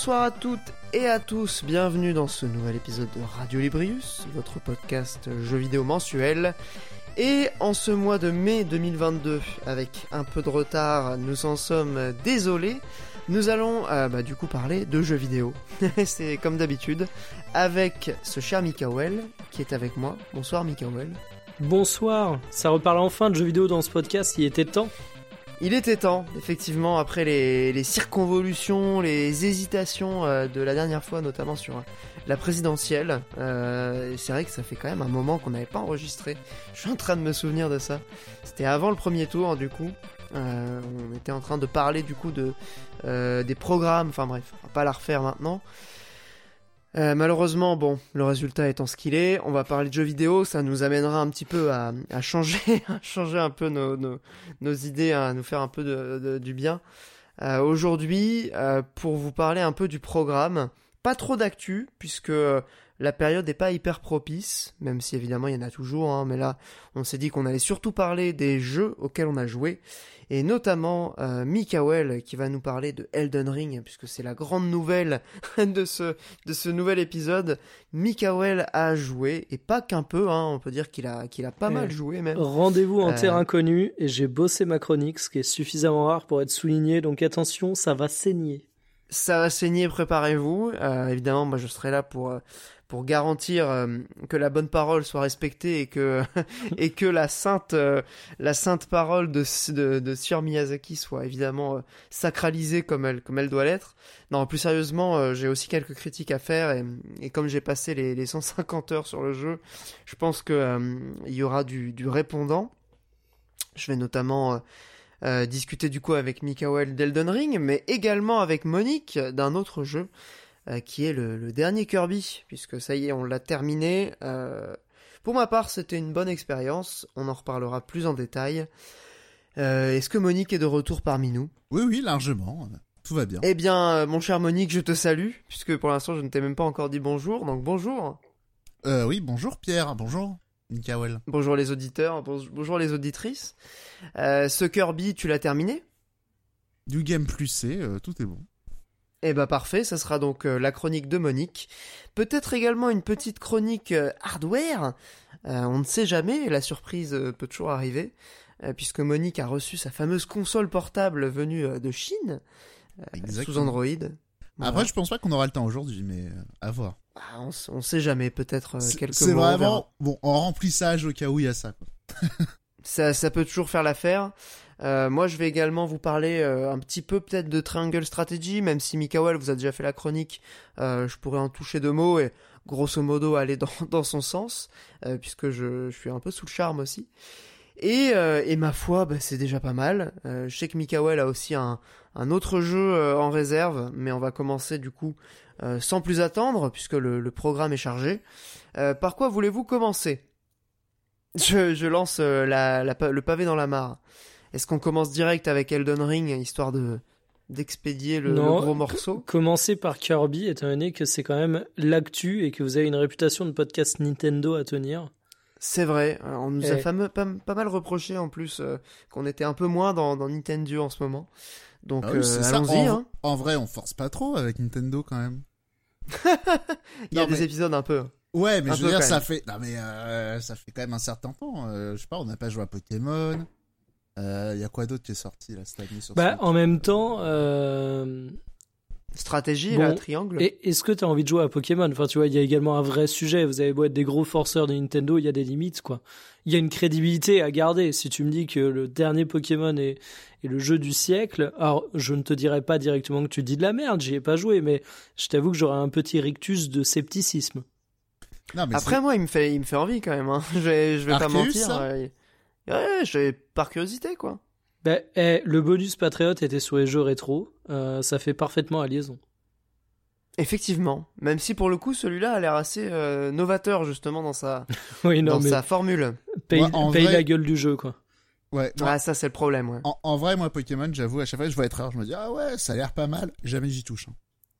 Bonsoir à toutes et à tous, bienvenue dans ce nouvel épisode de Radio Librius, votre podcast jeux vidéo mensuel. Et en ce mois de mai 2022, avec un peu de retard, nous en sommes désolés. Nous allons euh, bah, du coup parler de jeux vidéo. C'est comme d'habitude, avec ce cher Mikael qui est avec moi. Bonsoir Mikael. Bonsoir, ça reparle enfin de jeux vidéo dans ce podcast, il était temps. Il était temps, effectivement, après les, circonvolutions, les hésitations euh, de la dernière fois, notamment sur euh, la présidentielle. Euh, c'est vrai que ça fait quand même un moment qu'on n'avait pas enregistré. Je suis en train de me souvenir de ça. C'était avant le premier tour, du coup. on était en train de parler du coup de des programmes. Enfin bref, on va pas la refaire maintenant. Euh, malheureusement, bon, le résultat étant ce qu'il est, on va parler de jeux vidéo, ça nous amènera un petit peu à, changer, à changer un peu nos, nos, idées, à nous faire un peu de, du bien. Euh, aujourd'hui, euh, pour vous parler un peu du programme, pas trop d'actu, puisque la période n'est pas hyper propice, même si évidemment il y en a toujours, hein, mais là on s'est dit qu'on allait surtout parler des jeux auxquels on a joué, et notamment euh, Mikael qui va nous parler de Elden Ring, puisque c'est la grande nouvelle de ce, de ce nouvel épisode. Mikael a joué, et pas qu'un peu, hein, on peut dire qu'il a, qu'il a pas mal joué même. Rendez-vous en euh, terrain connu, et j'ai bossé ma chronique, ce qui est suffisamment rare pour être souligné, donc attention, ça va saigner. Ça va saigner, préparez-vous. Euh, évidemment, moi je serai là pour pour garantir euh, que la bonne parole soit respectée et que et que la sainte euh, la sainte parole de de, de Sir Miyazaki soit évidemment euh, sacralisée comme elle comme elle doit l'être. Non, plus sérieusement, j'ai aussi quelques critiques à faire et, comme j'ai passé les, les 150 heures sur le jeu, je pense que il y aura du, du répondant. Je vais notamment discuter du coup avec Mikael d'Elden Ring, mais également avec Monique d'un autre jeu euh, qui est le, dernier Kirby, puisque ça y est, on l'a terminé. Euh, pour ma part, c'était une bonne expérience, on en reparlera plus en détail. Euh, est-ce que Monique est de retour parmi nous? Oui, oui, largement. Tout va bien. Eh bien, mon cher Monique, je te salue, puisque pour l'instant, je ne t'ai même pas encore dit bonjour, donc bonjour. Euh, oui, bonjour Pierre, bonjour Mikael. Bonjour les auditeurs, bonjour les auditrices. ce Kirby, tu l'as terminé? Du game plus C, tout est bon. Eh bah parfait, ça sera donc euh, la chronique de Monique. Peut-être également une petite chronique euh, hardware. Euh, on ne sait jamais, la surprise peut toujours arriver, puisque Monique a reçu sa fameuse console portable venue de Chine, sous Android. Après, je pense pas qu'on aura le temps aujourd'hui, mais à voir. Ah, on, ne sait jamais, peut-être quelques C'est vraiment, bon, en remplissage au cas où il y a ça. ça, ça peut toujours faire l'affaire. Euh, moi, je vais également vous parler euh, un petit peu peut-être de Triangle Strategy, même si Mikael vous a déjà fait la chronique, euh, je pourrais en toucher deux mots et grosso modo aller dans, dans son sens, puisque je, suis un peu sous le charme aussi. Et, et ma foi, bah, c'est déjà pas mal. je sais que Mikael a aussi un, un autre jeu en réserve, mais on va commencer du coup sans plus attendre, puisque le, le programme est chargé. par quoi voulez-vous commencer? Je, je, lance la, la, le pavé dans la mare. Est-ce qu'on commence direct avec Elden Ring, histoire de d'expédier le, gros morceau Commencer par Kirby, étant donné que c'est quand même l'actu et que vous avez une réputation de podcast Nintendo à tenir. C'est vrai, on nous a pas, mal reproché en plus euh, qu'on était un peu moins dans, Nintendo en ce moment. Donc ah euh, allons-y. En, hein. en, vrai, on force pas trop avec Nintendo quand même. Il y a des épisodes un peu. Ouais, mais je veux dire, ça fait, non mais euh, ça fait quand même un certain temps. je sais pas, on n'a pas joué à Pokémon. Il euh, y a quoi d'autre qui est sorti là, cette année sur bah, En même temps. Euh... Stratégie, bon, triangle. Est-ce que tu as envie de jouer à Pokémon? Enfin, tu vois, il y a également un vrai sujet. Vous avez beau être des gros forceurs de Nintendo, il y a des limites, quoi. Il y a une crédibilité à garder. Si tu me dis que le dernier Pokémon est, est le jeu du siècle, alors je ne te dirai pas directement que tu dis de la merde, j'y ai pas joué, mais je t'avoue que j'aurais un petit rictus de scepticisme. Non, mais Après, moi, il me fait, il me fait envie quand même. Hein. Je vais, je vais pas mentir. Ouais, j'ai par curiosité quoi. Ben, eh, le bonus Patriote était sur les jeux rétro, euh, ça fait parfaitement à liaison. Effectivement, même si pour le coup celui-là a l'air assez euh, novateur justement dans sa, dans sa formule. Paye, la gueule du jeu quoi. Ouais. Ah ça c'est le problème ouais. En, vrai moi Pokémon j'avoue à chaque fois je vois être rare je me dis ah ouais ça a l'air pas mal jamais j'y touche. Hein.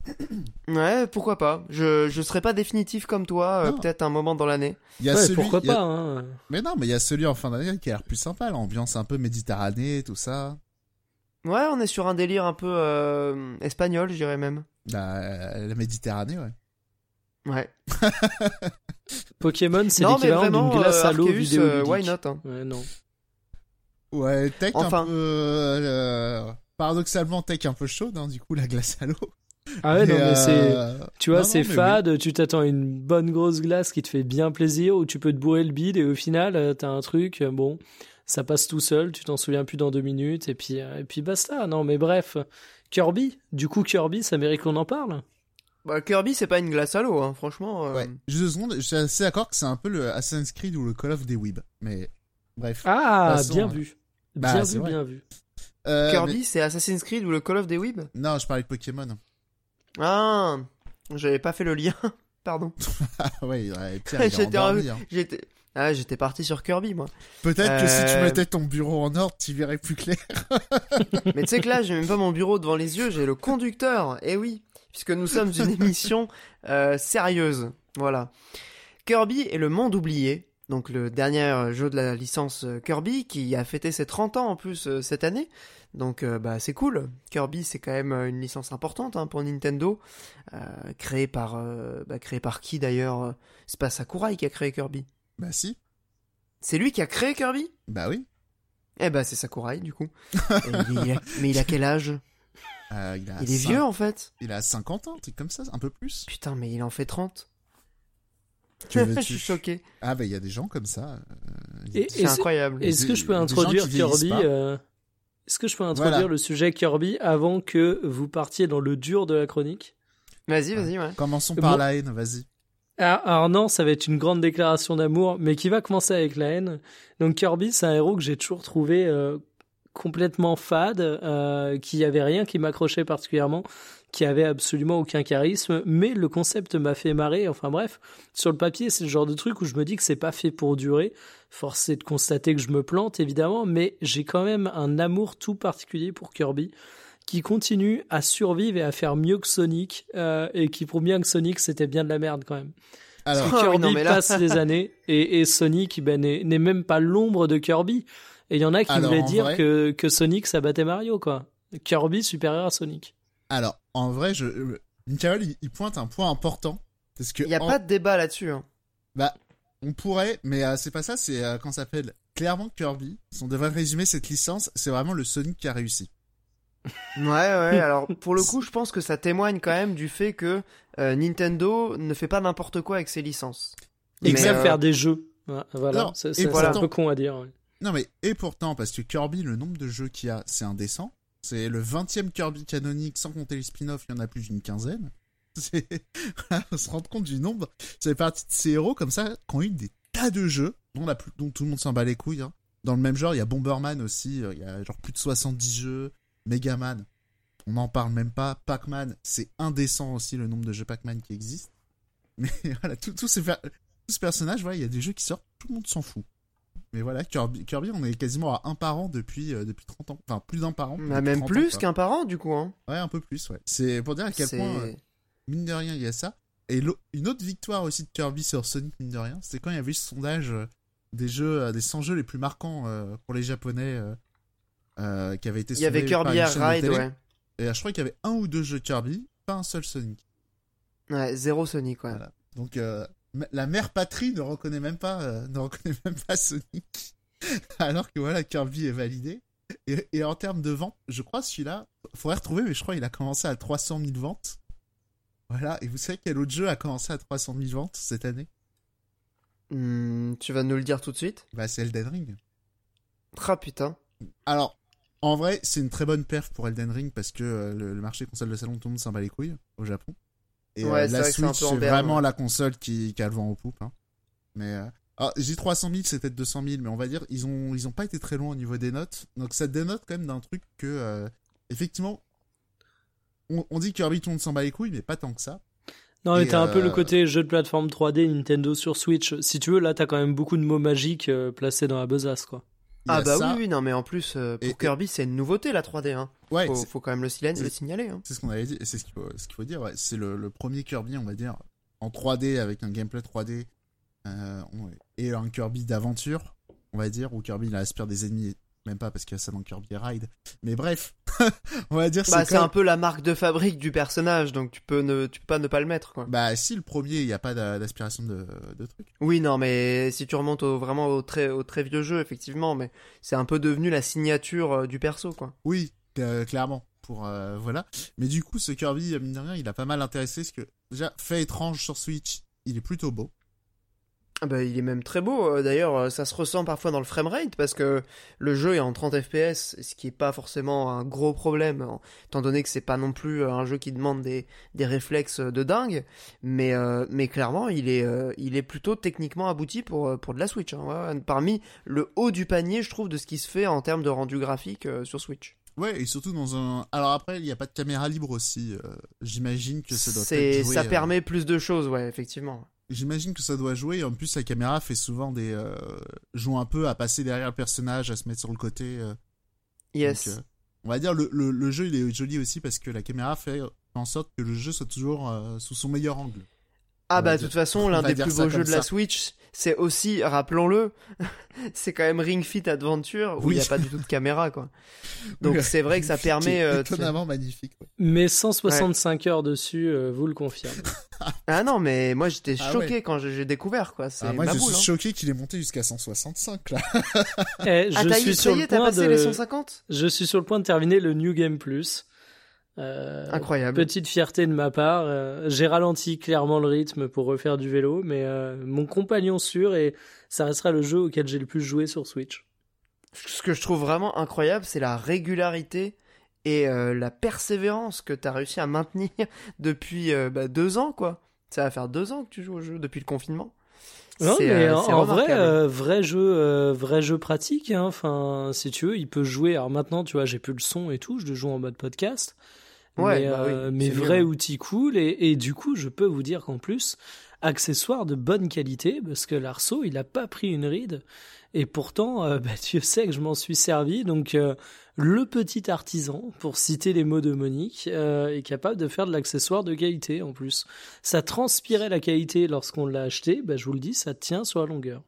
Ouais, pourquoi pas. Je je serai pas définitif comme toi, euh, peut-être un moment dans l'année. Il y a celui, pourquoi pas. Hein. Mais non, mais il y a celui en fin d'année qui a l'air plus sympa, l'ambiance un peu méditerranée, tout ça. Ouais, on est sur un délire un peu euh, espagnol, je dirais même. La, la Méditerranée, ouais. Ouais. Pokémon, c'est Non, mais l'équivalent vraiment, d'une glace euh, à l'eau vidéo. euh, why not hein. Ouais, non. Ouais, tech Enfin. un peu... euh, paradoxalement, tech un peu chaude, hein, du coup, la glace à l'eau. Ah ouais, non, mais c'est. euh, Tu vois, c'est fade, tu t'attends à une bonne grosse glace qui te fait bien plaisir, ou tu peux te bourrer le bide et au final, euh, t'as un truc, euh, bon, ça passe tout seul, tu t'en souviens plus dans deux minutes, et puis, et puis basta. Non, mais bref, Kirby, du coup, Kirby, ça mérite qu'on en parle? Bah, Kirby, c'est pas une glace à l'eau, hein, franchement. euh, Ouais, juste deux secondes, je suis assez d'accord que c'est un peu le Assassin's Creed ou le Call of des Weeb. Mais bref. Ah, toute façon, bien vu. bah, bien vu, bien vu. Euh, Kirby, mais- c'est Assassin's Creed ou le Call of the Weeb? Non, je parlais de Pokémon. Ah, j'avais pas fait le lien. Pardon. Ah ouais, il est J'étais endormi, hein. J'étais. Ah, j'étais parti sur Kirby, moi. Peut-être que si tu Euh, mettais ton bureau en ordre, tu verrais plus clair. Mais tu sais que là, j'ai même pas mon bureau devant les yeux, j'ai le conducteur. Eh oui, puisque nous sommes une émission euh, sérieuse. Voilà. Kirby et le monde oublié. Donc le dernier jeu de la licence euh, Kirby qui a fêté ses 30 ans en plus euh, cette année. Donc euh, bah c'est cool. Kirby c'est quand même euh, une licence importante hein, pour Nintendo. Euh, créée par euh, bah, créée par qui d'ailleurs C'est pas Sakurai qui a créé Kirby. Bah si. C'est lui qui a créé Kirby? Bah oui. Eh bah c'est Sakurai du coup. Et il- il a- mais il a quel âge? Euh, il, a Il est vieux en fait. Il a 50 ans, un truc comme ça, un peu plus. Putain, mais il en fait 30. Que Je veux-tu suis choqué. Ah bah il y a des gens comme ça. euh, Et- C'est et incroyable. Est-ce que je peux introduire Kirby euh, Est-ce que je peux introduire Voilà. le sujet Kirby avant que vous partiez dans le dur de la chronique? Vas-y, vas-y, ouais. Commençons Bon. par la haine, vas-y. Ah, Alors non, ça va être une grande déclaration d'amour, mais qui va commencer avec la haine. Donc Kirby, c'est un héros que j'ai toujours trouvé euh, complètement fade, euh, qui avait rien qui m'accrochait particulièrement, qui avait absolument aucun charisme, mais le concept m'a fait marrer. Enfin bref, sur le papier, c'est le genre de truc où je me dis que c'est pas fait pour durer. Force est de constater que je me plante évidemment, mais j'ai quand même un amour tout particulier pour Kirby qui continue à survivre et à faire mieux que Sonic, euh, et qui prouve bien que Sonic c'était bien de la merde quand même. Alors, Parce que Ah oui, Kirby non, mais là- passe les années et, et Sonic ben, n'est même pas l'ombre de Kirby. Et il y en a qui Alors, voulaient en dire vrai- que, que Sonic ça battait Mario quoi. Kirby supérieur à Sonic. alors, en vrai, je, euh, Michael, il, il pointe un point important. Parce que Il n'y a en- pas de débat là-dessus. hein. Bah, on pourrait, mais euh, c'est pas ça, c'est euh, quand ça s'appelle clairement Kirby. Si on devrait résumer cette licence, c'est vraiment le Sonic qui a réussi. Ouais, ouais, alors pour le coup, je pense que ça témoigne quand même du fait que euh, Nintendo ne fait pas n'importe quoi avec ses licences. Et que Mais, ça euh, faire des jeux. Voilà, non, c'est voilà. un peu con à dire. ouais. Non mais, et pourtant, parce que Kirby, le nombre de jeux qu'il y a, c'est indécent. C'est le 20e Kirby canonique, sans compter les spin-offs, il y en a plus d'une quinzaine. C'est... On se rend compte du nombre. Ça fait partie de ces héros comme ça, qui ont eu des tas de jeux, dont, la plus... dont tout le monde s'en bat les couilles. hein. Dans le même genre, il y a Bomberman aussi, euh, il y a genre plus de 70 jeux. Megaman, on n'en parle même pas. Pac-Man, c'est indécent aussi le nombre de jeux Pac-Man qui existent. Mais voilà, tous ces, per- tous ces personnages, voilà, il y a des jeux qui sortent, tout le monde s'en fout. Mais voilà, Kirby, Kirby, on est quasiment à un par an depuis, euh, depuis 30 ans. Enfin, plus d'un par an. Bah, même 30 ans, plus qu'un parent, du coup. Hein. Ouais, un peu plus, ouais. C'est pour dire à quel C'est- point, euh, mine de rien, il y a ça. Et une autre victoire aussi de Kirby sur Sonic, mine de rien, c'était quand il y avait eu ce sondage euh, des jeux, euh, des 100 jeux les plus marquants euh, pour les Japonais euh, qui avait été Il y avait Kirby Air Ride, ouais. Et je crois qu'il y avait un ou deux jeux Kirby, pas un seul Sonic. Ouais, zéro Sonic, ouais. Voilà. Donc euh, la mère patrie ne reconnaît même pas, euh, ne reconnaît même pas Sonic, alors que voilà Kirby est validé. Et, et en termes de vente, je crois celui-là, faudrait retrouver, mais je crois qu'il a commencé à 300 000 ventes. Voilà. Et vous savez quel autre jeu a commencé à 300 000 ventes cette année? Hmm, tu vas nous le dire tout de suite? Bah c'est Elden Ring. Ah putain. Alors. En vrai, c'est une très bonne perf pour Elden Ring parce que euh, le, le marché console de salon, tout le monde s'en bat les couilles au Japon. Et Ouais, euh, la vrai Switch, c'est vraiment ouais. la console qui, qui a le vent en poupe. hein. Mais euh, alors, j'ai 300 000, c'est peut-être 200 000, mais on va dire ils ont ils ont pas été très loin au niveau des notes. Donc ça dénote quand même d'un truc que euh, effectivement on, on dit que Kirby tout le monde s'en bat les couilles, mais pas tant que ça. Non, mais t'as un peu euh, le côté jeu de plateforme 3D Nintendo sur Switch. Si tu veux, là, t'as quand même beaucoup de mots magiques euh, placés dans la besace, quoi. Ah bah ça. oui, oui, non mais en plus, euh, pour Et- Kirby, c'est une nouveauté la 3D. Hein. Ouais, Faut, faut quand même le, c'est- le signaler. Hein. C'est ce qu'on avait dit, et c'est ce qu'il faut, ce qu'il faut dire. ouais. C'est le, le premier Kirby, on va dire, en 3D avec un gameplay 3D euh, on- et un Kirby d'aventure, on va dire, où Kirby il aspire des ennemis même pas parce qu'il y a ça dans Kirby Ride. Mais bref, on va dire Bah, c'est un peu la marque de fabrique du personnage, donc tu peux ne, tu peux pas ne pas le mettre, quoi. Bah si le premier, il n'y a pas d'a- d'aspiration de, de truc. Oui, non, mais si tu remontes au, vraiment au très, au très vieux jeu, effectivement, mais c'est un peu devenu la signature euh, du perso, quoi. Oui, euh, clairement. Pour euh, voilà. Mais du coup, ce Kirby, euh, mine de rien, il a pas mal intéressé parce que déjà fait étrange sur Switch, il est plutôt beau. Ah bah, il est même très beau. euh, D'ailleurs, euh, ça se ressent parfois dans le framerate parce que le jeu est en 30 FPS, ce qui est pas forcément un gros problème, étant donné que c'est pas non plus euh, un jeu qui demande des, des réflexes de dingue. Mais, euh, mais clairement, il est, euh, il est plutôt techniquement abouti pour, pour de la Switch. hein, ouais. Parmi le haut du panier, je trouve, de ce qui se fait en termes de rendu graphique euh, sur Switch. Ouais, et surtout dans un. Alors après, il n'y a pas de caméra libre aussi. J'imagine que ça doit peut-être jouer. ça permet plus de choses, ouais, effectivement. J'imagine que ça doit jouer. En plus, la caméra fait souvent des. euh, joue un peu à passer derrière le personnage, à se mettre sur le côté. euh, Yes. donc, euh, on va dire le, le, le jeu il est joli aussi parce que la caméra fait en sorte que le jeu soit toujours sous son meilleur angle. Ah bah de toute façon on l'un des plus beaux jeux de la. Switch, c'est aussi, rappelons-le, c'est quand même Ring Fit Adventure où il Oui. n'y a pas du tout de caméra quoi. Donc Oui, c'est vrai que ça permet... est euh, étonnamment magnifique. ouais. Mais 165 heures dessus, euh, vous le confirme. Ah non mais moi j'étais Ah choqué quand j'ai découvert quoi. Ah, moi, ma je boule, suis hein. choqué qu'il ait monté jusqu'à 165 là. Eh, Ah je t'as suis sur le est, t'as point passé de... les 150 Je suis sur le point de terminer le New Game Plus. Euh, Incroyable. Petite fierté de ma part. euh, J'ai ralenti clairement le rythme pour refaire du vélo, mais euh, mon compagnon sûr et ça restera le jeu auquel j'ai le plus joué sur Switch. Ce que je trouve vraiment incroyable c'est la régularité et la persévérance que t'as réussi à maintenir depuis bah, deux ans quoi. Ça va faire deux ans que tu joues au jeu depuis le confinement. Non, C'est, mais euh, en, vrai, euh, vrai jeu, euh, vrai jeu pratique. hein. Enfin, si tu veux, il peut jouer. Alors maintenant, tu vois, j'ai plus le son et tout. Je le joue en mode podcast. Ouais, mais bah oui, euh, mais vrai outil cool. Et, et du coup, je peux vous dire qu'en plus, accessoire de bonne qualité, parce que l'arceau, il a pas pris une ride. Et pourtant, euh, bah, Dieu sait que je m'en suis servi. Donc, euh, le petit artisan, pour citer les mots de Monique, euh, est capable de faire de l'accessoire de qualité en plus. Ça transpirait la qualité lorsqu'on l'a acheté. Bah, je vous le dis, ça tient sur la longueur.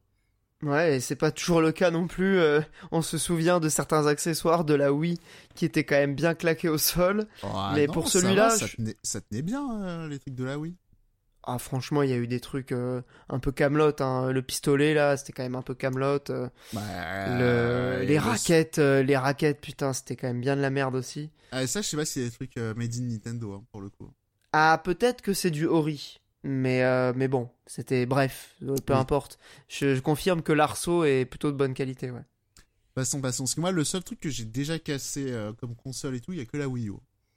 Ouais, et c'est pas toujours le cas non plus. euh, on se souvient de certains accessoires de la Wii qui étaient quand même bien claqués au sol. Mais non, pour celui-là, ça, je- tenait, ça tenait bien euh, les trucs de la Wii. Ah, franchement, il y a eu des trucs euh, un peu camelot. Hein. Le pistolet là, c'était quand même un peu camelot. Bah, le... les le- raquettes, les raquettes, putain, c'était quand même bien de la merde aussi. Ah, ça, je sais pas si c'est des trucs made in Nintendo hein, pour le coup. Ah, peut-être que c'est du Ori. Mais, euh, mais bon, c'était bref, euh, peu Oui. importe. Je, je confirme que l'arceau est plutôt de bonne qualité, ouais. Passons, passons. Parce que moi, le seul truc que j'ai déjà cassé euh, comme console et tout, il y a que la Wii U.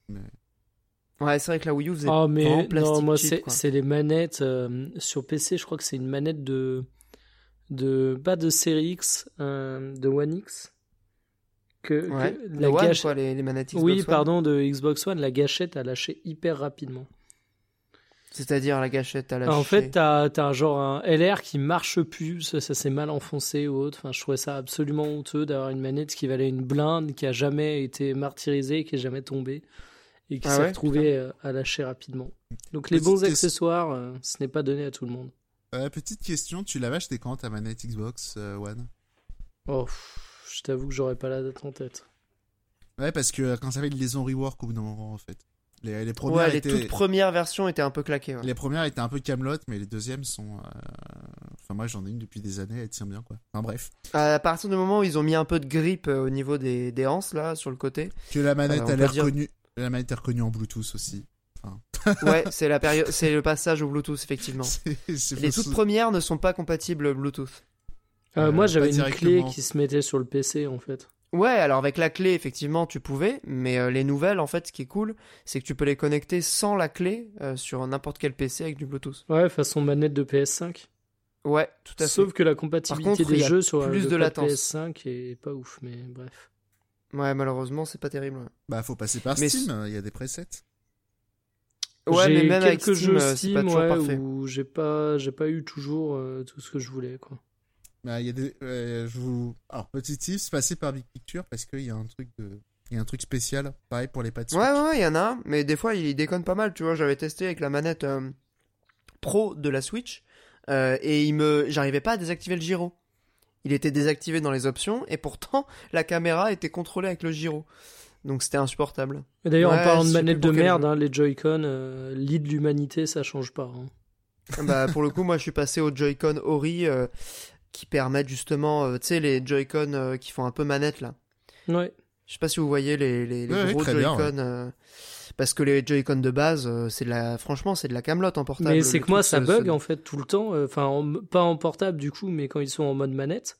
Mais... Ouais, c'est vrai que la Wii U faisait Ah, vraiment mais plastique non, moi, c'est les manettes euh, sur PC. Je crois que c'est une manette de. de pas de Série X, euh, de One X. Que, Ouais, que la la One, gâche- quoi, les, les manettes Xbox Oui, One. pardon, de Xbox One, la gâchette a lâché hyper rapidement. C'est-à-dire la gâchette à la En fait, t'as as genre un LR qui marche plus, ça, ça s'est mal enfoncé ou autre. Enfin, je trouvais ça absolument honteux d'avoir une manette qui valait une blinde, qui a jamais été martyrisée, qui est jamais tombée et qui Ah s'est ouais, retrouvée euh, à lâcher rapidement. Donc les Petite bons accessoires, euh, ce n'est pas donné à tout le monde. Euh, petite question, tu l'avais acheté quand ta manette Xbox euh, One? Oh, pff, je t'avoue que j'aurais pas la date en tête. Ouais, parce que quand ça fait une liaison rework au bout d'un moment, en fait. Les, les premières Ouais, les étaient... toutes premières versions étaient un peu claquées. ouais. Les premières étaient un peu camelotes, mais les deuxièmes sont. euh, Enfin, moi j'en ai une depuis des années, elle tient bien quoi. Enfin bref. À partir du moment où ils ont mis un peu de grip euh, au niveau des, des hanches, là, sur le côté. Que la manette Euh, on a l'air dire- reconnue. La manette est reconnue en Bluetooth aussi. Ouais, c'est la période, c'est le passage au Bluetooth, effectivement. Les toutes premières ne sont pas compatibles Bluetooth. Euh, Euh, moi, j'avais une clé qui se mettait sur le PC en fait. Ouais, alors avec la clé, effectivement, tu pouvais, mais euh, les nouvelles, en fait, ce qui est cool, c'est que tu peux les connecter sans la clé euh, sur n'importe quel PC avec du Bluetooth. Ouais, façon manette de PS5. Ouais, tout à fait. Sauf que la compatibilité contre, des jeux sur plus le de code latence. PS5 est pas ouf, mais bref. Ouais, malheureusement, c'est pas terrible. ouais. Bah, faut passer par Mais Steam, il y a des presets. Ouais, mais même avec Steam, jeux euh, c'est Steam pas toujours ouais, parfait. où j'ai pas, j'ai pas eu toujours euh, tout ce que je voulais quoi. Bah, il y a des. euh, je vous... Alors, petit tips, passez par Big Picture parce qu'il y a un truc de. Il y a un truc spécial, pareil pour les pads Ouais, ouais, il y en a un, mais des fois, il déconne pas mal, tu vois. J'avais testé avec la manette euh, pro de la Switch, euh, et il me, j'arrivais pas à désactiver le gyro. il était désactivé dans les options, et pourtant la caméra était contrôlée avec le gyro. Donc c'était insupportable. Et d'ailleurs, en Ouais, parlant de manette de merde, hein, les Joy-Con, euh, lead l'humanité, ça change pas. hein. bah, pour le coup, moi je suis passé au Joy-Con Ori euh, qui permettent justement, euh, tu sais, les Joy-Con euh, qui font un peu manette là. Ouais. Je sais pas si vous voyez les, les, les Ouais, ouais, gros bien, Joy-Con. euh, parce que les Joy-Con de base, euh, c'est de la, franchement, c'est de la camelote en portable. Mais c'est que moi, ça se- bug se- en fait tout le temps. euh, Enfin, en- pas en portable du coup, mais quand ils sont en mode manette.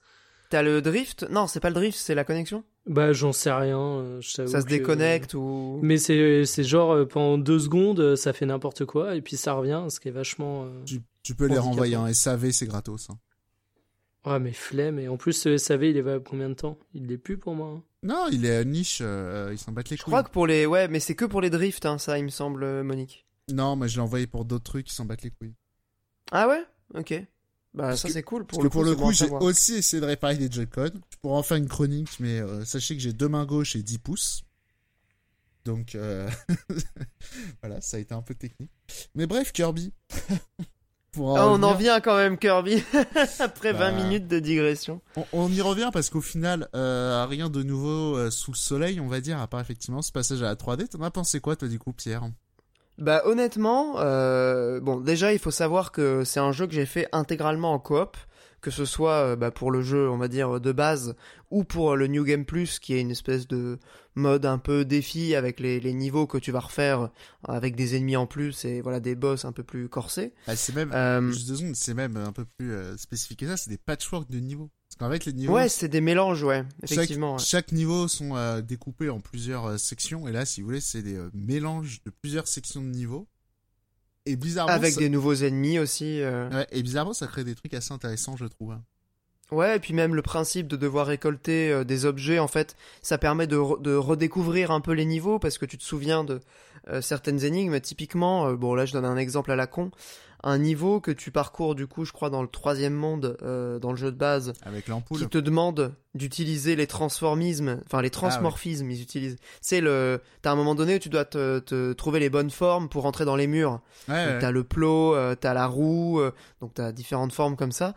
T'as le drift? Non, c'est pas le drift, c'est la connexion? Bah, j'en sais rien. je t'avoue Ça se que- déconnecte ou. Mais c'est c'est genre euh, pendant deux secondes, ça fait n'importe quoi et puis ça revient, ce qui est vachement. euh, Tu, tu peux les renvoyer en SAV, c'est gratos. hein. Ouais, mais flemme. Et en plus, ce SAV, il est valable combien de temps? Il l'est plus pour moi. hein. Non, il est à niche, euh, ils s'en battent les Je couilles. crois que pour les. Ouais, mais c'est que pour les drifts, hein, ça, il me semble, euh, Monique. Non, mais je l'ai envoyé pour d'autres trucs, ils s'en battent les couilles. Ah ouais? Ok. Bah, Parce ça, que- c'est cool. Pour Parce le que pour coup, le c'est bon coup, à j'ai savoir. aussi essayé de réparer des Joy-Con. Je pourrais en faire une chronique, mais euh, sachez que j'ai deux mains gauches et 10 pouces. Donc, euh, voilà, ça a été un peu technique. Mais bref, Kirby. Pour Ah, on en vient quand même, Kirby. Après Bah. 20 minutes de digression. on, on y revient parce qu'au final, euh, rien de nouveau euh, sous le soleil, on va dire, à part effectivement ce passage à la 3D. T'en as pensé quoi, toi, du coup, Pierre? Bah honnêtement, euh, bon déjà il faut savoir que c'est un jeu que j'ai fait intégralement en coop, que ce soit euh, bah, pour le jeu on va dire de base ou pour le New Game Plus qui est une espèce de mode un peu défi avec les, les niveaux que tu vas refaire avec des ennemis en plus et voilà des boss un peu plus corsés. Ah, C'est même, Euh, juste deux secondes, c'est même un peu plus euh, spécifique que ça, c'est des patchwork de niveaux. Parce qu'en fait, les niveaux, ouais c'est des mélanges ouais Chaque, effectivement. ouais. chaque niveau sont euh, découpés en plusieurs euh, sections et là si vous voulez c'est des euh, mélanges de plusieurs sections de niveaux et bizarrement Avec ça... des nouveaux ennemis aussi. euh. ouais, et bizarrement ça crée des trucs assez intéressants je trouve. hein. Ouais, et puis même le principe de devoir récolter euh, des objets, en fait, ça permet de, re- de redécouvrir un peu les niveaux parce que tu te souviens de euh, certaines énigmes. Typiquement, bon là je donne un exemple à la con, un niveau que tu parcours du coup, je crois dans le troisième monde dans le jeu de base, avec l'ampoule. qui te demande d'utiliser les transformismes, enfin les transmorphismes, ils utilisent. C'est le, t'as un moment donné où tu dois te, te trouver les bonnes formes pour entrer dans les murs. Ouais, Donc, ouais. T'as le plot, euh, t'as la roue, euh, donc t'as différentes formes comme ça.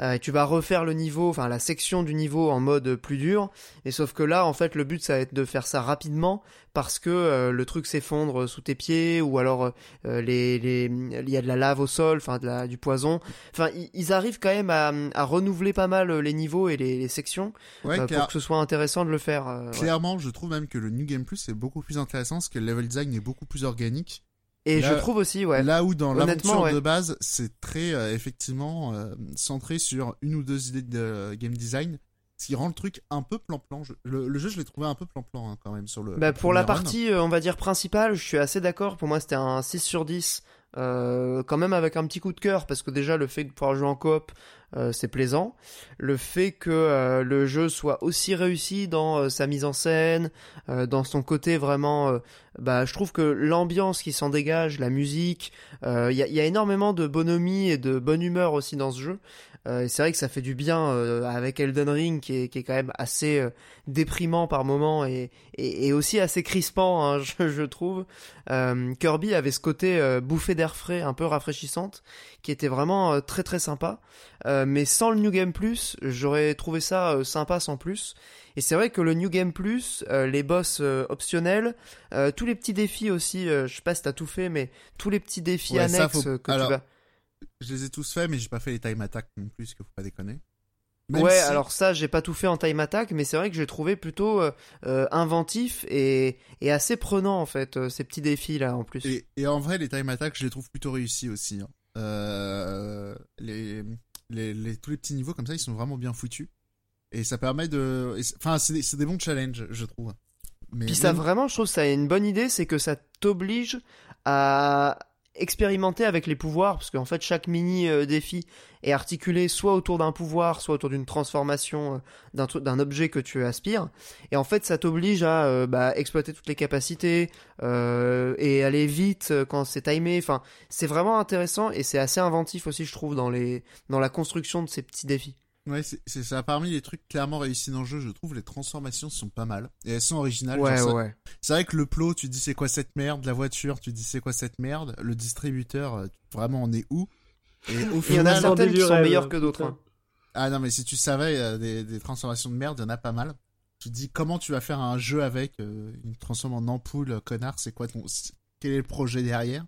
Euh, et tu vas refaire le niveau, enfin la section du niveau en mode plus dur. Et sauf que là, en fait, le but ça va être de faire ça rapidement parce que euh, le truc s'effondre sous tes pieds ou alors euh, les les il y a de la lave au sol, enfin de la du poison. Enfin, ils, ils arrivent quand même à, à renouveler pas mal les niveaux et les, les sections Ouais, euh, clair- pour que ce soit intéressant de le faire. euh, ouais. clairement je trouve même que le New Game Plus est beaucoup plus intéressant parce que le level design est beaucoup plus organique. Et Là- je trouve aussi, ouais. Là où dans l'aventure ouais. de base c'est très euh, effectivement euh, centré sur une ou deux idées de game design. Ce qui rend le truc un peu plan-plan. Le, le jeu, je l'ai trouvé un peu plan-plan hein, quand même sur le. Bah, pour la partie, on va dire, principale, je suis assez d'accord. Pour moi, c'était un 6 sur 10. Euh, quand même avec un petit coup de cœur, parce que déjà, le fait de pouvoir jouer en coop, euh, c'est plaisant. Le fait que euh, le jeu soit aussi réussi dans euh, sa mise en scène, euh, dans son côté vraiment... euh, bah, je trouve que l'ambiance qui s'en dégage, la musique, il y, a, y a énormément de bonhomie et de bonne humeur aussi dans ce jeu. Euh, c'est vrai que ça fait du bien euh, avec Elden Ring qui est, qui est quand même assez euh, déprimant par moment et, et, et aussi assez crispant, hein, je, je trouve. Euh, Kirby avait ce côté euh, bouffée d'air frais, un peu rafraîchissante, qui était vraiment euh, très très sympa. Euh, mais sans le New Game Plus, j'aurais trouvé ça euh, sympa sans plus. Et c'est vrai que le New Game Plus, euh, les boss euh, optionnels, euh, tous les petits défis aussi, euh, je sais pas si t'as tout fait, mais tous les petits défis Ouais, annexes faut- que alors, tu vas... Je les ai tous faits, mais j'ai pas fait les time attack non plus, qu'il faut pas déconner. Même ouais, si- alors ça, j'ai pas tout fait en time attack, mais c'est vrai que j'ai trouvé plutôt euh, euh, inventif et, et assez prenant en fait euh, ces petits défis là en plus. Et, et en vrai, les time attack, je les trouve plutôt réussis aussi. hein. Euh, les, les, les- tous les petits niveaux comme ça, ils sont vraiment bien foutus. Et ça permet de. Enfin, c'est des, bons challenges, je trouve. Mais Puis ça vraiment, je trouve ça une bonne idée, c'est que ça t'oblige à expérimenter avec les pouvoirs, parce qu'en fait chaque mini euh, défi est articulé soit autour d'un pouvoir, soit autour d'une transformation euh, d'un objet que tu aspires, et en fait ça t'oblige à euh, bah, exploiter toutes les capacités euh, et aller vite quand c'est timé. Enfin, c'est vraiment intéressant et c'est assez inventif aussi, je trouve, dans les dans la construction de ces petits défis. Ouais, c'est ça. Parmi les trucs clairement réussis dans le jeu, je trouve les transformations sont pas mal. Et elles sont originales. Ouais, genre ouais. C'est vrai que le plot, tu dis c'est quoi cette merde. La voiture, tu dis c'est quoi cette merde. Le distributeur, euh, vraiment on est où? Et au Il y en a final, certaines qui sont meilleures rêve, que d'autres. hein. Ah non, mais si tu savais, euh, des, des transformations de merde, il y en a pas mal. Tu te dis comment tu vas faire un jeu avec euh, une transforme en ampoule, connard, c'est quoi ton. Quel est le projet derrière?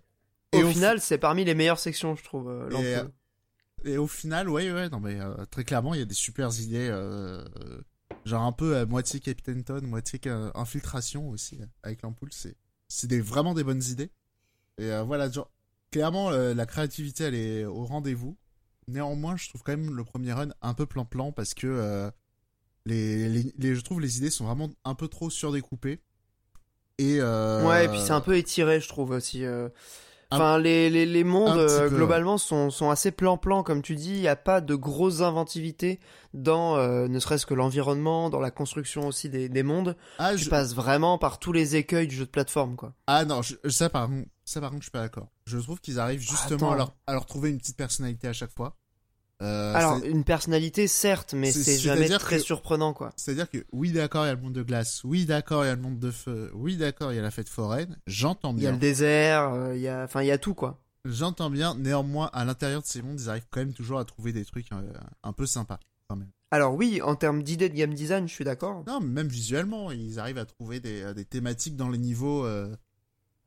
Au, Et au final, c'est parmi les meilleures sections, je trouve, euh, Et, l'ampoule. Euh, Et au final, ouais, ouais, non, mais euh, très clairement, il y a des super idées. euh, euh, genre un peu à moitié Captain moitié euh, infiltration aussi, euh, avec l'ampoule. C'est, c'est des, vraiment des bonnes idées. Et euh, voilà, clairement, euh, la créativité, elle est au rendez-vous. Néanmoins, je trouve quand même le premier run un peu plan-plan parce que euh, les, les, je trouve les idées sont vraiment un peu trop surdécoupées. Et euh, Ouais, et puis c'est un peu étiré, je trouve aussi. Enfin, les, les, les mondes, euh, globalement, sont, sont assez plan-plan, comme tu dis. Il n'y a pas de grosse inventivité dans euh, ne serait-ce que l'environnement, dans la construction aussi des, des mondes. ah, Tu je- passes vraiment par tous les écueils du jeu de plateforme, quoi. Ah non, je- ça par contre, ça par contre, je suis pas d'accord. Je trouve qu'ils arrivent justement Attends. à leur, à leur trouver une petite personnalité à chaque fois. Euh, Alors, une personnalité, certes, mais c'est- jamais très que- surprenant, quoi. c'est-à-dire que oui, d'accord, il y a le monde de glace. Oui, d'accord, il y a le monde de feu. Oui, d'accord, il y a la fête foraine. J'entends Il y a bien. le désert, euh, il y a... Enfin, il y a tout, quoi. J'entends bien. Néanmoins, à l'intérieur de ces mondes, ils arrivent quand même toujours à trouver des trucs euh, un peu sympas. Quand même. Alors oui, en termes d'idées de game design, je suis d'accord. Non, mais même visuellement, ils arrivent à trouver des, des thématiques dans les niveaux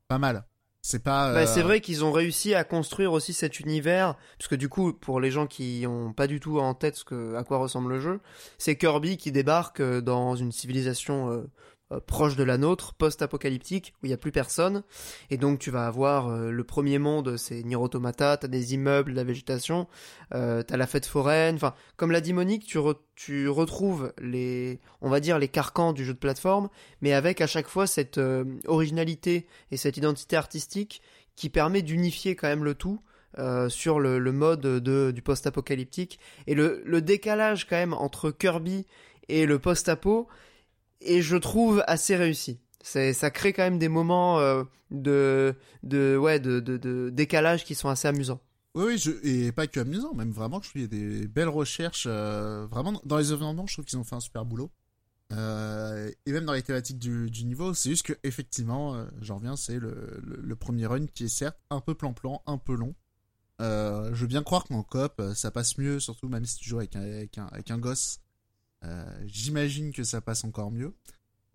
pas mal. C'est pas. Bah, euh, c'est vrai qu'ils ont réussi à construire aussi cet univers, parce que du coup, pour les gens qui ont pas du tout en tête ce que, à quoi ressemble le jeu, c'est Kirby qui débarque euh, dans une civilisation euh, euh, proche de la nôtre, post-apocalyptique, où il y a plus personne, et donc tu vas avoir euh, le premier monde, c'est Nier t'as des immeubles, de la végétation, euh, t'as la fête foraine, enfin, comme l'a dit Monique, tu, re- tu retrouves les, on va dire les carcans du jeu de plateforme, mais avec à chaque fois cette originalité et cette identité artistique qui permet d'unifier quand même le tout sur le, le mode de, du post-apocalyptique. Et le, le décalage quand même entre Kirby et le post-apo et je trouve assez réussi. Ça crée quand même des moments euh, de, ouais, de, décalage qui sont assez amusants. Oui, et pas que amusant, même vraiment, je trouve qu'il y a des belles recherches. euh, vraiment, dans les environnements, je trouve qu'ils ont fait un super boulot. Euh, et même dans les thématiques du, niveau, c'est juste que effectivement, j'en reviens, c'est le, premier run qui est certes un peu plan-plan, un peu long. Je veux bien croire qu'en euh, ça passe mieux, surtout même si tu joues avec un gosse. Euh, J'imagine que ça passe encore mieux.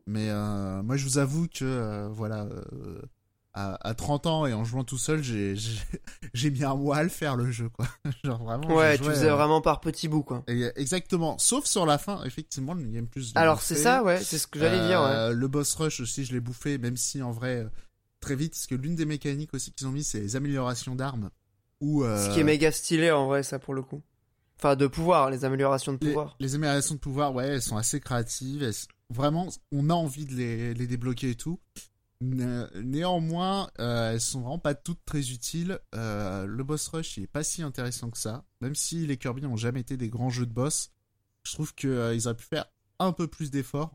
Mais euh, moi, je vous avoue que, euh, voilà, euh, à, à 30 ans et en jouant tout seul, j'ai mis un mois à le faire le jeu, quoi. Genre vraiment. Ouais, tu faisais euh, vraiment par petits bouts, quoi. et- Exactement. Sauf sur la fin, effectivement, le game plus. Alors c'est ça, ouais, c'est ce que j'allais dire, ouais. Le boss rush aussi, je l'ai bouffé, même si en vrai, très vite, parce que l'une des mécaniques aussi qu'ils ont mis, c'est les améliorations d'armes. Ou, euh, Ce qui est méga stylé en vrai, ça pour le coup. Enfin, de pouvoir, les améliorations de pouvoir. les améliorations de pouvoir, ouais, elles sont assez créatives. elles- vraiment, on a envie de les, les débloquer et tout. Né- Néanmoins, euh, elles sont vraiment pas toutes très utiles. Euh, le boss rush, il est pas si intéressant que ça. Même si les Kirby n'ont jamais été des grands jeux de boss, je trouve qu'ils auraient pu faire un peu plus d'efforts.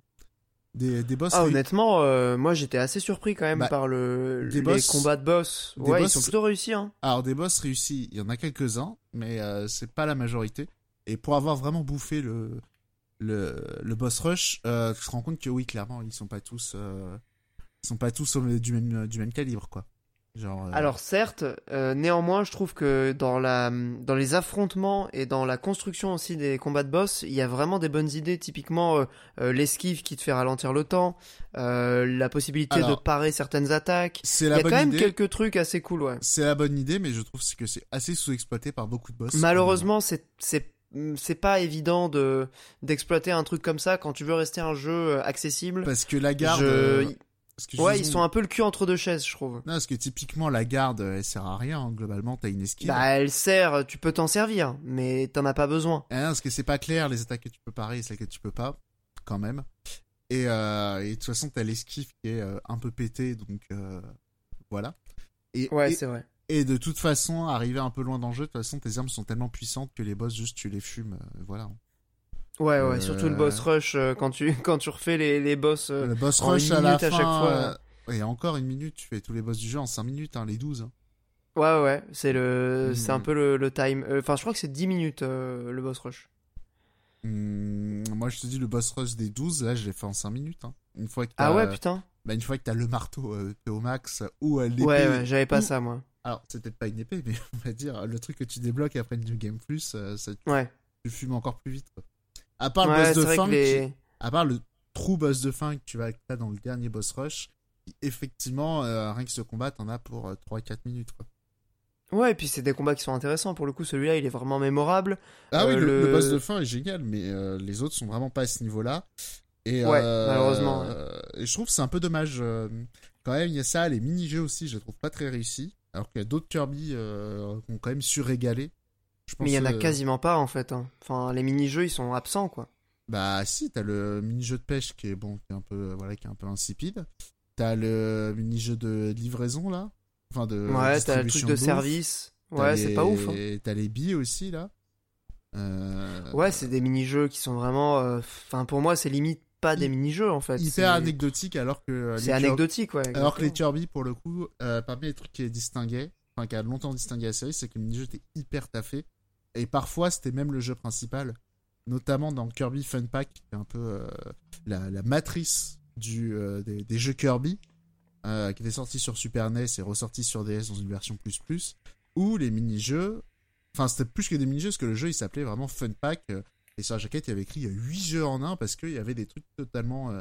Des, des boss Ah, honnêtement, euh, moi j'étais assez surpris quand même Bah, par le, des les boss- combats de boss. des Ouais, ils sont plutôt réussis, hein. Alors des boss réussis, il y en a quelques-uns, mais euh, c'est pas la majorité. Et pour avoir vraiment bouffé le le, le boss rush, euh, tu te rends compte que oui, clairement, ils sont pas tous euh, ils sont pas tous au- du même du même calibre quoi. Genre euh, Alors certes, euh, néanmoins, je trouve que dans la dans les affrontements et dans la construction aussi des combats de boss, il y a vraiment des bonnes idées. Typiquement, euh, euh, l'esquive qui te fait ralentir le temps, euh, la possibilité Alors, de parer certaines attaques. c'est Il y a quand même idée. quelques trucs assez cool, ouais. C'est la bonne idée, mais je trouve que c'est assez sous-exploité par beaucoup de boss. Malheureusement, c'est c'est c'est pas évident de d'exploiter un truc comme ça quand tu veux rester un jeu accessible. parce que la garde. Je- Ouais, ils sont un peu le cul entre deux chaises, je trouve. Non, parce que typiquement la garde, elle sert à rien. hein. Globalement, t'as une esquive. Bah, elle sert, tu peux t'en servir, mais t'en as pas besoin. Ah non, parce que c'est pas clair les attaques que tu peux parer et celles que tu peux pas, quand même. Et, euh, et de toute façon, t'as l'esquive qui est euh, un peu pété, donc euh, voilà. Et, Ouais, c'est vrai. et de toute façon, arriver un peu loin dans le jeu, de toute façon, tes armes sont tellement puissantes que les boss, juste tu les fumes, euh, voilà. Ouais, ouais, Euh, surtout le boss rush euh, quand tu quand tu refais les, les boss. euh, le boss en rush une à la fin. à chaque fois. euh, et encore une minute, tu fais tous les boss du jeu en 5 minutes, hein, les 12. hein. Ouais, ouais, c'est le, Mm. c'est un peu le, le time. euh, Enfin, je crois que c'est 10 minutes euh, le boss rush. Hum, moi, je te dis, le boss rush des 12, là, je l'ai fait en 5 minutes. hein. Une fois que Ah ouais, putain. bah, une fois que t'as le marteau euh, au max ou euh, l'épée. Ouais, ouais, j'avais pas ou- ça moi. Alors, c'est peut-être pas une épée, mais on va dire le truc que tu débloques après New Game Plus, euh, ça, Ouais. tu fumes encore plus vite. Quoi. À part le Ouais, boss de fin, à part le true boss de fin que tu vas as dans le dernier boss rush, effectivement, euh, rien que ce combat, t'en as pour euh, 3-4 minutes. Quoi. Ouais, et puis c'est des combats qui sont intéressants. Pour le coup, celui-là, il est vraiment mémorable. Ah oui, Euh, le, le- le boss de fin est génial, mais euh, les autres sont vraiment pas à ce niveau-là. Et, Ouais, euh, malheureusement, euh, et je trouve que c'est un peu dommage. euh, quand même, il y a ça, les mini-jeux aussi, je les trouve pas très réussis. Alors qu'il y a d'autres Kirby euh, qui ont quand même surrégalé. Je pense, Mais il y en a euh, quasiment pas, en fait. hein. Enfin, les mini-jeux, ils sont absents, quoi. Bah si, t'as le mini-jeu de pêche qui est bon, qui est un peu, voilà, qui est un peu insipide. T'as le mini-jeu de livraison là, enfin de ouais, t'as le truc de service. Ouais, c'est les- pas ouf. hein. T'as les billes aussi là. Euh, Ouais, c'est des mini-jeux qui sont vraiment. euh, Enfin, pour moi, c'est limite pas des mini-jeux, en fait. hyper anecdotique alors que euh, les C'est Kirby- anecdotique, ouais. Alors que les. Kirby, pour le coup, euh, parmi les trucs qui les distinguaient, enfin qui a longtemps distingué la série, c'est que le mini-jeu était hyper taffé. Et parfois, c'était même le jeu principal. Notamment dans Kirby Fun Pack, qui est un peu euh, la, matrice du, euh, des, jeux Kirby, euh, qui était sorti sur Super NES et ressorti sur DS dans une version plus plus, où les mini-jeux, enfin c'était plus que des mini-jeux, parce que le jeu il s'appelait vraiment Fun Pack, et sur la jaquette il y avait écrit 8 jeux en un, parce qu'il y avait des trucs totalement...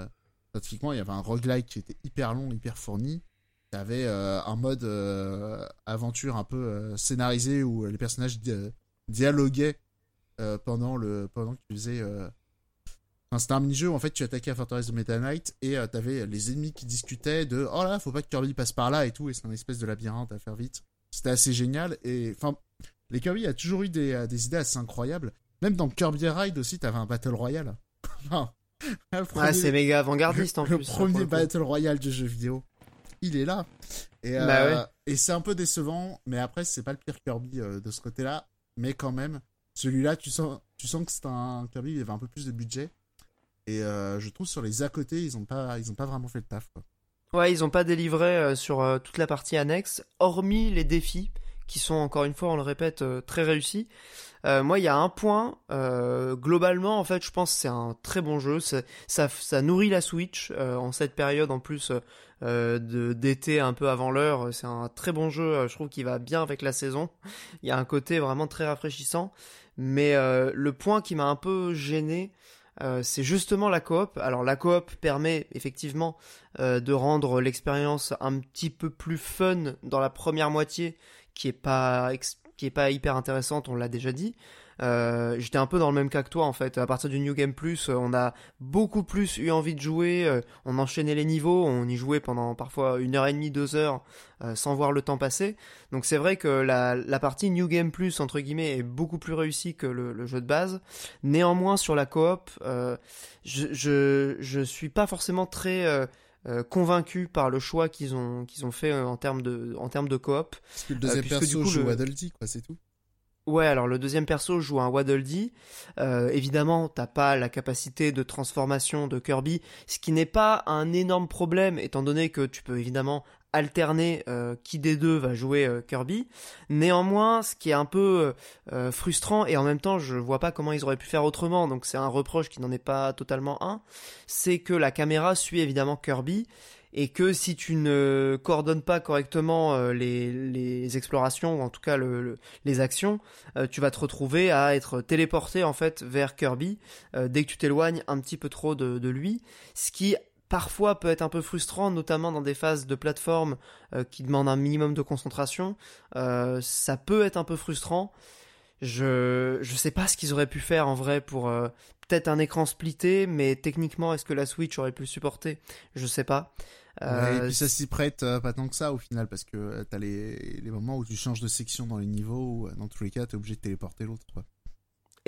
Typiquement, il y avait un roguelike qui était hyper long, hyper fourni. T'avais euh, un mode aventure un peu scénarisé où les personnages di- dialoguaient euh, pendant le pendant que tu faisais. euh, Enfin, c'était un mini-jeu où en fait tu attaquais la forteresse de Meta Knight et euh, t'avais les ennemis qui discutaient de oh là faut pas que Kirby passe par là et tout et c'est un espèce de labyrinthe à faire vite. C'était assez génial et enfin les Kirby a toujours eu des, euh, des idées assez incroyables. Même dans Kirby Ride aussi t'avais un battle royale. Premier- c'est méga avant-gardiste, en le plus. premier le coup. Battle Royale du jeu vidéo. Il est là. Et, euh, Bah ouais. et c'est un peu décevant, mais après, c'est pas le pire Kirby euh, de ce côté-là. Mais quand même, celui-là, tu sens, que c'est un Kirby, il avait un peu plus de budget. Et euh, je trouve sur les à côté, ils ont pas, vraiment fait le taf. Quoi. Ouais, ils ont pas délivré euh, sur euh, toute la partie annexe, hormis les défis, qui sont encore une fois, on le répète, euh, très réussis. Euh, moi, il y a un point, euh, globalement, en fait, je pense que c'est un très bon jeu. Ça, nourrit la Switch en cette période, en plus d'été un peu avant l'heure. C'est un très bon jeu, je trouve qu'il va bien avec la saison. Il y a un côté vraiment très rafraîchissant. Mais le point qui m'a un peu gêné, c'est justement la coop. Alors la coop permet effectivement de rendre l'expérience un petit peu plus fun dans la première moitié, qui est pas qui est pas hyper intéressante, on l'a déjà dit. Euh, J'étais un peu dans le même cas que toi en fait. À partir du New Game Plus, euh, on a beaucoup plus eu envie de jouer. euh, on enchaînait les niveaux, on y jouait pendant parfois une heure et demie, deux heures, sans voir le temps passer. Donc c'est vrai que la, la partie New Game Plus entre guillemets est beaucoup plus réussie que le, jeu de base. Néanmoins sur la coop, je, je je suis pas forcément très euh, euh, convaincu par le choix qu'ils ont qu'ils ont fait euh, en termes de en termes de coop. Parce que le deuxième puisque perso joue le- Waddle Dee, quoi, c'est tout. Ouais, alors le deuxième perso joue un Waddle Dee. Euh, évidemment, t'as pas la capacité de transformation de Kirby, ce qui n'est pas un énorme problème, étant donné que tu peux évidemment alterner euh, qui des deux va jouer euh, Kirby. Néanmoins, ce qui est un peu euh, frustrant, et en même temps, je vois pas comment ils auraient pu faire autrement, donc c'est un reproche qui n'en est pas totalement un, c'est que la caméra suit évidemment Kirby, et que si tu ne coordonnes pas correctement les, explorations, ou en tout cas le- le, les actions, tu vas te retrouver à être téléporté en fait vers Kirby dès que tu t'éloignes un petit peu trop de, de lui, ce qui parfois peut être un peu frustrant, notamment dans des phases de plateforme euh, qui demandent un minimum de concentration. Euh, ça peut être un peu frustrant. Je je sais pas ce qu'ils auraient pu faire en vrai pour euh, peut-être un écran splitté, mais techniquement est-ce que la Switch aurait pu le supporter? Je sais pas. Ouais, Euh, et puis ça s'y prête euh, pas tant que ça au final, parce que euh, t'as les, les moments où tu changes de section dans les niveaux, où euh, dans tous les cas, t'es obligé de téléporter l'autre. quoi.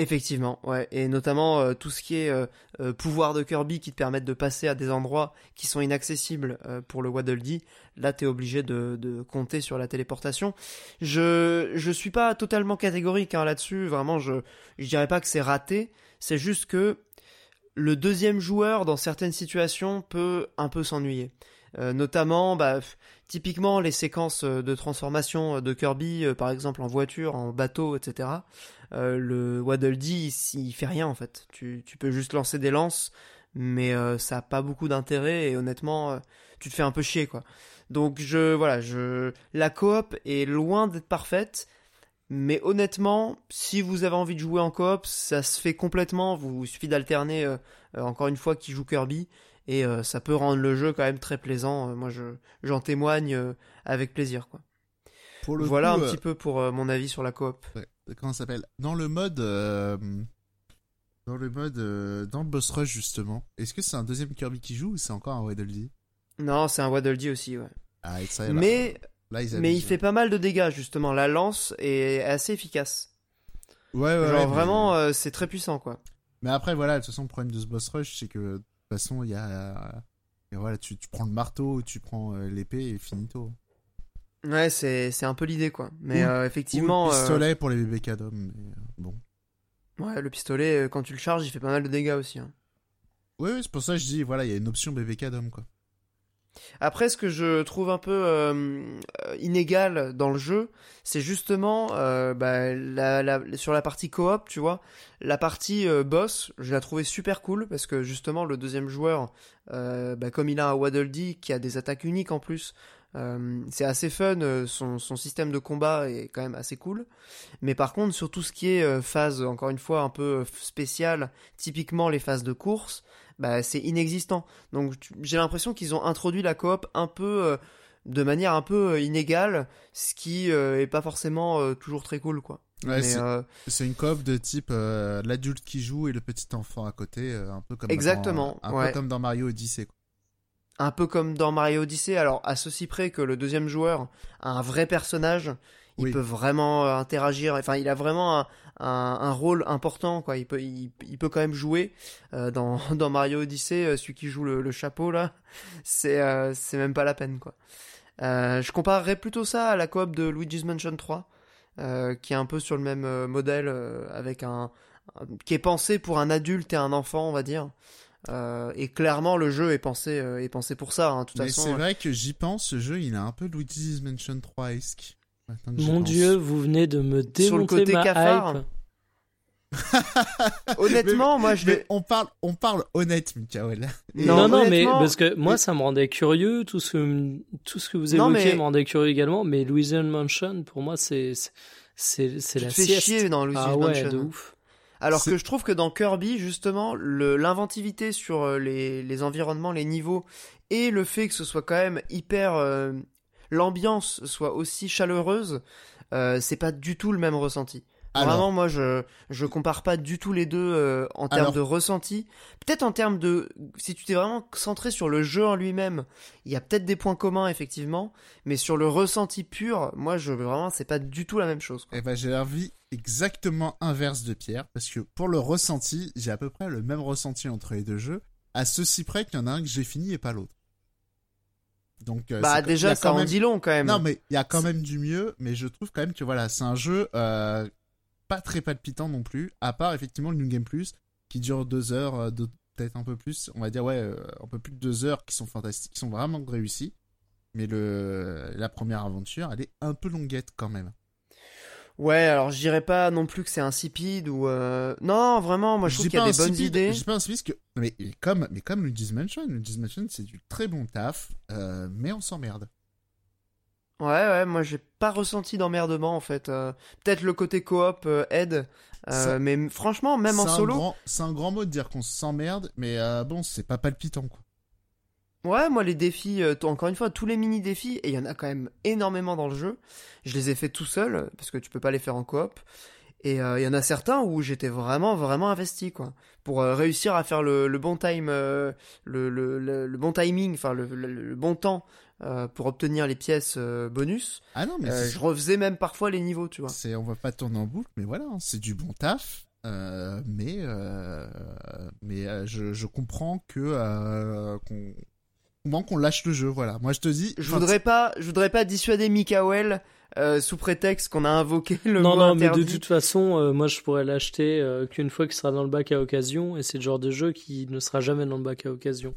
Effectivement, ouais, et notamment euh, tout ce qui est euh, euh, pouvoir de Kirby qui te permettent de passer à des endroits qui sont inaccessibles pour le Waddle Dee. Là, t'es obligé de, compter sur la téléportation. Je je suis pas totalement catégorique hein, là-dessus. Vraiment, je je dirais pas que c'est raté. C'est juste que le deuxième joueur dans certaines situations peut un peu s'ennuyer. Notamment, bah, typiquement les séquences de transformation de Kirby, par exemple en voiture, en bateau, etc. Euh, le Waddle Dee, il, il fait rien en fait. Tu, tu peux juste lancer des lances, mais euh, ça a pas beaucoup d'intérêt et honnêtement, euh, tu te fais un peu chier quoi. Donc je voilà, je la coop est loin d'être parfaite, Mais honnêtement, si vous avez envie de jouer en coop, ça se fait complètement. Vous il suffit d'alterner euh, euh, encore une fois qui joue Kirby et euh, ça peut rendre le jeu quand même très plaisant. Euh, moi, je j'en témoigne euh, avec plaisir. Quoi. Pour le Voilà coup, un petit peu pour mon avis sur la coop. ouais, comment ça s'appelle? Dans le mode, euh, dans le mode, euh, dans le boss rush justement. Est-ce que c'est un deuxième Kirby qui joue ou c'est encore un Waddle Dee Non, c'est un Waddle Dee aussi, ouais. Ah, et ça, Mais là, ils mais il fait pas mal de dégâts justement. La lance est assez efficace. Ouais, ouais, Genre ouais, mais- vraiment, euh, c'est très puissant quoi. Mais après, voilà, de toute façon, le problème de ce boss rush, c'est que de toute façon, il y a. et voilà, tu, tu prends le marteau, tu prends l'épée et finito. Ouais, c'est c'est un peu l'idée quoi. Mais Ou- euh, Ou effectivement, le euh, pistolet pour les bébés cadom, mais euh, bon. ouais, le pistolet quand tu le charges, il fait pas mal de dégâts aussi. hein. Oui, oui, c'est pour ça que je dis, voilà, il y a une option bébé cadom, quoi. Après, ce que je trouve un peu euh, inégal dans le jeu, c'est justement euh, bah, la, la- sur la partie coop, tu vois, la partie euh, boss, je l'ai trouvé super cool parce que justement le deuxième joueur, bah, comme il a un Waddle Dee qui a des attaques uniques en plus, euh, c'est assez fun. euh, Son, son système de combat est quand même assez cool. Mais par contre, sur tout ce qui est euh, phase, encore une fois, un peu spéciale, typiquement les phases de course, bah, c'est inexistant. Donc j'ai l'impression qu'ils ont introduit la coop un peu euh, de manière un peu inégale, ce qui euh, est pas forcément toujours très cool quoi. Ouais, c'est euh, une coop de type euh, l'adulte qui joue et le petit enfant à côté, euh, un peu comme Exactement, dans, un ouais. peu comme dans Mario Odyssey. Quoi. Un peu comme dans Mario Odyssey, alors à ceci près que le deuxième joueur a un vrai personnage, il Oui. peut vraiment euh, interagir, enfin il a vraiment un, un, un rôle important quoi, il peut, il, il peut quand même jouer Euh, dans, dans Mario Odyssey, euh, celui qui joue le, le chapeau là, c'est euh, c'est même pas la peine quoi. Je comparerais plutôt ça à la coop de Luigi's Mansion 3, euh, qui est un peu sur le même modèle, avec un- qui est pensé pour un adulte et un enfant on va dire. Euh, et clairement, le jeu est pensé, euh, est pensé pour ça. hein. De toute Mais façon, c'est vrai que j'y pense, ce jeu, il a un peu Luigi's Mansion 3-esque. Maintenant que j'y Mon pense. dieu, vous venez de me démonter Sur le côté ma cafard. hype. honnêtement, moi, je Mais l'ai. on parle, on parle honnête, Mikael. Non, Non, non, mais parce que moi, mais- ça me rendait curieux. Tout ce que, tout ce que vous Non, évoquez mais- me rendait curieux également. Mais Louisiana Mansion, pour moi, c'est, c'est, c'est, la sieste. chier dans Luigi's ah ouais, Mansion. de ouf. Alors que je trouve que dans Kirby, justement, le- l'inventivité sur euh, les, les environnements, les niveaux, et le fait que ce soit quand même hyper. euh, L'ambiance soit aussi chaleureuse, euh, c'est pas du tout le même ressenti. Alors, Vraiment, moi, je je compare pas du tout les deux euh, en termes Alors- de ressenti. Peut-être en termes de, si tu t'es vraiment centré sur le jeu en lui-même, il y a peut-être des points communs effectivement, mais sur le ressenti pur, moi, je vraiment, c'est pas du tout la même chose. quoi. eh ben, j'ai l'avis exactement inverse de Pierre, parce que pour le ressenti, j'ai à peu près le même ressenti entre les deux jeux, à ceci près qu'il y en a un que j'ai fini et pas l'autre. Donc, euh, Bah déjà, ça quand en même- dit long quand même. Non, mais il y a quand même du mieux, mais je trouve quand même que voilà, c'est un jeu euh, pas très palpitant non plus, à part effectivement le New Game Plus, qui dure deux heures, euh, deux- peut-être un peu plus, on va dire ouais, euh, un peu plus de deux heures, qui sont fantastiques, qui sont vraiment réussis. Mais le la première aventure, elle est un peu longuette quand même. Ouais, alors je dirais pas non plus que c'est insipide ou euh... non, vraiment, moi je, trouve qu'il y a pas des bonnes idées. Je dis pas insipide que mais comme mais comme Luigi's Mansion, Luigi's Mansion c'est du très bon taf, euh, mais on s'emmerde. Ouais, ouais, moi j'ai pas ressenti d'emmerdement en fait. Euh, Peut-être le côté coop euh, aide, mais franchement, même en solo, C'est un grand mot de dire qu'on s'emmerde, mais bon, c'est pas palpitant quoi. Ouais, moi les défis, euh, encore une fois, tous les mini défis, et il y en a quand même énormément dans le jeu. Je les ai fait tout seul parce que tu peux pas les faire en coop. Et euh, il y en a certains où j'étais vraiment, vraiment investi, quoi. Pour euh, réussir à faire le, le bon time, le, le, le, le bon timing, enfin le, bon temps pour obtenir les pièces bonus. Ah non, mais je refaisais même parfois les niveaux, tu vois. C'est, on va pas tourner en boucle, mais voilà, hein, c'est du bon taf. euh, mais euh, mais euh, je, je comprends que qu'on comment qu'on lâche le jeu, voilà. Moi je te dis, Je voudrais pas, je voudrais pas dissuader Mikael euh, sous prétexte qu'on a invoqué le non, mot non, mais de interdit. toute façon, euh, moi, je pourrais l'acheter euh, qu'une fois qu'il sera dans le bac à occasion. Et c'est le genre de jeu qui ne sera jamais dans le bac à occasion.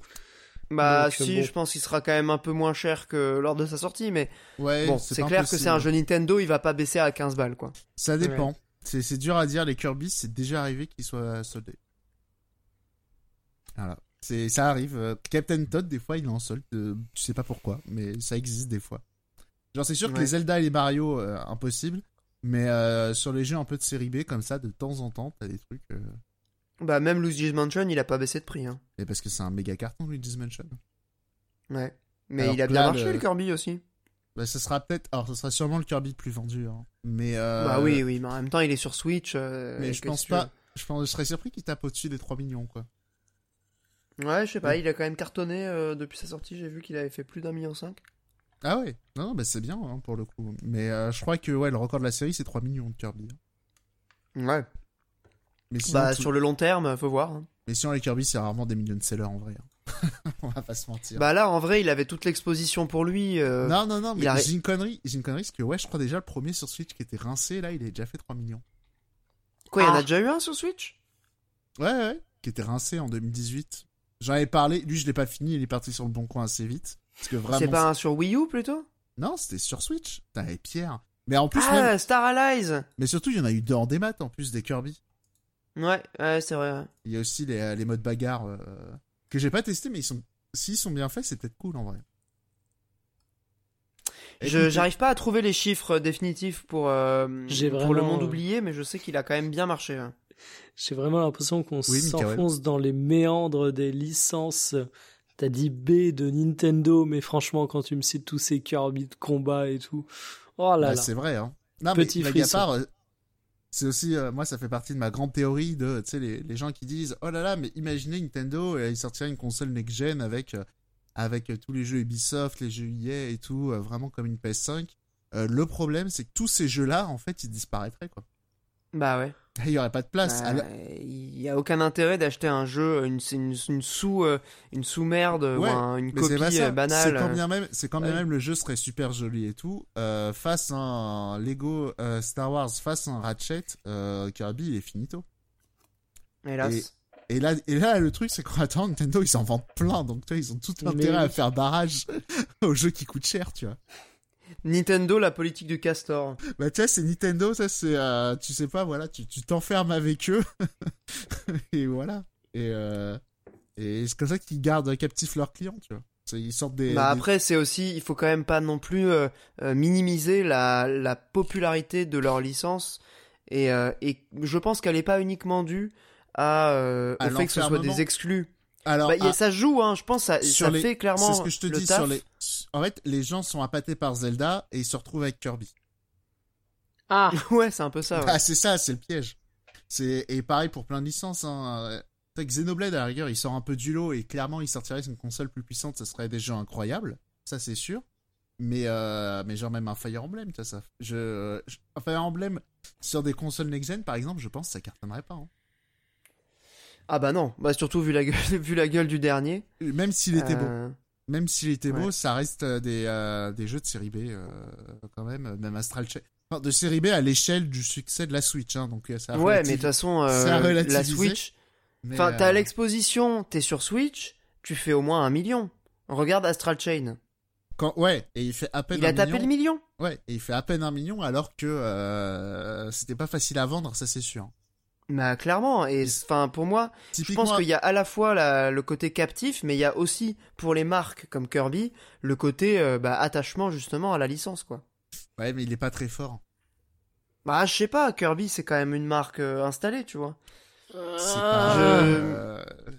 Bah Donc, si, bon. je pense qu'il sera quand même un peu moins cher que lors de sa sortie, mais ouais, bon, c'est clair que c'est un jeu Nintendo, il va pas baisser à 15 balles, quoi. Ça dépend. C'est, c'est dur à dire. Les Kirby, c'est déjà arrivé qu'ils soient soldés. Voilà. C'est, ça arrive. Euh, Captain Todd, des fois, il est en solde. euh, tu sais pas pourquoi, mais ça existe des fois. Genre, c'est sûr que les Zelda et les Mario, euh, impossible. Mais euh, sur les jeux un peu de série B, comme ça, de temps en temps, t'as des trucs. Bah, même Luigi's Mansion, il a pas baissé de prix. Hein. Et parce que c'est un méga carton, Luigi's Mansion. Ouais. Mais Alors il a bien là, marché, le- le Kirby aussi. Bah, ce sera peut-être. Alors, ce sera sûrement le Kirby le plus vendu. hein. Mais. Bah oui, oui, mais en même temps, il est sur Switch. Mais je pense pas. Je, pense, je serais surpris qu'il tape au-dessus des 3 millions, quoi. Ouais, je sais pas, il a quand même cartonné euh, depuis sa sortie. J'ai vu qu'il avait fait plus d'un million cinq. Ah ouais Non, non, bah c'est bien, hein, pour le coup. Mais euh, je crois que ouais, le record de la série, c'est 3 millions de Kirby. hein. Ouais. Mais sinon, Bah, tout- sur le long terme, faut voir. hein. Mais sinon, les Kirby, c'est rarement des millions de sellers en vrai. On va pas se mentir. Bah là, en vrai, il avait toute l'exposition pour lui. euh, non, non, non, il mais a- j'ai une connerie. J'ai une connerie, parce que ouais, je crois déjà le premier sur Switch qui était rincé, là, il a déjà fait 3 millions. Quoi, il y en Ah. a déjà eu un sur Switch? Ouais, ouais, qui était rincé en 2018. J'en avais parlé, lui, je l'ai pas fini, il est parti sur le bon coin assez vite. Parce que vraiment. C'est pas un sur Wii U plutôt? Non, c'était sur Switch. T'avais Pierre. Mais en plus, Ah, même... Star Allies Mais surtout, il y en a eu deux en démat, en plus, des Kirby. Ouais, ouais, c'est vrai. Il y a aussi les, les modes bagarre euh, que j'ai pas testé, mais ils sont, s'ils sont bien faits, c'est peut-être cool en vrai. Je J'arrive pas à trouver les chiffres définitifs pour, euh, J'ai pour vraiment, le monde euh, oublié, mais je sais qu'il a quand même bien marché. hein. J'ai vraiment l'impression qu'on Oui, s'enfonce dans les méandres des licences. T'as dit B de Nintendo, mais franchement, quand tu me cites tous ces Kirby de combat et tout, oh là bah, là. c'est vrai. Hein. Non, Petit mais frisson. part, euh, c'est aussi, euh, moi, ça fait partie de ma grande théorie de, tu sais, les, les gens qui disent, oh là là, mais imaginez Nintendo, euh, il sortirait une console next-gen avec, euh, avec euh, tous les jeux Ubisoft, les jeux EA et tout, vraiment comme une PS5. Euh, le problème, c'est que tous ces jeux-là, en fait, ils disparaîtraient, quoi. Bah ouais. Il y aurait pas de place. Bah, Alors- Il y a aucun intérêt d'acheter un jeu, une, une, une sous, euh, une sous merde ou un- une copie pas ça. euh, banale. C'est quand bien même, c'est quand bien Ouais. même le jeu serait super joli et tout. Euh, face à un Lego euh, Star Wars, face à un Ratchet, euh, Kirby il est finito. Hélas. Et là, et là le truc c'est qu'en attendant Nintendo ils en vendent plein, donc tu vois, ils ont tout Mais intérêt à faire barrage aux jeux qui coûtent cher, tu vois. Nintendo, la politique du castor. Bah tu vois, c'est Nintendo, ça c'est, euh, tu sais pas, voilà, tu tu t'enfermes avec eux et voilà. Et euh, et c'est comme ça qu'ils gardent captifs leurs clients, tu vois. Ils sortent des. Bah des- après, c'est aussi, il faut quand même pas non plus euh, minimiser la, la popularité de leur licence. Et, et je pense qu'elle est pas uniquement due à, euh, À au fait que ce soit des exclus. Alors, Bah, ah, ça se joue, hein, je pense, ça, Sur ça les- fait clairement C'est ce que je te le dis taf. sur les. En fait, les gens sont appâtés par Zelda et ils se retrouvent avec Kirby. Ah, ouais, c'est un peu ça. ouais. Ah, c'est ça, c'est le piège. C'est et pareil pour plein de licences. Hein. Euh, Xenoblade à la rigueur, il sort un peu du lot et clairement, il sortirait sur une console plus puissante, ça serait des jeux incroyables. Ça, c'est sûr. Mais euh, mais genre même un Fire Emblem, tu vois ça. Je, je- un Fire Emblem sur des consoles next-gen, par exemple, je pense que ça cartonnerait pas. hein. Ah bah non, bah surtout vu la gueule, vu la gueule du dernier. Même s'il était beau. Euh, Même s'il était beau, ça reste euh, des, euh, des jeux de série B euh, quand même, même Astral Chain. Enfin, de série B à l'échelle du succès de la Switch, hein, donc ça Ouais, mais de toute façon, euh, la Switch. Enfin, t'as l'exposition, t'es sur Switch, tu fais au moins un million. Regarde Astral Chain. quand- ouais, et il fait à peine Il a un tapé million. le million. Ouais, et il fait à peine un million alors que c'était pas facile à vendre, ça c'est sûr. Bah clairement, et enfin pour moi, je pense qu'il y a à la fois la- le côté captif, mais il y a aussi pour les marques comme Kirby le côté euh, bah, attachement justement à la licence quoi. ouais, mais il est pas très fort. Bah je sais pas, Kirby c'est quand même une marque euh, installée, tu vois. C'est pas, Je- euh,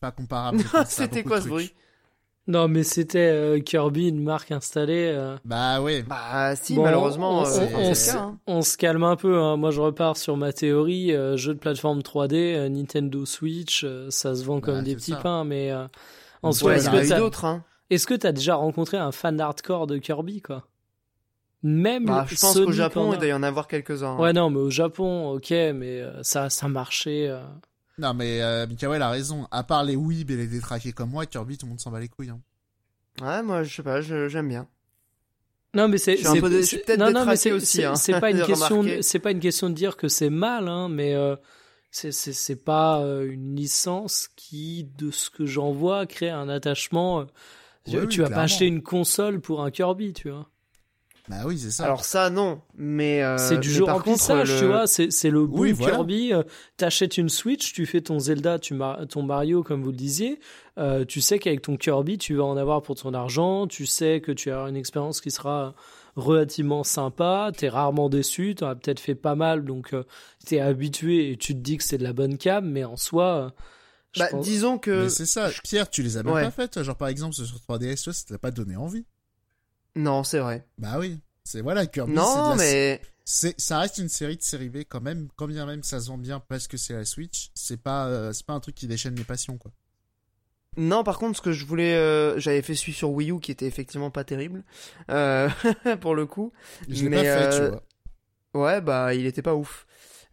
pas comparable. C'était quoi ce bruit? Non, mais c'était euh, Kirby, une marque installée. euh. Bah ouais. Bah si, Bon, malheureusement, on, euh, c'est- on- c'est on le cas. s- hein. on se calme un peu. hein. Moi, je repars sur ma théorie. euh, jeu de plateforme 3D, euh, Nintendo Switch, euh, ça se vend comme Bah, des c'est petits ça. pains. Mais euh, en soi, Ouais, il est-ce y en a que t'as d'autres, hein. est-ce que t'as déjà rencontré un fan hardcore de Kirby, quoi? Même Bah, je pense qu'au Japon, il doit y en avoir quelques-uns. hein. Ouais, non, mais au Japon, ok, mais euh, ça, ça marchait. euh. Non mais euh, Mikael a raison. À part les weeb et les détraqués comme moi, Kirby, tout le monde s'en bat les couilles. hein. Ouais, moi je sais pas, j'aime bien. Non, mais c'est. Non, non, mais détraqué c'est aussi, c'est- hein. c'est pas une question. de- remarqué. C'est pas une question de dire que c'est mal, hein, mais euh, c'est c'est c'est pas euh, une licence qui, de ce que j'en vois, crée un attachement. euh, Oui, tu oui, vas pas acheter une console pour un Kirby, tu vois. Bah oui, c'est ça. Alors ça non, mais euh, c'est du jeu par remplissage, contre, tu vois. C'est c'est le bon Oui, voilà. Kirby. euh, T'achètes une Switch, tu fais ton Zelda, tu mar- ton Mario, comme vous le disiez. euh, tu sais qu'avec ton Kirby, tu vas en avoir pour ton argent. Tu sais que tu as une expérience qui sera relativement sympa. T'es rarement déçu, t'en as peut-être fait pas mal, donc euh, t'es habitué et tu te dis que c'est de la bonne cam, mais en soi. bah, disons que. Mais c'est ça, Pierre, tu les as même pas faites. Genre, par exemple, sur 3DS, ça t'a pas donné envie. Non, c'est vrai. Bah oui. C'est voilà, Kirby. Non, mais. C'est, ça reste une série de série B quand même, quand bien même ça se vend bien parce que c'est la Switch, c'est pas, euh, c'est pas un truc qui déchaîne les passions, quoi. Non, par contre, ce que je voulais, euh, j'avais fait celui sur Wii U qui était effectivement pas terrible, euh, pour le coup. Je l'ai pas fait, tu vois. Ouais, bah, il était pas ouf.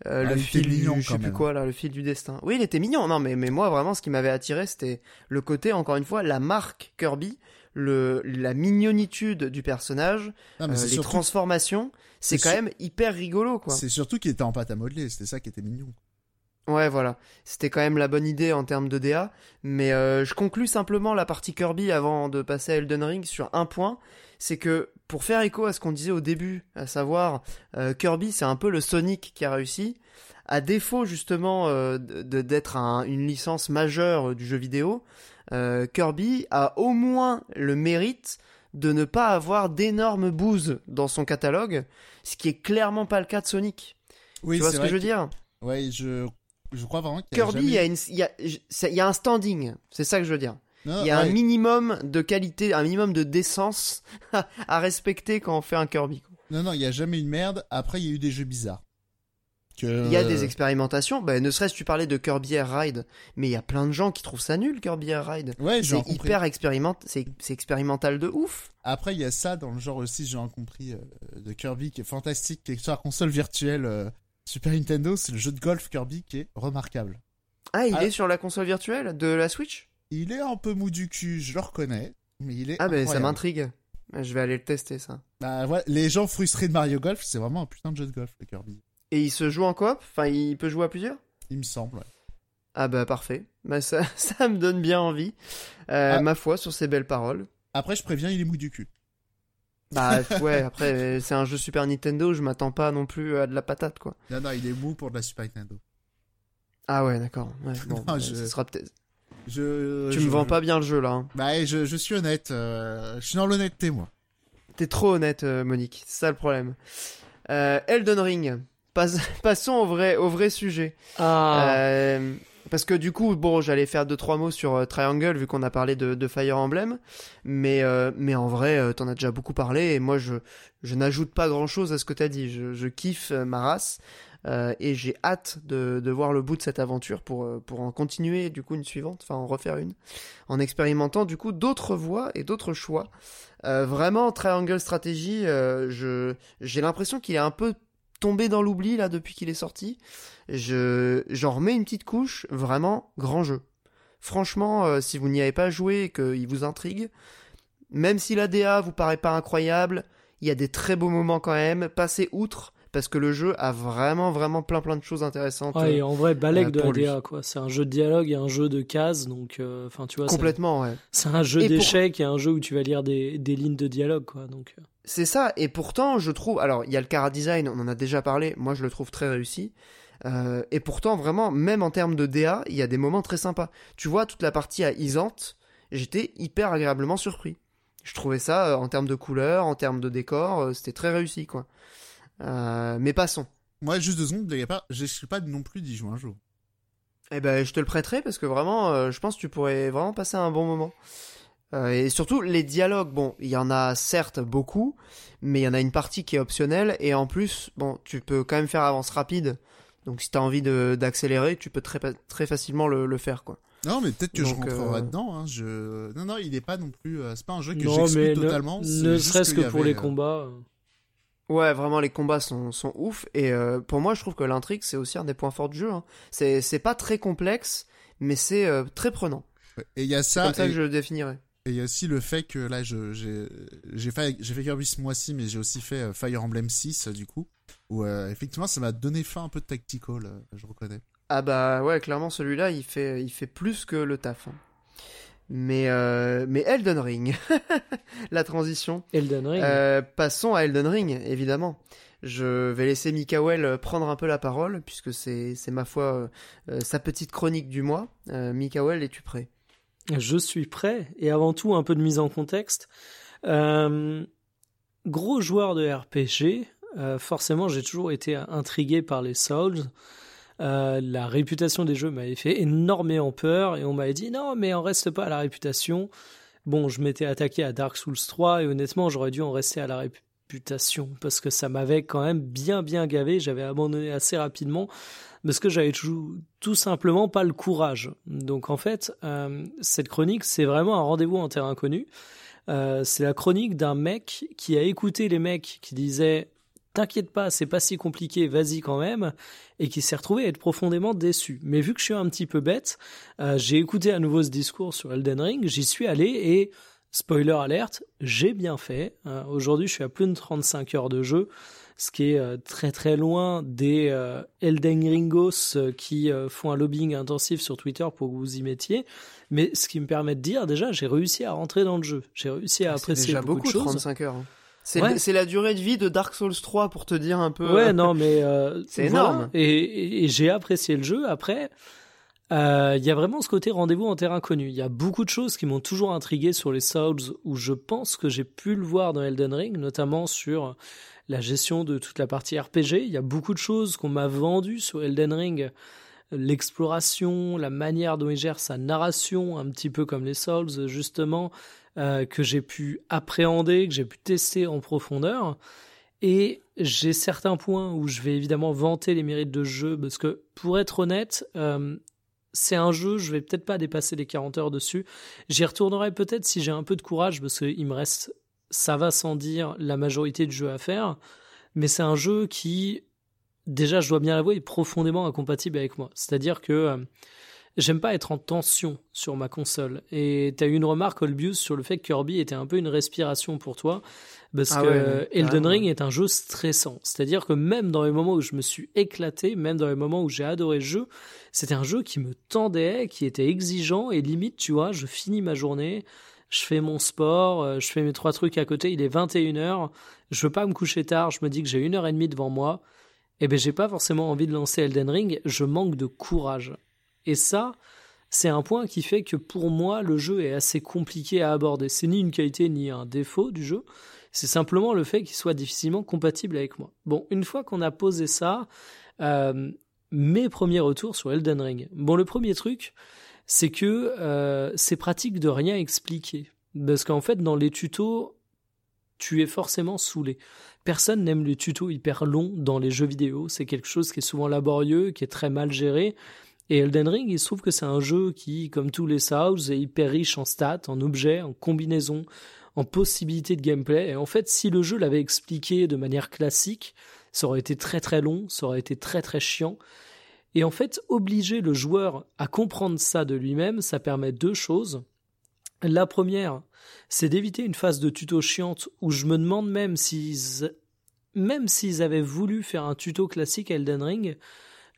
Ah, le fil mignon, du, je sais plus quoi là, le fil du destin. Oui, il était mignon. Non, mais mais moi vraiment, ce qui m'avait attiré, c'était le côté, encore une fois, la marque Kirby, le la mignonitude du personnage, les transformations. C'est quand même hyper rigolo, quoi. C'est surtout qu'il était en pâte à modeler. C'était ça qui était mignon. Ouais, voilà. C'était quand même la bonne idée en termes de DA. Mais euh, je conclus simplement la partie Kirby avant de passer à Elden Ring sur un point. C'est que pour faire écho à ce qu'on disait au début, à savoir euh, Kirby, c'est un peu le Sonic qui a réussi. À défaut justement euh, d'être une licence majeure du jeu vidéo, Kirby a au moins le mérite de ne pas avoir d'énormes bouses dans son catalogue, ce qui est clairement pas le cas de Sonic. Oui, tu vois ce que je veux dire? Ouais, je je crois vraiment qu'il Kirby, il y, a une, il, y a, il y a un standing, c'est ça que je veux dire. il y a un minimum de qualité, un minimum de décence à respecter quand on fait un Kirby. Non, non, il n'y a jamais une merde. Après, il y a eu des jeux bizarres. Il y a des expérimentations, bah, ne serait-ce tu parlais de Kirby Air Ride, mais il y a plein de gens qui trouvent ça nul Kirby Air Ride. Ouais, c'est hyper expérimental, c'est expérimental de ouf. Après il y a ça dans le genre aussi, j'ai compris euh, de Kirby qui est fantastique, qui est sur la console virtuelle euh, Super Nintendo, c'est le jeu de golf Kirby qui est remarquable. Ah, il ah. est sur la console virtuelle de la Switch? Il est un peu mou du cul, je le reconnais, mais il est. Ah, ben ça m'intrigue. Je vais aller le tester, ça. Bah, ouais, les gens frustrés de Mario Golf, c'est vraiment un putain de jeu de golf, le Kirby. Et il se joue en coop? Enfin, il peut jouer à plusieurs? Il me semble, ouais. Ah bah parfait. Bah ça, ça me donne bien envie. Euh, ah. Ma foi sur ces belles paroles. Après, je préviens, il est mou du cul. Bah ouais, après c'est un jeu Super Nintendo, je m'attends pas non plus à de la patate quoi. Non non, il est mou pour de la Super Nintendo. Ah ouais, d'accord. Ouais, bon, bah, ce sera peut-être. Je, tu me vends pas bien le jeu là. Hein. Bah je, je, suis honnête, euh, je suis dans l'honnêteté moi. T'es trop honnête euh, Monique, c'est ça le problème. Euh, Elden Ring, passons au vrai, au vrai sujet. Ah. Euh, parce que du coup, bon, j'allais faire deux trois mots sur euh, Triangle vu qu'on a parlé de, Fire Emblem, mais euh, mais en vrai, euh, t'en as déjà beaucoup parlé et moi je je n'ajoute pas grand chose à ce que t'as dit. Je, je kiffe ma race et j'ai hâte de, de voir le bout de cette aventure pour pour en continuer du coup une suivante, enfin en refaire une, en expérimentant du coup d'autres voies et d'autres choix. vraiment Triangle Strategy, je j'ai l'impression qu'il est un peu tombé dans l'oubli là depuis qu'il est sorti. Je j'en remets une petite couche, vraiment grand jeu. Franchement, euh, si vous n'y avez pas joué et qu'il vous intrigue, même si la DA vous paraît pas incroyable, il y a des très beaux moments quand même. Passez outre parce que le jeu a vraiment vraiment plein plein de choses intéressantes. Ouais, en vrai, balèque euh, de la DA quoi. C'est un jeu de dialogue et un jeu de cases, donc euh, enfin tu vois. Complètement, ouais. C'est un jeu d'échecs et un jeu où tu vas lire des, des lignes de dialogue quoi, donc. C'est ça, et pourtant, je trouve. Alors, il y a le Cara Design, on en a déjà parlé, moi je le trouve très réussi. Euh, et pourtant, vraiment, même en termes de DA, il y a des moments très sympas. Tu vois, toute la partie à Isante, j'étais hyper agréablement surpris. Je trouvais ça, euh, en termes de couleurs, en termes de décor, euh, c'était très réussi, quoi. Mais passons. Moi, juste deux secondes, je ne sais pas non plus d'y jouer un jour. Eh ben, je te le prêterai parce que vraiment, je pense que tu pourrais vraiment passer un bon moment. Euh, et surtout, les dialogues, bon, il y en a certes beaucoup, mais il y en a une partie qui est optionnelle, et en plus, bon, tu peux quand même faire avance rapide. Donc si tu as envie d'accélérer, tu peux très, très facilement le, faire, quoi. Non, mais peut-être que je rentrerai euh, dedans. Hein. Je... Non, non, il n'est pas non plus. Euh, c'est pas un jeu que j'exclus totalement. Ne, serait-ce que, pour les combats. Ouais, vraiment, les combats sont, sont ouf. Et pour moi, je trouve que l'intrigue, c'est aussi un des points forts du jeu. Hein. C'est pas très complexe, mais c'est très prenant. Et il y a ça. Comme ça que je le définirais. Et il y a aussi le fait que là, j'ai fait, fait Kirby ce mois-ci, mais j'ai aussi fait euh, Fire Emblem 6, du coup, où euh, effectivement, ça m'a donné fin un peu de tactical, euh, je reconnais. Ah bah ouais, clairement, celui-là, il fait, il fait plus que le taf. Hein. Mais, mais Elden Ring, la transition. Elden Ring. passons à Elden Ring, évidemment. Je vais laisser Mikael prendre un peu la parole, puisque c'est ma foi sa petite chronique du mois. Mikael, es-tu prêt? Je suis prêt. Et avant tout, un peu de mise en contexte. Euh, gros joueur de RPG, euh, forcément j'ai toujours été intrigué par les Souls. Euh, la réputation des jeux m'avait fait énormément peur et on m'avait dit non mais on reste pas à la réputation. Bon, je m'étais attaqué à Dark Souls 3 et honnêtement j'aurais dû en rester à la réputation parce que ça m'avait quand même bien bien gavé. J'avais abandonné assez rapidement parce que j'avais tout, tout, simplement pas le courage. Donc en fait, euh, cette chronique c'est vraiment un rendez-vous en terrain inconnu. Euh, c'est la chronique d'un mec qui a écouté les mecs qui disaient T'inquiète pas, c'est pas si compliqué, vas-y quand même, et qui s'est retrouvé à être profondément déçu. Mais vu que je suis un petit peu bête, euh, j'ai écouté à nouveau ce discours sur Elden Ring, j'y suis allé et spoiler alerte, j'ai bien fait. Euh, aujourd'hui, je suis à plus de 35 heures de jeu ce qui est euh, très très loin des Elden Ringos qui font un lobbying intensif sur Twitter pour que vous y mettiez. Mais ce qui me permet de dire, déjà, j'ai réussi à rentrer dans le jeu. J'ai réussi à ah, apprécier déjà beaucoup, de choses. 35 heures. Hein. C'est la durée de vie de Dark Souls 3 pour te dire un peu. Ouais, non, mais c'est énorme. Et, j'ai apprécié le jeu. Après, il y a vraiment ce côté rendez-vous en terrain connu. Il y a beaucoup de choses qui m'ont toujours intrigué sur les Souls où je pense que j'ai pu le voir dans Elden Ring, notamment sur la gestion de toute la partie RPG. Il y a beaucoup de choses qu'on m'a vendues sur Elden Ring. L'exploration, la manière dont il gère sa narration, un petit peu comme les Souls, justement, euh, que j'ai pu appréhender, que j'ai pu tester en profondeur. Et j'ai certains points où je vais évidemment vanter les mérites de jeu, parce que pour être honnête, euh, c'est un jeu, je vais peut-être pas dépasser les 40 heures dessus. J'y retournerai peut-être si j'ai un peu de courage, parce qu'il me reste ça va sans dire la majorité du jeu à faire, mais c'est un jeu qui, déjà, je dois bien l'avouer, est profondément incompatible avec moi. C'est-à-dire que euh, j'aime pas être en tension sur ma console. Et tu as eu une remarque, Olbius, sur le fait que Kirby était un peu une respiration pour toi, parce ah que Elden Ring est un jeu stressant. C'est-à-dire que même dans les moments où je me suis éclaté, même dans les moments où j'ai adoré le jeu, c'était un jeu qui me tendait, qui était exigeant, et limite, tu vois, je finis ma journée je fais mon sport, euh, je fais mes trois trucs à côté, il est 21h, je veux pas me coucher tard, je me dis que j'ai une heure et demie devant moi, et eh ben j'ai pas forcément envie de lancer Elden Ring, je manque de courage. Et ça, c'est un point qui fait que pour moi, le jeu est assez compliqué à aborder. C'est ni une qualité ni un défaut du jeu, c'est simplement le fait qu'il soit difficilement compatible avec moi. Bon, une fois qu'on a posé ça, euh, mes premiers retours sur Elden Ring. Bon, le premier truc, c'est que euh, c'est pratique de rien expliquer. Parce qu'en fait, dans les tutos, tu es forcément saoulé. Personne n'aime les tutos hyper longs dans les jeux vidéo. C'est quelque chose qui est souvent laborieux, qui est très mal géré. Et Elden Ring, il se trouve que c'est un jeu qui, comme tous les Souls, est hyper riche en stats, en objets, en combinaisons, en possibilités de gameplay. Et en fait, si le jeu l'avait expliqué de manière classique, ça aurait été très très long, ça aurait été très très chiant. Et en fait, obliger le joueur à comprendre ça de lui-même, ça permet deux choses. La première, c'est d'éviter une phase de tuto chiante où je me demande même s'ils, même s'ils avaient voulu faire un tuto classique Elden Ring,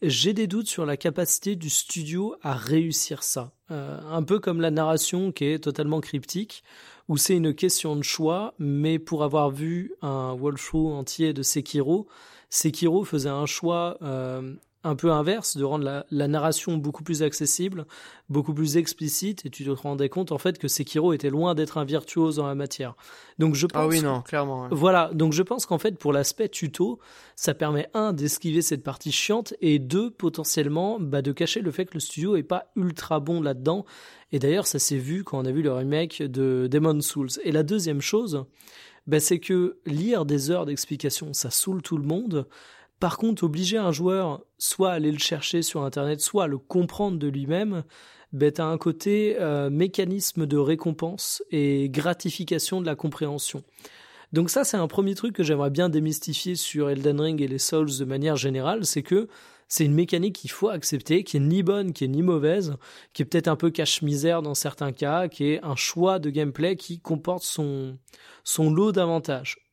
j'ai des doutes sur la capacité du studio à réussir ça. Euh, un peu comme la narration qui est totalement cryptique, où c'est une question de choix, mais pour avoir vu un walkthrough entier de Sekiro, Sekiro faisait un choix euh, un peu inverse, de rendre la, narration beaucoup plus accessible, beaucoup plus explicite, et tu te rendais compte en fait que Sekiro était loin d'être un virtuose en la matière. Donc je pense. Ah oui non, clairement. Voilà, donc je pense qu'en fait pour l'aspect tuto, ça permet un d'esquiver cette partie chiante et deux potentiellement bah, de cacher le fait que le studio est pas ultra bon là-dedans. Et d'ailleurs ça s'est vu quand on a vu le remake de Demon Souls. Et la deuxième chose, bah, c'est que lire des heures d'explication, ça saoule tout le monde. Par contre, obliger un joueur soit à aller le chercher sur Internet, soit à le comprendre de lui-même, ben, tu un côté euh, mécanisme de récompense et gratification de la compréhension. Donc ça, c'est un premier truc que j'aimerais bien démystifier sur Elden Ring et les Souls de manière générale, c'est que c'est une mécanique qu'il faut accepter, qui est ni bonne, qui est ni mauvaise, qui est peut-être un peu cache-misère dans certains cas, qui est un choix de gameplay qui comporte son, son lot d'avantages.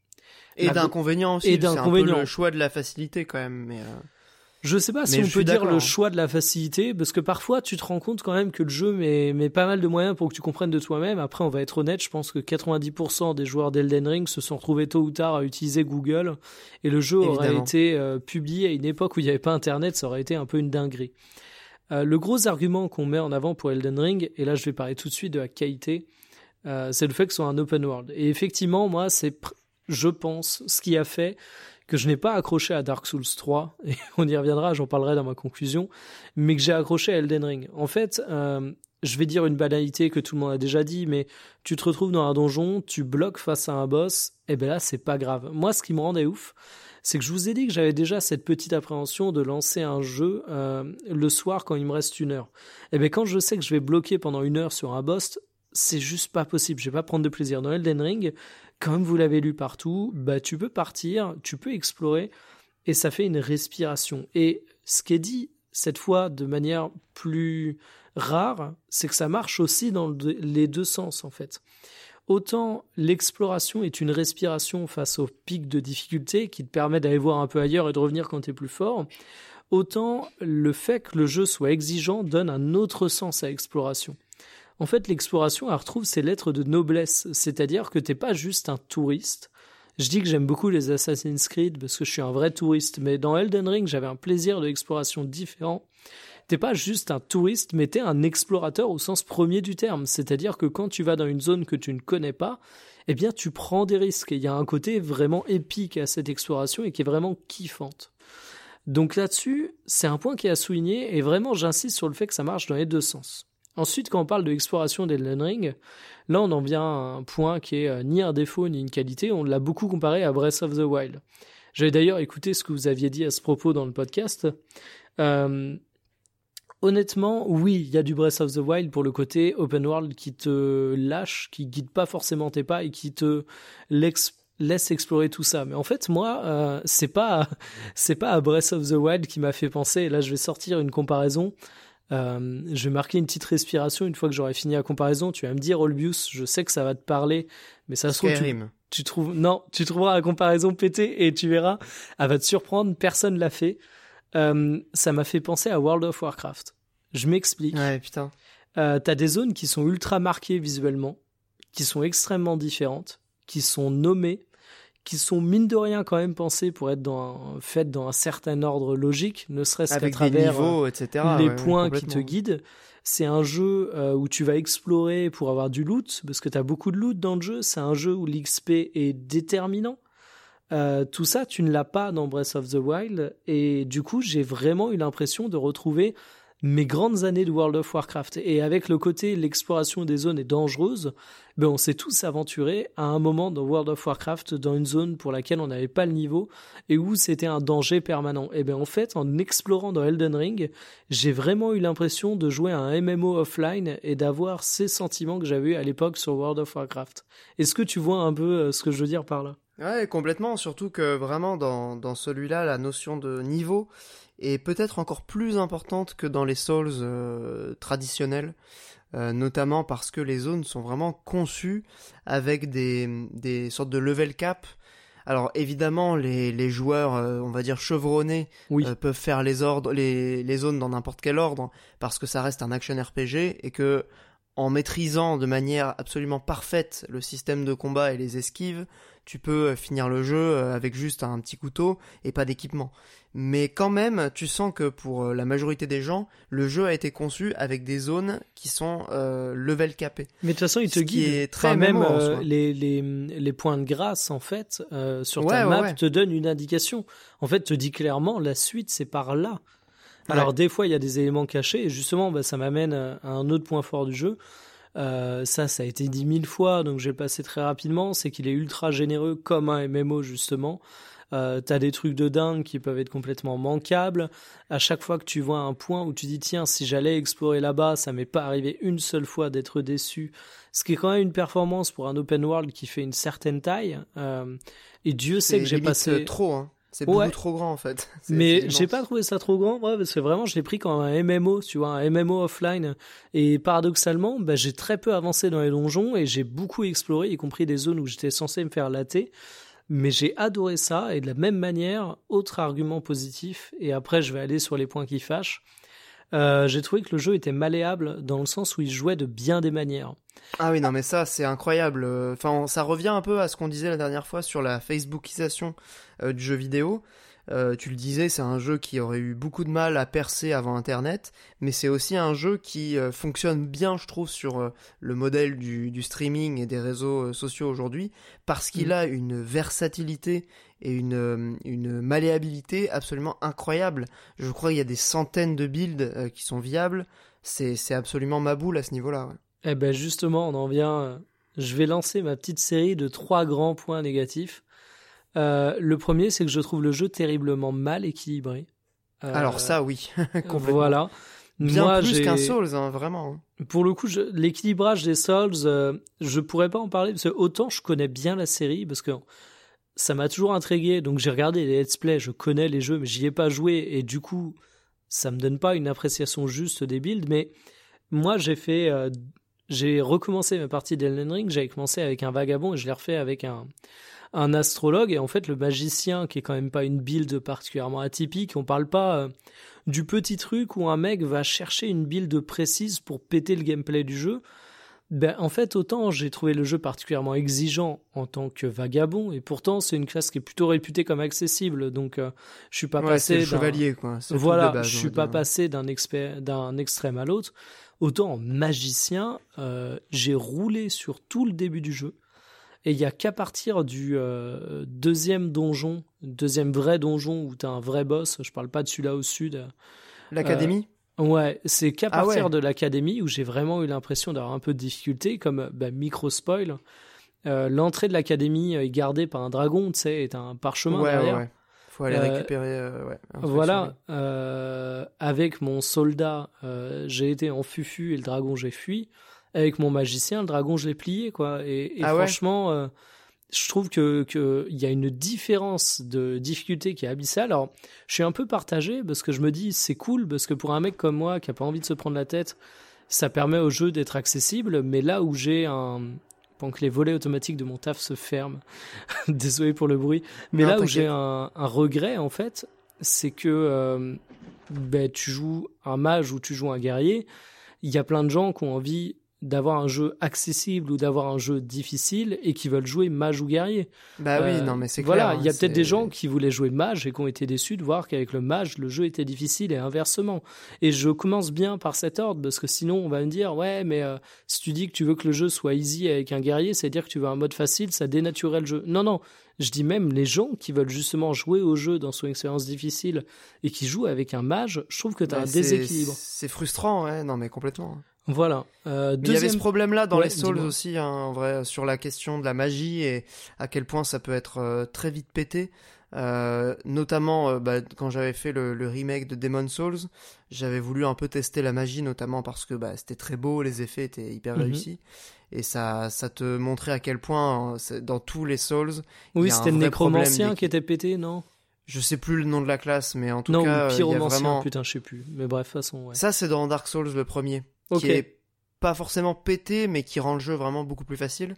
Et d'inconvénients aussi. Et d'inconvénients. le choix de la facilité quand même. Mais euh, Je sais pas si on peut dire le choix de la facilité, parce que parfois tu te rends compte quand même que le jeu met, met pas mal de moyens pour que tu comprennes de toi-même. Après, on va être honnête, je pense que 90% des joueurs d'Elden Ring se sont retrouvés tôt ou tard à utiliser Google, et le jeu aurait été euh, publié à une époque où il n'y avait pas Internet, ça aurait été un peu une dinguerie. Euh, le gros argument qu'on met en avant pour Elden Ring, et là je vais parler tout de suite de la qualité, c'est le fait que ce soit un open world. Et effectivement, moi, c'est je pense, ce qui a fait que je n'ai pas accroché à Dark Souls 3, et on y reviendra, j'en parlerai dans ma conclusion, mais que j'ai accroché à Elden Ring. En fait, euh, je vais dire une banalité que tout le monde a déjà dit, mais tu te retrouves dans un donjon, tu bloques face à un boss, et ben là, c'est pas grave. Moi, ce qui me rendait ouf, c'est que je vous ai dit que j'avais déjà cette petite appréhension de lancer un jeu euh, le soir quand il me reste une heure. Et bien quand je sais que je vais bloquer pendant une heure sur un boss, c'est juste pas possible. Je vais pas prendre de plaisir. Dans Elden Ring, comme vous l'avez lu partout, bah tu peux partir, tu peux explorer, et ça fait une respiration. Et ce qui est dit cette fois de manière plus rare, c'est que ça marche aussi dans les deux sens en fait. Autant l'exploration est une respiration face au pic de difficulté qui te permet d'aller voir un peu ailleurs et de revenir quand tu es plus fort, autant le fait que le jeu soit exigeant donne un autre sens à l'exploration. En fait, l'exploration, elle retrouve ses lettres de noblesse, c'est-à-dire que t'es pas juste un touriste. Je dis que j'aime beaucoup les Assassin's Creed parce que je suis un vrai touriste, mais dans Elden Ring, j'avais un plaisir de l'exploration différent t'es pas juste un touriste, mais t'es un explorateur au sens premier du terme. C'est-à-dire que quand tu vas dans une zone que tu ne connais pas, eh bien, tu prends des risques. il y a un côté vraiment épique à cette exploration et qui est vraiment kiffante. Donc là-dessus, c'est un point qui est à souligner et vraiment j'insiste sur le fait que ça marche dans les deux sens. Ensuite, quand on parle de l'exploration d'Elden Ring, là on en vient à un point qui est euh, ni un défaut ni une qualité, on l'a beaucoup comparé à Breath of the Wild. J'avais d'ailleurs écouté ce que vous aviez dit à ce propos dans le podcast. Euh, Honnêtement, oui, il y a du Breath of the Wild pour le côté open world qui te lâche, qui guide pas forcément tes pas et qui te laisse explorer tout ça. Mais en fait, moi, euh, c'est pas c'est pas à Breath of the Wild qui m'a fait penser. Et là, je vais sortir une comparaison. Euh, je vais marquer une petite respiration une fois que j'aurai fini la comparaison. Tu vas me dire, Olbius, je sais que ça va te parler, mais ça se trouve, tu, tu, trouves, non, tu trouveras la comparaison pétée et tu verras, elle va te surprendre. Personne l'a fait. Euh, ça m'a fait penser à World of Warcraft. Je m'explique. Ouais, putain. Euh, T'as des zones qui sont ultra marquées visuellement, qui sont extrêmement différentes, qui sont nommées, qui sont mine de rien quand même pensées pour être dans faites dans un certain ordre logique, ne serait-ce qu'à travers niveaux, etc. les points qui te guident. C'est un jeu euh, où tu vas explorer pour avoir du loot, parce que tu as beaucoup de loot dans le jeu. C'est un jeu où l'XP est déterminant. Euh, tout ça, tu ne l'as pas dans Breath of the Wild. Et du coup, j'ai vraiment eu l'impression de retrouver mes grandes années de World of Warcraft. Et avec le côté l'exploration des zones est dangereuse, ben on s'est tous aventurés à un moment dans World of Warcraft dans une zone pour laquelle on n'avait pas le niveau et où c'était un danger permanent. Et ben en fait, en explorant dans Elden Ring, j'ai vraiment eu l'impression de jouer à un MMO offline et d'avoir ces sentiments que j'avais eu à l'époque sur World of Warcraft. Est-ce que tu vois un peu euh, ce que je veux dire par là? Ouais, complètement. Surtout que vraiment dans, dans celui-là, la notion de niveau est peut-être encore plus importante que dans les Souls euh, traditionnels. Euh, notamment parce que les zones sont vraiment conçues avec des, des sortes de level cap. Alors évidemment, les, les joueurs, euh, on va dire chevronnés, peuvent faire les ordres, les, les zones dans n'importe quel ordre, parce que ça reste un action RPG et que en maîtrisant de manière absolument parfaite le système de combat et les esquives, tu peux finir le jeu avec juste un petit couteau et pas d'équipement mais quand même, tu sens que pour euh, la majorité des gens, le jeu a été conçu avec des zones qui sont euh, level capées. Mais de toute façon, il te guide. Est très même euh, les, les, les, points de grâce, en fait, euh, sur ta map te donnent une indication. En fait, te dit clairement, la suite, c'est par là. Alors, des fois, il y a des éléments cachés, et justement, bah, ça m'amène à un autre point fort du jeu. Euh, ça, ça a été dit mille fois, donc je vais le passer très rapidement. C'est qu'il est ultra généreux comme un MMO justement. Euh, t'as des trucs de dingue qui peuvent être complètement manquables. À chaque fois que tu vois un point où tu dis tiens si j'allais explorer là-bas, ça m'est pas arrivé une seule fois d'être déçu. Ce qui est quand même une performance pour un open world qui fait une certaine taille. Euh, et Dieu sait que j'ai passé trop. Hein. C'est beaucoup trop grand en fait. Mais j'ai pas trouvé ça trop grand, ouais, parce que vraiment je l'ai pris comme un MMO, tu vois, un MMO offline. Et paradoxalement, bah, j'ai très peu avancé dans les donjons et j'ai beaucoup exploré, y compris des zones où j'étais censé me faire latter. Mais j'ai adoré ça et de la même manière, autre argument positif, et après je vais aller sur les points qui fâchent. Euh, j'ai trouvé que le jeu était malléable dans le sens où il jouait de bien des manières. Ah oui, non, mais ça, c'est incroyable. Enfin, ça revient un peu à ce qu'on disait la dernière fois sur la Facebookisation euh, du jeu vidéo. Euh, tu le disais, c'est un jeu qui aurait eu beaucoup de mal à percer avant Internet, mais c'est aussi un jeu qui euh, fonctionne bien, je trouve, sur euh, le modèle du, streaming et des réseaux sociaux aujourd'hui, parce qu'il mm. a une versatilité et une, une malléabilité absolument incroyable. Je crois qu'il y a des centaines de builds qui sont viables. C'est absolument ma boule à ce niveau-là. Eh ben justement, on en vient. Je vais lancer ma petite série de trois grands points négatifs. Euh, le premier, c'est que je trouve le jeu terriblement mal équilibré. Euh, Alors ça, oui, Voilà. Bien Moi, plus qu'un Souls, hein, vraiment. Pour le coup, l'équilibrage des Souls, euh, je pourrais pas en parler parce que autant je connais bien la série parce que ça m'a toujours intrigué. Donc j'ai regardé les let's play, je connais les jeux, mais j'y ai pas joué et du coup, ça me donne pas une appréciation juste des builds. Mais moi, j'ai fait, j'ai recommencé ma partie d'Elden Ring. J'avais commencé avec un vagabond et je l'ai refait avec un un astrologue et en fait le magicien qui est quand même pas une build particulièrement atypique. On parle pas euh, du petit truc où un mec va chercher une build précise pour péter le gameplay du jeu. Ben, en fait, autant j'ai trouvé le jeu particulièrement exigeant en tant que vagabond, et pourtant c'est une classe qui est plutôt réputée comme accessible, donc euh, je suis pas passé d'un chevalier quoi. Voilà, je suis pas passé d'un d'un extrême à l'autre. Autant en magicien, euh, j'ai roulé sur tout le début du jeu. Et il y a qu'à partir du euh, deuxième donjon, deuxième vrai donjon où tu as un vrai boss, je parle pas de celui-là au sud. L'académie euh, Ouais, c'est qu'à ah partir de l'académie où j'ai vraiment eu l'impression d'avoir un peu de difficulté, comme bah, micro spoil. Euh, l'entrée de l'académie est gardée par un dragon, tu sais, est un parchemin ouais, derrière. Ouais. Faut aller récupérer. ouais, voilà, avec mon soldat, j'ai été en fufu et le dragon j'ai fui avec mon magicien, le dragon, je l'ai plié, quoi. Et, ah franchement, euh, je trouve que qu'il y a une différence de difficulté qui est abyssale. Alors, je suis un peu partagé parce que je me dis c'est cool parce que pour un mec comme moi qui a pas envie de se prendre la tête, ça permet au jeu d'être accessible. Mais là où j'ai un pendant que les volets automatiques de mon taf se ferment, désolé pour le bruit, mais là où j'ai un, regret en fait, c'est que euh, ben, tu joues un mage ou tu joues un guerrier. Il y a plein de gens qui ont envie d'avoir un jeu accessible ou d'avoir un jeu difficile et qui veulent jouer mage ou guerrier. Bah oui, euh, non mais c'est clair. Voilà, il y a hein, peut-être des gens qui voulaient jouer mage et qui ont été déçus de voir qu'avec le mage, le jeu était difficile et inversement. Et je commence bien par cet ordre parce que sinon on va me dire ouais mais euh, si tu dis que tu veux que le jeu soit easy avec un guerrier, c'est-à-dire que tu veux un mode facile, ça dénaturerait le jeu. Non non, je dis même les gens qui veulent justement jouer au jeu dans son expérience difficile et qui jouent avec un mage, je trouve que tu as bah, un déséquilibre. C'est frustrant, ouais, non mais complètement. Voilà. Euh, Il y avait ce problème-là dans les Souls aussi, hein, en vrai, sur la question de la magie et à quel point ça peut être euh, très vite pété. Euh, notamment euh, bah, quand j'avais fait le, remake de Demon Souls, j'avais voulu un peu tester la magie, notamment parce que bah, c'était très beau, les effets étaient hyper mhm. réussis, et ça, ça te montrait à quel point hein, dans tous les Souls. Oui, c'était le nécromancien qui était pété, non? Je sais plus le nom de la classe, mais en tout cas, non, il y a vraiment... putain, je sais plus. Mais bref, façon, ouais. Ça, c'est dans Dark Souls le premier qui est pas forcément pété, mais qui rend le jeu vraiment beaucoup plus facile.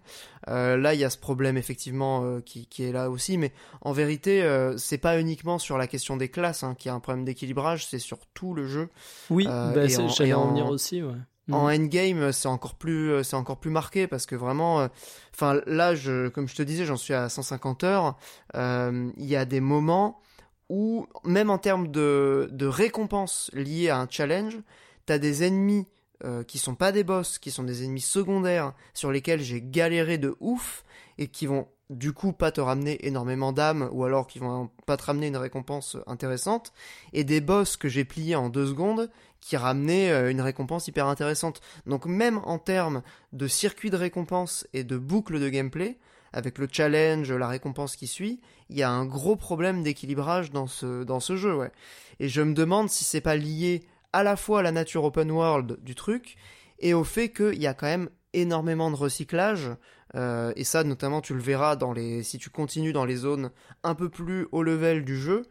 Euh, là, il y a ce problème effectivement euh, qui, est là aussi, mais en vérité, euh, c'est pas uniquement sur la question des classes hein, qui a un problème d'équilibrage, c'est sur tout le jeu. Oui, bah, j'allais en, venir aussi. Ouais. En mm. endgame, c'est encore plus, c'est encore plus marqué parce que vraiment, enfin là, je, comme je te disais, j'en suis à 150 heures. Il y a des moments où, même en termes de, de récompenses liées à un challenge, t'as des ennemis euh, qui sont pas des boss, qui sont des ennemis secondaires sur lesquels j'ai galéré de ouf et qui vont du coup pas te ramener énormément d'âmes ou alors qui vont pas te ramener une récompense intéressante et des boss que j'ai pliés en deux secondes qui ramenaient euh, une récompense hyper intéressante. Donc même en termes de circuit de récompense et de boucle de gameplay, avec le challenge, la récompense qui suit, il y a un gros problème d'équilibrage dans ce, dans ce jeu, ouais. Et je me demande si c'est pas lié à la fois à la nature open world du truc et au fait qu'il y a quand même énormément de recyclage. Euh, et ça, notamment, tu le verras dans les, si tu continues dans les zones un peu plus haut level du jeu.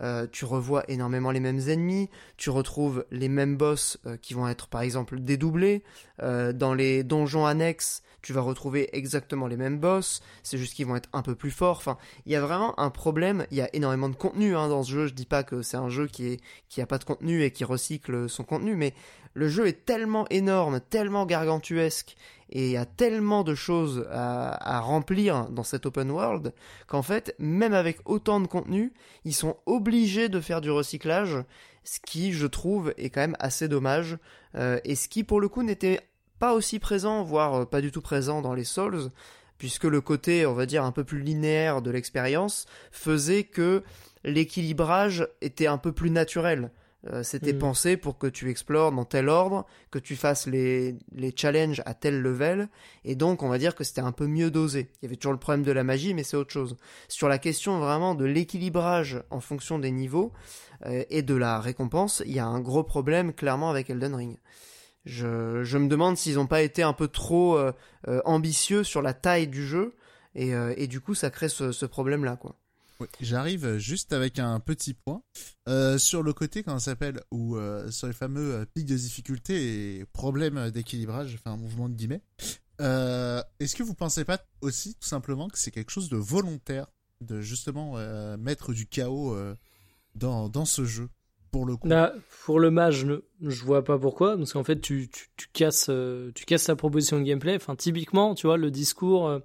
Euh, tu revois énormément les mêmes ennemis, tu retrouves les mêmes boss euh, qui vont être par exemple dédoublés. dans les donjons annexes, tu vas retrouver exactement les mêmes boss, c'est juste qu'ils vont être un peu plus forts. Enfin, il y a vraiment un problème, il y a énormément de contenu hein, dans ce jeu, je dis pas que c'est un jeu qui, est, qui a pas de contenu et qui recycle son contenu, mais le jeu est tellement énorme, tellement gargantuesque, et il y a tellement de choses à, remplir dans cet open world qu'en fait, même avec autant de contenu, ils sont obligés de faire du recyclage, ce qui, je trouve, est quand même assez dommage, euh, et ce qui, pour le coup, n'était pas aussi présent, voire euh, pas du tout présent dans les Souls, puisque le côté, on va dire, un peu plus linéaire de l'expérience faisait que l'équilibrage était un peu plus naturel. Euh, c'était mm. pensé pour que tu explores dans tel ordre, que tu fasses les, les challenges à tel level, et donc on va dire que c'était un peu mieux dosé. Il y avait toujours le problème de la magie, mais c'est autre chose. Sur la question vraiment de l'équilibrage en fonction des niveaux euh, et de la récompense, il y a un gros problème clairement avec Elden Ring. Je, me demande s'ils n'ont pas été un peu trop euh, ambitieux sur la taille du jeu, et, et du coup ça crée ce, ce problème-là, quoi. J'arrive juste avec un petit point euh, sur le côté ça s'appelle ou euh, sur les fameux euh, pics de difficulté et problèmes d'équilibrage, enfin un mouvement de guillemets. Est-ce que vous pensez pas aussi tout simplement que c'est quelque chose de volontaire de justement mettre du chaos dans, dans ce jeu? Pour le coup Là, pour le mage, je, vois pas pourquoi parce qu'en fait tu, tu, tu casses tu casses sa proposition de gameplay. Enfin typiquement, tu vois le discours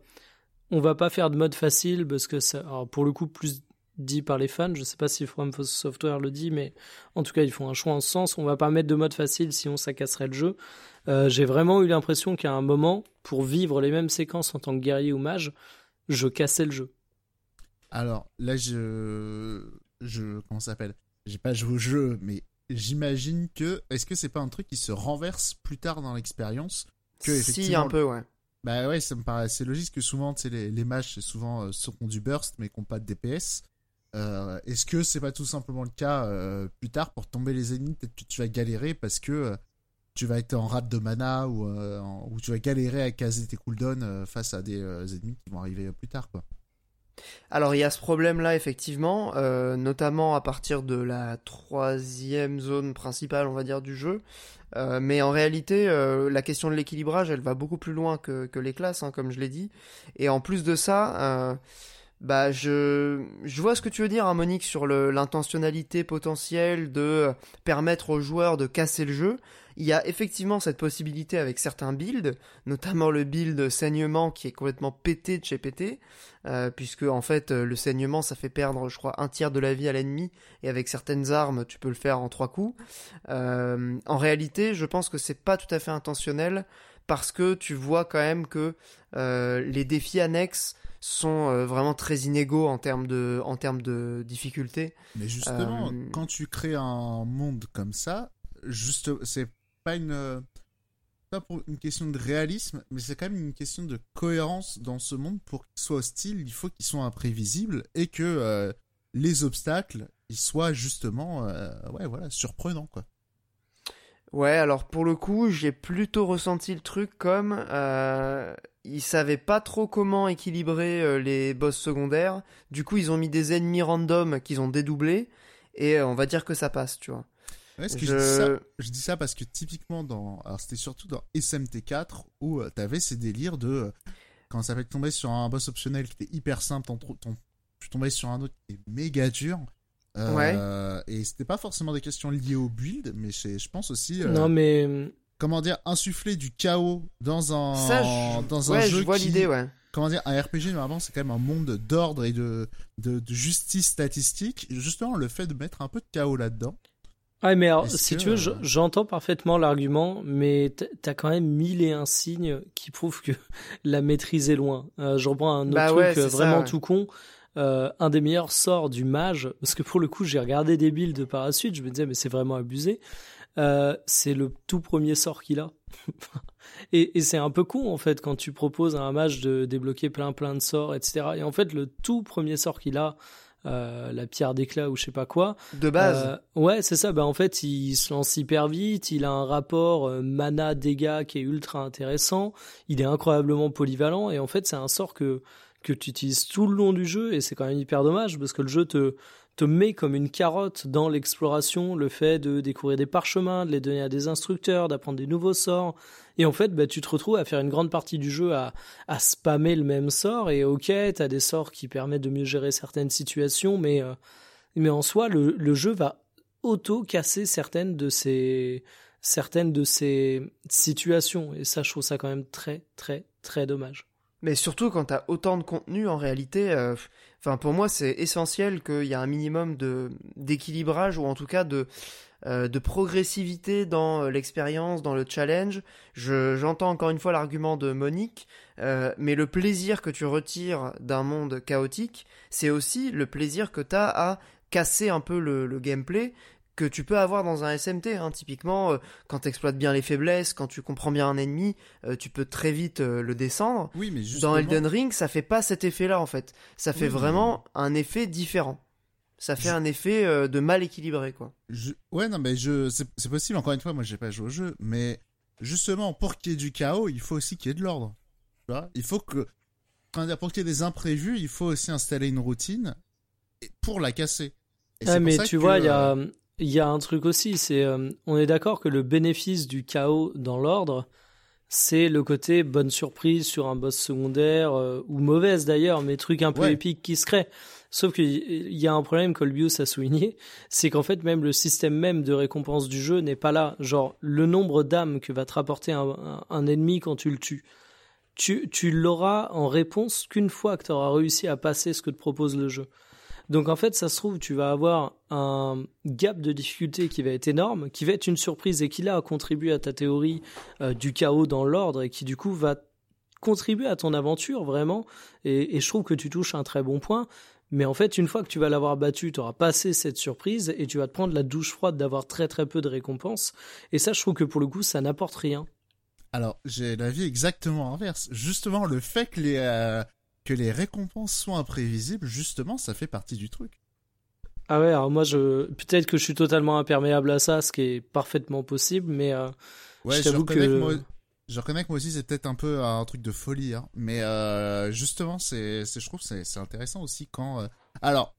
on va pas faire de mode facile parce que ça, alors pour le coup, plus dit par les fans, je sais pas si From Software le dit, mais en tout cas, ils font un choix en ce sens. On va pas mettre de mode facile, sinon ça casserait le jeu. Euh, j'ai vraiment eu l'impression qu'à un moment, pour vivre les mêmes séquences en tant que guerrier ou mage, je cassais le jeu. Alors là, je, je, comment ça s'appelle? J'ai pas joué au jeu, mais j'imagine que, est-ce que c'est pas un truc qui se renverse plus tard dans l'expérience que effectivement, Si un peu, ouais. Bah ouais, ça me paraît assez logique que souvent, tu sais, les, les matchs, c'est souvent euh, ceux qui ont du burst mais qui n'ont pas de DPS. Euh, Est-ce que c'est pas tout simplement le cas euh, plus tard pour tomber les ennemis Peut-être que tu vas galérer parce que euh, tu vas être en rate de mana ou, ou tu vas galérer à caser tes cooldowns face à des ennemis qui vont arriver plus tard, quoi. Alors il y a ce problème-là effectivement, euh, notamment à partir de la troisième zone principale, on va dire, du jeu. Euh, mais en réalité, euh, la question de l'équilibrage, elle va beaucoup plus loin que, les classes, hein, comme je l'ai dit. Et en plus de ça, bah je, je vois ce que tu veux dire, hein, Monique, sur l'intentionnalité potentielle de permettre aux joueurs de casser le jeu. Il y a effectivement cette possibilité avec certains builds, notamment le build saignement qui est complètement pété de chez pété, euh, puisque en fait euh, le saignement ça fait perdre je crois un tiers de la vie à l'ennemi, et avec certaines armes tu peux le faire en trois coups. Euh, en réalité je pense que c'est pas tout à fait intentionnel, parce que tu vois quand même que les défis annexes sont vraiment très inégaux en termes de, en termes de difficulté. Mais justement, quand tu crées un monde comme ça, juste, c'est pas une pas pour une question de réalisme, mais c'est quand même une question de cohérence dans ce monde. Pour qu'il soit hostile, il faut qu'il soit imprévisible et que euh, les obstacles, ils soient justement, euh, ouais, voilà, surprenants, quoi. Ouais, alors pour le coup, j'ai plutôt ressenti le truc comme euh, ils savaient pas trop comment équilibrer euh, les boss secondaires. Du coup, ils ont mis des ennemis random qu'ils ont dédoublés et on va dire que ça passe, tu vois je... dis ça, parce que typiquement dans, alors c'était surtout dans SMT4 où tu euh, t'avais ces délires de euh, quand ça fait tomber sur un boss optionnel qui était hyper simple, tu tombais sur un autre qui était méga dur. Euh, ouais. Et c'était pas forcément des questions liées au build, mais je pense aussi. non mais comment dire insuffler du chaos dans un dans un jeu je vois l'idée ouais comment dire un RPG normalement c'est quand même un monde d'ordre et de, de, de justice statistique justement le fait de mettre un peu de chaos là-dedans Ouais, mais alors, si tu veux, euh, j'entends parfaitement l'argument, mais t'as quand même mille et un signes qui prouvent que la maîtrise est loin. Euh, je reprends un autre bah truc euh, vraiment tout con. un des meilleurs sorts du mage, parce que pour le coup, j'ai regardé des builds par la suite, je me disais, mais c'est vraiment abusé. c'est le tout premier sort qu'il a. et, et c'est un peu con, en fait, quand tu proposes à un mage de débloquer plein plein de sorts, etc. Et en fait, le tout premier sort qu'il a, euh, la pierre d'éclat ou je sais pas quoi. De base. Euh, ouais, c'est ça. Ben en fait, il se lance hyper vite. Il a un rapport euh, mana dégâts qui est ultra intéressant. Il est incroyablement polyvalent et en fait, c'est un sort que que tu utilises tout le long du jeu et c'est quand même hyper dommage parce que le jeu te te met comme une carotte dans l'exploration, le fait de découvrir des parchemins, de les donner à des instructeurs, d'apprendre des nouveaux sorts. Et en fait, bah, tu te retrouves à faire une grande partie du jeu à, spammer le même sort. Et ok, t'as des sorts qui permettent de mieux gérer certaines situations, mais, euh, mais en soi, le, le jeu va auto-casser certaines de ces, certaines de ces situations. Et ça, je trouve ça quand même très, très, très dommage. Mais surtout quand t'as autant de contenu, en réalité, euh, enfin pour moi c'est essentiel qu'il y a un minimum de d'équilibrage ou en tout cas de euh, progressivité dans l'expérience, dans le challenge. Je j'entends encore une fois l'argument de Monique, euh, mais le plaisir que tu retires d'un monde chaotique, c'est aussi le plaisir que t'as à casser un peu le gameplay que tu peux avoir dans un SMT. Hein. Typiquement, euh, quand tu exploites bien les faiblesses, quand tu comprends bien un ennemi, euh, tu peux très vite euh, le descendre. Oui, mais Dans Elden Ring, ça fait pas cet effet-là en fait. Ça fait vraiment un effet différent. Ça fait un effet de mal équilibré, quoi. Ouais, non, mais je... c'est possible, encore une fois, moi j'ai pas joué au jeu, mais justement, pour qu'il y ait du chaos, il faut aussi qu'il y ait de l'ordre. Tu vois Il faut que. pour qu'il y ait des imprévus, il faut aussi installer une routine pour la casser. ah, mais tu vois, il y a, il y a un truc aussi, c'est euh, on est d'accord que le bénéfice du chaos dans l'ordre, c'est le côté bonne surprise sur un boss secondaire euh, ou mauvaise d'ailleurs, mais truc un peu épique qui se crée. Sauf qu'il y a un problème qu'Olbius a souligné, c'est qu'en fait même le système même de récompense du jeu n'est pas là. Genre le nombre d'âmes que va te rapporter un, un, ennemi quand tu le tues, tu, tu l'auras en réponse qu'une fois que tu auras réussi à passer ce que te propose le jeu. Donc en fait, ça se trouve, tu vas avoir un gap de difficulté qui va être énorme, qui va être une surprise et qui là contribué à ta théorie euh, du chaos dans l'ordre et qui du coup va contribuer à ton aventure vraiment. Et, je trouve que tu touches un très bon point. Mais en fait, une fois que tu vas l'avoir battu, tu auras passé cette surprise et tu vas te prendre la douche froide d'avoir très très peu de récompenses. Et ça, je trouve que pour le coup, ça n'apporte rien. Alors, j'ai l'avis exactement inverse. Justement, le fait que les, euh, que les récompenses soient imprévisibles, justement, ça fait partie du truc. Ah ouais, alors moi, je peut-être que je suis totalement imperméable à ça, ce qui est parfaitement possible, mais euh, ouais, je t'avoue que... moi... Je reconnais que moi aussi c'est peut-être un peu un truc de folie, hein. mais euh, justement c'est, je trouve c'est, c'est intéressant aussi quand. Euh, alors,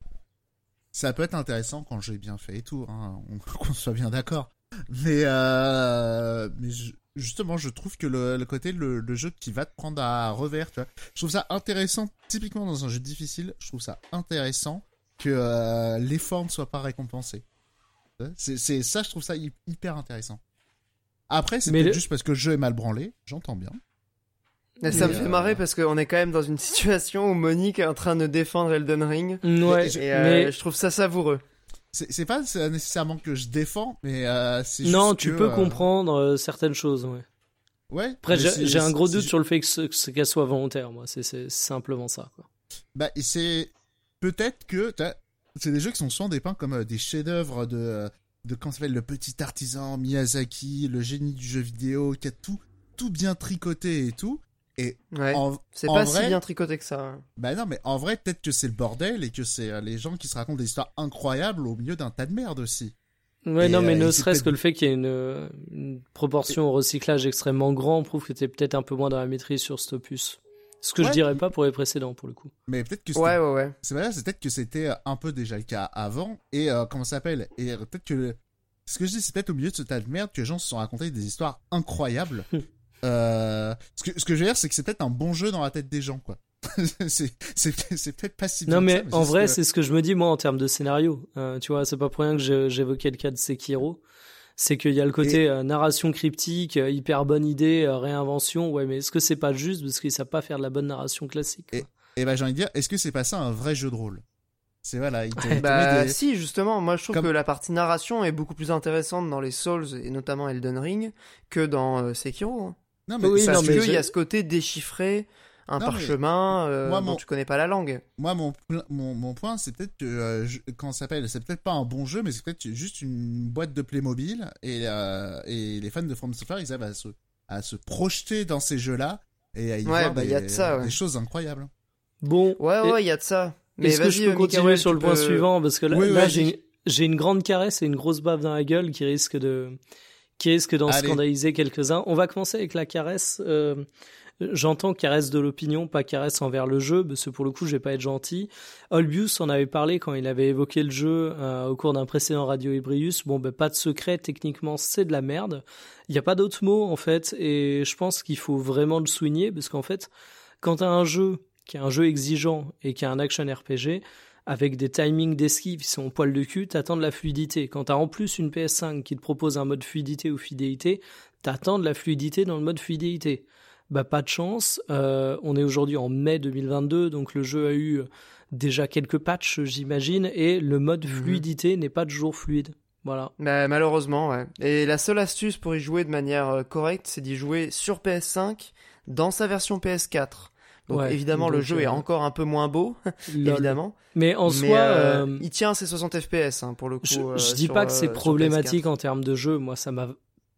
ça peut être intéressant quand est bien fait et tout, hein, qu'on soit bien d'accord. Mais euh, mais je, justement, je trouve que le, côté, le, jeu qui va te prendre à revers, tu vois, je trouve ça intéressant, typiquement dans un jeu difficile, je trouve ça intéressant que euh, l'effort ne soit pas récompensé. C'est ça, je trouve ça hyper intéressant. Après, c'est juste parce que le jeu est mal branlé, j'entends bien. ça me fait marrer euh, parce qu'on est quand même dans une situation où Monique est en train de défendre Elden Ring. Ouais, et, euh, je trouve ça savoureux c'est pas nécessairement que je défends, mais euh, c'est Non, tu peux euh, comprendre euh, certaines choses, ouais. Ouais. Après, j'ai un gros doute sur le fait que qu'elle soit volontaire, moi. C'est simplement ça, quoi. Bah, c'est peut-être que c'est des jeux qui sont souvent dépeints comme des chefs-d'œuvre de de comment s'appelle le petit artisan Miyazaki, le génie du jeu vidéo, qui a tout tout bien tricoté et tout. Et c'est pas si bien tricoté que ça. Hein. Bah non, mais en vrai, peut-être que c'est le bordel et que c'est euh, les gens qui se racontent des histoires incroyables au milieu d'un tas de merde aussi. Ouais, non, mais euh, ne serait-ce que le fait qu'il y ait une, proportion au recyclage extrêmement grand prouve que t'es peut-être un peu moins dans la maîtrise sur cet opus. Ce que je dirais pas pour les précédents, pour le coup. Mais peut-être que ouais, ouais, ouais. C'est peut-être que c'était un peu déjà le cas avant. Et euh, comment ça s'appelle Et peut-être que ce que je dis, c'est peut-être au milieu de ce tas de merde que les gens se sont racontés des histoires incroyables. Euh, ce, que, ce que je veux dire, c'est que c'est peut-être un bon jeu dans la tête des gens, quoi. c'est peut-être pas si bien Non, mais, en vrai, c'est ce que je me dis, moi, en termes de scénario. Euh, tu vois, c'est pas pour rien que j'évoquais le cas de Sekiro. C'est qu'il y a le côté euh, narration cryptique, hyper bonne idée, réinvention. Ouais, mais est-ce que c'est pas juste parce qu'ils savent pas faire de la bonne narration classique Et, et ben, j'ai envie de dire, est-ce que c'est pas ça un vrai jeu de rôle? C'est voilà, il bah, si justement, moi je trouve que la partie narration est beaucoup plus intéressante dans les Souls et notamment Elden Ring que dans Sekiro. Hein. Non, mais oui, parce qu'il y a ce côté déchiffré, un parchemin, euh, moi, dont tu connais pas la langue. Moi, mon, mon, mon point, c'est peut-être que, euh, quand ça s'appelle, c'est peut-être pas un bon jeu, mais c'est peut-être juste une boîte de Playmobil, et, euh, et les fans de From Software, ils arrivent à se, à se projeter dans ces jeux-là, et à y voir bah, des, y a de ça, des choses incroyables. Bon. Ouais, ouais, il y a de ça. Mais est-ce que je peux continuer sur le point suivant? Parce que là, là j'ai une grande caresse et une grosse bave dans la gueule qui risque de qui risque d'en scandaliser quelques-uns? On va commencer avec la caresse. Euh, j'entends caresse de l'opinion, pas caresse envers le jeu, parce que pour le coup, je vais pas être gentil. Olbius en avait parlé quand il avait évoqué le jeu euh, au cours d'un précédent Radio Ibrius. Bon, ben, pas de secret, techniquement, c'est de la merde. Il n'y a pas d'autre mot, en fait, et je pense qu'il faut vraiment le souligner, parce qu'en fait, quand tu as un jeu qui est un jeu exigeant et qui a un action RPG, avec des timings d'esquive qui sont poil de cul, t'attends de la fluidité. Quand t'as en plus une PS5 qui te propose un mode fluidité ou fidélité, t'attends de la fluidité dans le mode fidélité. Bah pas de chance, euh, on est aujourd'hui en mai 2022, donc le jeu a eu déjà quelques patchs j'imagine, et le mode mhm. fluidité n'est pas toujours fluide. Voilà. Bah, malheureusement, ouais. Et la seule astuce pour y jouer de manière euh, correcte, c'est d'y jouer sur PS5 dans sa version PS4. Donc évidemment, le jeu est euh, encore un peu moins beau, évidemment. Mais en soi, euh, il tient ses 60 FPS hein, pour le coup. Je, je dis pas que c'est problématique en termes de jeu. Moi, ça m'a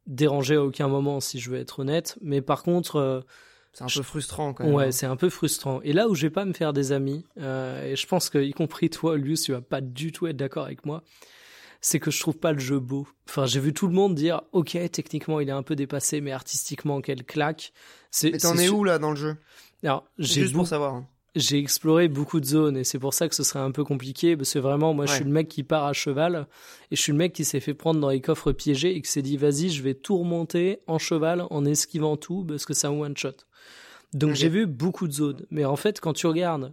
dérangé à aucun moment, si je veux être honnête. Mais par contre, c'est un peu frustrant quand même. Ouais, hein. c'est un peu frustrant. Et là où je vais pas me faire des amis, et je pense que y compris toi, Luce, tu vas pas du tout être d'accord avec moi c'est que je trouve pas le jeu beau. Enfin, j'ai vu tout le monde dire, ok, techniquement il est un peu dépassé, mais artistiquement quelle claque. C'est, mais t'en es où là dans le jeu? Alors, juste pour savoir. Hein. J'ai exploré beaucoup de zones et c'est pour ça que ce serait un peu compliqué parce que vraiment moi je suis le mec qui part à cheval et je suis le mec qui s'est fait prendre dans les coffres piégés et qui s'est dit vas-y je vais tout remonter en cheval en esquivant tout parce que c'est un one shot. Donc j'ai vu beaucoup de zones mais en fait quand tu regardes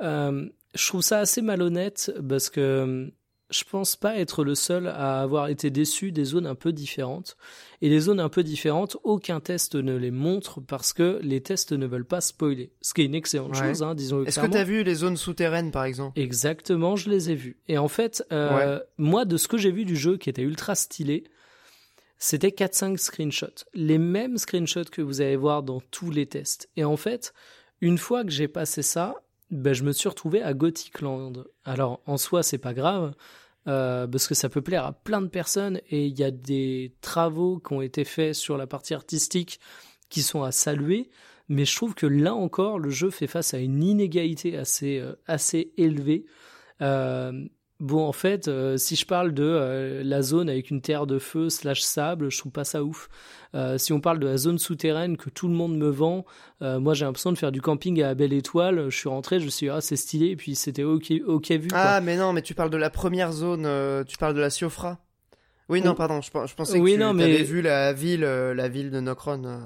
euh, je trouve ça assez malhonnête parce que je pense pas être le seul à avoir été déçu des zones un peu différentes. Et les zones un peu différentes, aucun test ne les montre parce que les tests ne veulent pas spoiler. Ce qui est une excellente chose, hein, disons Est-ce que tu as vu les zones souterraines, par exemple? Exactement, je les ai vues. Et en fait, euh, moi, de ce que j'ai vu du jeu, qui était ultra stylé, c'était 4-5 screenshots. Les mêmes screenshots que vous allez voir dans tous les tests. Et en fait, une fois que j'ai passé ça, ben, je me suis retrouvé à Gothic Land. Alors, en soi, c'est pas grave, euh, parce que ça peut plaire à plein de personnes, et il y a des travaux qui ont été faits sur la partie artistique qui sont à saluer, mais je trouve que là encore, le jeu fait face à une inégalité assez, euh, assez élevée. Euh, Bon, en fait, euh, si je parle de euh, la zone avec une terre de feu slash sable, je trouve pas ça ouf. Euh, si on parle de la zone souterraine que tout le monde me vend, moi j'ai l'impression de faire du camping à la Belle Étoile. Je suis rentré, je me suis dit, ah c'est stylé, et puis c'était ok, ok vu. Ah, mais non, mais tu parles de la première zone, tu parles de la Siofra. Oui, non, pardon, je, pensais que oui, tu non, avais vu la ville, la ville de Nokron.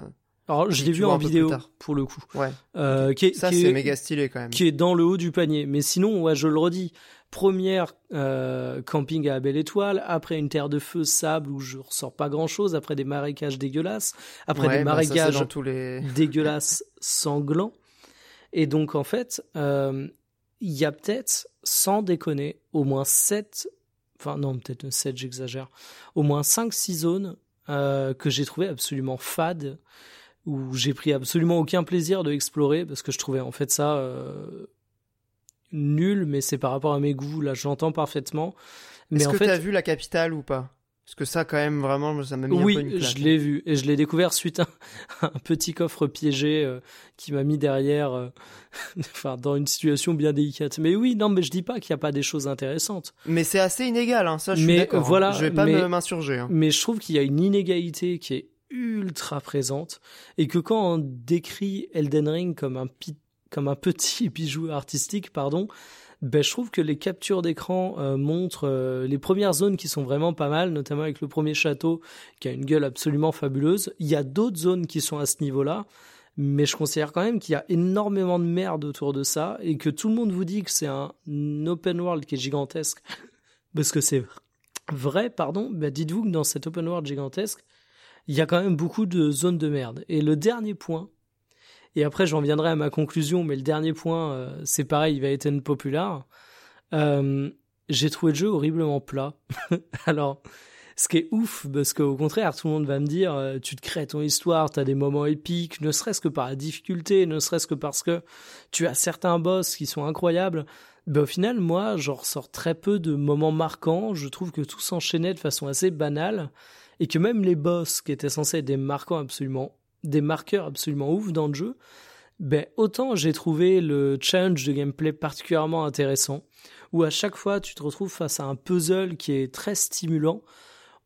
Alors, je l'ai vu en vidéo, pour le coup. Ouais. ça, c'est méga stylé quand même. Qui est dans le haut du panier. Mais sinon, ouais, je le redis première euh, camping à Belle Étoile, après une terre de feu, sable où je ressors pas grand chose, après des marécages dégueulasses, après des bah, marécages dégueulasses sanglants. Et donc en fait, euh, il y a peut-être, sans déconner, au moins 7, enfin non peut-être 7 j'exagère, au moins 5-6 zones euh, que j'ai trouvé absolument fades, où j'ai pris absolument aucun plaisir de explorer parce que je trouvais en fait ça nul, mais c'est par rapport à mes goûts. Là, j'entends parfaitement. Est-ce que tu as vu la capitale ou pas? Parce que ça, quand même, vraiment, ça m'a mis oui, un peu une je l'ai vu et je l'ai découvert suite à un petit coffre piégé euh, qui m'a mis derrière, euh, enfin, dans une situation bien délicate. Mais oui, non, mais je dis pas qu'il n'y a pas des choses intéressantes. Mais c'est assez inégal, hein, ça. Je mais suis hein. voilà, je vais pas m'insurger. Hein. Mais je trouve qu'il y a une inégalité qui est ultra présente et que quand on décrit Elden Ring comme un pit comme un petit bijou artistique, pardon, ben, je trouve que les captures d'écran euh, montrent euh, les premières zones qui sont vraiment pas mal, notamment avec le premier château qui a une gueule absolument fabuleuse. Il y a d'autres zones qui sont à ce niveau-là, mais je considère quand même qu'il y a énormément de merde autour de ça et que tout le monde vous dit que c'est un open world qui est gigantesque, parce que c'est vrai, pardon. Ben, dites-vous que dans cet open world gigantesque, il y a quand même beaucoup de zones de merde. Et le dernier point et après, j'en viendrai à ma conclusion, mais le dernier point, euh, c'est pareil, il va être populaire. Euh, j'ai trouvé le jeu horriblement plat. Alors, ce qui est ouf, parce qu'au contraire, tout le monde va me dire, euh, tu te crées ton histoire, tu as des moments épiques, ne serait-ce que par la difficulté, ne serait-ce que parce que tu as certains boss qui sont incroyables. Ben, au final, moi, j'en ressors très peu de moments marquants. Je trouve que tout s'enchaînait de façon assez banale et que même les boss qui étaient censés être des marquants absolument des marqueurs absolument ouf dans le jeu, ben autant j'ai trouvé le challenge de gameplay particulièrement intéressant, où à chaque fois tu te retrouves face à un puzzle qui est très stimulant,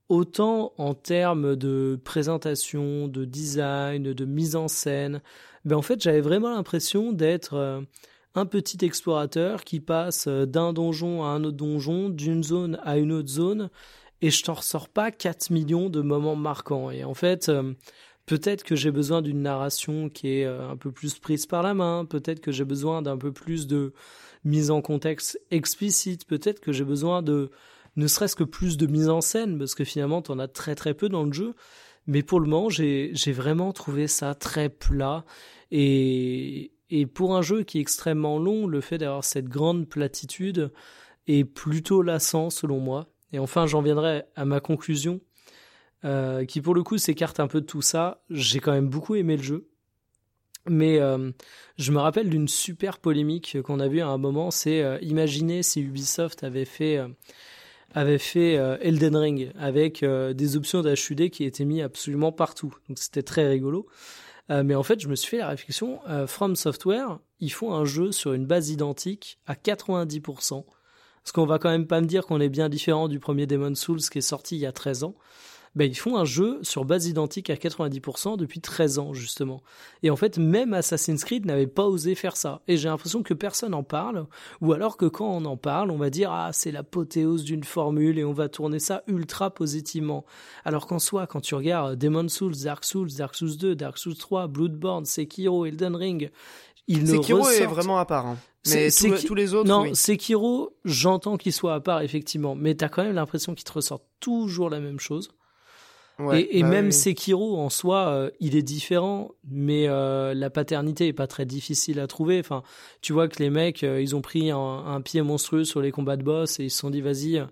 autant en termes de présentation, de design, de mise en scène, ben en fait j'avais vraiment l'impression d'être euh, un petit explorateur qui passe euh, d'un donjon à un autre donjon, d'une zone à une autre zone, et je t'en ressors pas 4 millions de moments marquants. Et en fait, euh, Peut-être que j'ai besoin d'une narration qui est euh, un peu plus prise par la main, peut-être que j'ai besoin d'un peu plus de mise en contexte explicite. Peut-être que j'ai besoin de ne serait-ce que plus de mise en scène, parce que finalement, tu en as très très peu dans le jeu. Mais pour le moment, j'ai vraiment trouvé ça très plat. Et, et pour un jeu qui est extrêmement long, le fait d'avoir cette grande platitude est plutôt lassant selon moi. Et enfin, j'en viendrai à ma conclusion, euh, qui pour le coup s'écarte un peu de tout ça. J'ai quand même beaucoup aimé le jeu. Mais euh, je me rappelle d'une super polémique qu'on a vue à un moment, c'est euh, imaginer si Ubisoft avait fait avait fait Elden Ring avec des options d'HUD qui étaient mis absolument partout. Donc c'était très rigolo. mais en fait, je me suis fait la réflexion, From Software, ils font un jeu sur une base identique à 90%. Parce qu'on va quand même pas me dire qu'on est bien différent du premier Demon Souls qui est sorti il y a 13 ans. Ben, ils font un jeu sur base identique à 90% depuis 13 ans, justement. Et en fait, même Assassin's Creed n'avait pas osé faire ça. Et j'ai l'impression que personne n'en parle, ou alors que quand on en parle, on va dire, ah, c'est l'apothéose d'une formule et on va tourner ça ultra positivement. Alors qu'en soi, quand tu regardes Demon Souls, Dark Souls, Dark Souls 2, Dark Souls 3, Bloodborne, Sekiro, Elden Ring, ils Sekiro est vraiment à part. Hein. Mais tous, les autres. Non, Sekiro, j'entends qu'il soit à part, effectivement. Mais t'as quand même l'impression qu'il te ressort toujours la même chose. Et, bah même Sekiro en soi, euh, il est différent, mais euh, la paternité est pas très difficile à trouver. Enfin, tu vois que les mecs, euh, ils ont pris un, pied monstrueux sur les combats de boss et ils se sont dit vas-y,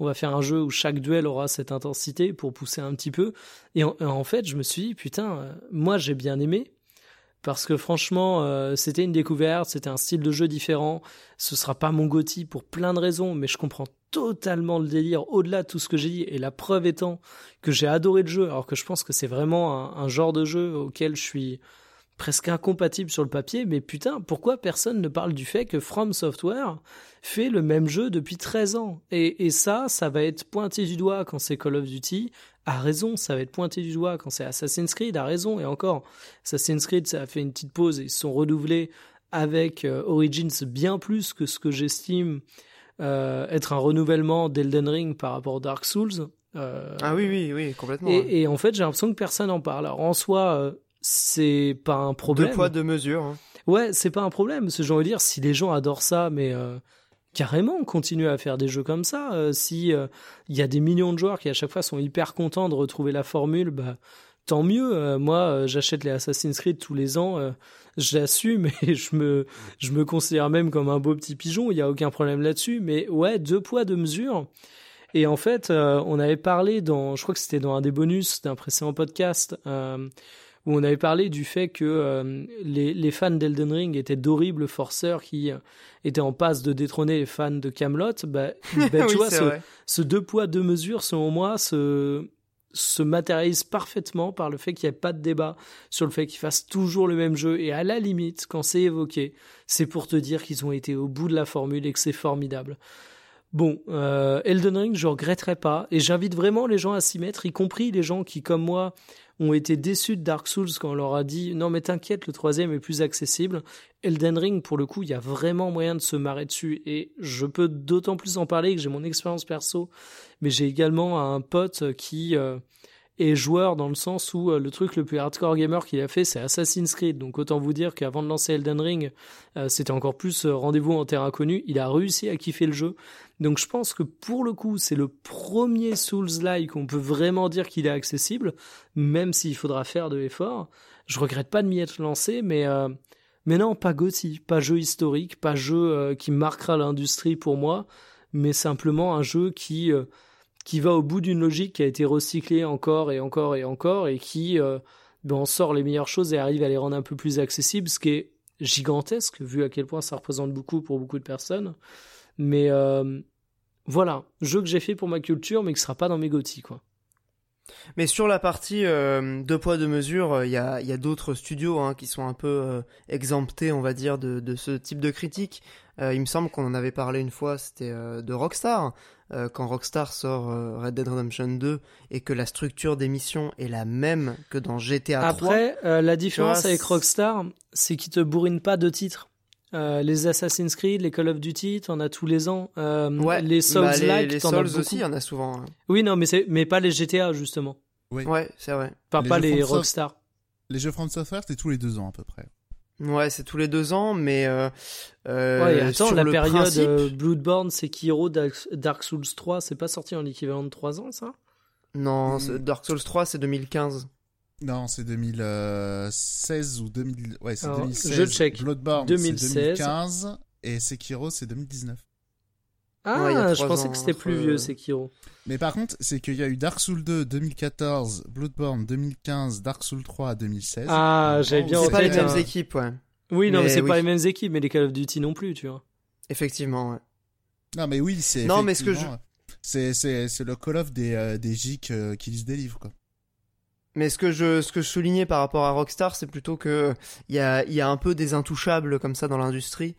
on va faire un jeu où chaque duel aura cette intensité pour pousser un petit peu. Et en, en fait, je me suis dit putain, moi j'ai bien aimé, parce que franchement, euh, c'était une découverte, c'était un style de jeu différent. Ce sera pas mon Gotti pour plein de raisons, mais je comprends totalement le délire au-delà de tout ce que j'ai dit. Et la preuve étant que j'ai adoré le jeu, alors que je pense que c'est vraiment un, genre de jeu auquel je suis presque incompatible sur le papier, mais putain, pourquoi personne ne parle du fait que From Software fait le même jeu depuis 13 ans? Et, et ça, ça va être pointé du doigt quand c'est Call of Duty, a raison, ça va être pointé du doigt quand c'est Assassin's Creed, a raison, et encore, Assassin's Creed, ça a fait une petite pause et ils se sont renouvelés avec euh, Origins bien plus que ce que j'estime euh, être un renouvellement d'Elden Ring par rapport à Dark Souls. Euh, ah oui, oui, oui, complètement. Et, en fait, j'ai l'impression que personne n'en parle. Alors en soi, c'est pas un problème. Deux poids, deux mesures. Hein. Ouais, c'est pas un problème. Ce genre de dire, si les gens adorent ça, mais carrément continuer à faire des jeux comme ça. Euh, si il euh, y a des millions de joueurs qui à chaque fois sont hyper contents de retrouver la formule, bah tant mieux. Euh, moi, j'achète les Assassin's Creed tous les ans. J'assume et je me je me considère même comme un beau petit pigeon. Il y a aucun problème là-dessus. Mais ouais, deux poids deux mesures. Et en fait, on avait parlé dans, je crois que c'était dans un des bonus d'un précédent podcast où on avait parlé du fait que euh, les, les, fans d'Elden Ring étaient d'horribles forceurs qui euh, étaient en passe de détrôner les fans de Camelot. Bah, bah tu vois, ce, deux poids deux mesures, selon moi, se, se matérialise parfaitement par le fait qu'il n'y ait pas de débat sur le fait qu'ils fassent toujours le même jeu. Et à la limite, quand c'est évoqué, c'est pour te dire qu'ils ont été au bout de la formule et que c'est formidable. Bon, euh, Elden Ring, je regretterai pas, et j'invite vraiment les gens à s'y mettre, y compris les gens qui, comme moi, ont été déçus de Dark Souls quand on leur a dit non mais t'inquiète, le troisième est plus accessible. Elden Ring, pour le coup, il y a vraiment moyen de se marrer dessus, et je peux d'autant plus en parler que j'ai mon expérience perso, mais j'ai également un pote qui euh, et joueur dans le sens où euh, le truc le plus hardcore gamer qu'il a fait c'est Assassin's Creed. Donc autant vous dire qu'avant de lancer Elden Ring c'était encore plus rendez-vous en terrain connu il a réussi à kiffer le jeu donc je pense que pour le coup c'est le premier Souls-like qu'on peut vraiment dire qu'il est accessible même s'il faudra faire de l'effort je regrette pas de m'y être lancé mais mais non pas Gotti pas jeu historique pas jeu qui marquera l'industrie pour moi mais simplement un jeu qui qui va au bout d'une logique qui a été recyclée encore et encore et encore et qui euh, en sort les meilleures choses et arrive à les rendre un peu plus accessibles, ce qui est gigantesque vu à quel point ça représente beaucoup pour beaucoup de personnes. Mais euh, voilà, jeu que j'ai fait pour ma culture, mais qui sera pas dans mes quoi. Mais sur la partie euh, deux poids deux mesures, il y a, y a d'autres studios hein, qui sont un peu exemptés, on va dire, de, de ce type de critique. il me semble qu'on en avait parlé une fois, c'était de Rockstar. Euh, quand Rockstar sort euh, Red Dead Redemption 2 et que la structure des missions est la même que dans GTA 3. Après, euh, la différence avec Rockstar, c'est qu'ils te bourrinent pas de titres. Les Assassin's Creed, les Call of Duty, t'en as tous les ans. ouais, les Souls-like, bah, les, les Souls aussi, il y en a souvent. Hein. Oui, non, mais c'est, mais pas les GTA justement. Oui. Ouais, c'est vrai. Pas, pas les Rockstar. Les jeux From Software, c'est tous les deux ans à peu près. Ouais, c'est tous les deux ans, mais euh, euh, ouais, attends, la période principe... Bloodborne, Sekiro, Dark Souls 3, c'est pas sorti en l'équivalent de 3 ans, ça? Non, mm. Dark Souls 3, c'est 2015. Non, c'est 2016 ou 2000... ouais, c'est 2016. Je check. Bloodborne, 2016. 2015 et Sekiro, c'est 2019. Ah, je pensais que c'était plus vieux, euh, Sekiro. Mais par contre, c'est qu'il y a eu Dark Souls 2 2014, Bloodborne 2015, Dark Souls 3 2016. Ah, j'avais bien C'est pas les mêmes équipes, ouais. Oui, non, mais, c'est pas les mêmes équipes, mais les Call of Duty non plus, tu vois. Effectivement, ouais. Non, mais oui, c'est. Non, mais ce que je. C'est, c'est, c'est le Call of des, euh, des GIC euh, qui se délivrent, quoi. Mais ce que je ce que je soulignais par rapport à Rockstar, c'est plutôt que il y a il y a un peu des intouchables comme ça dans l'industrie.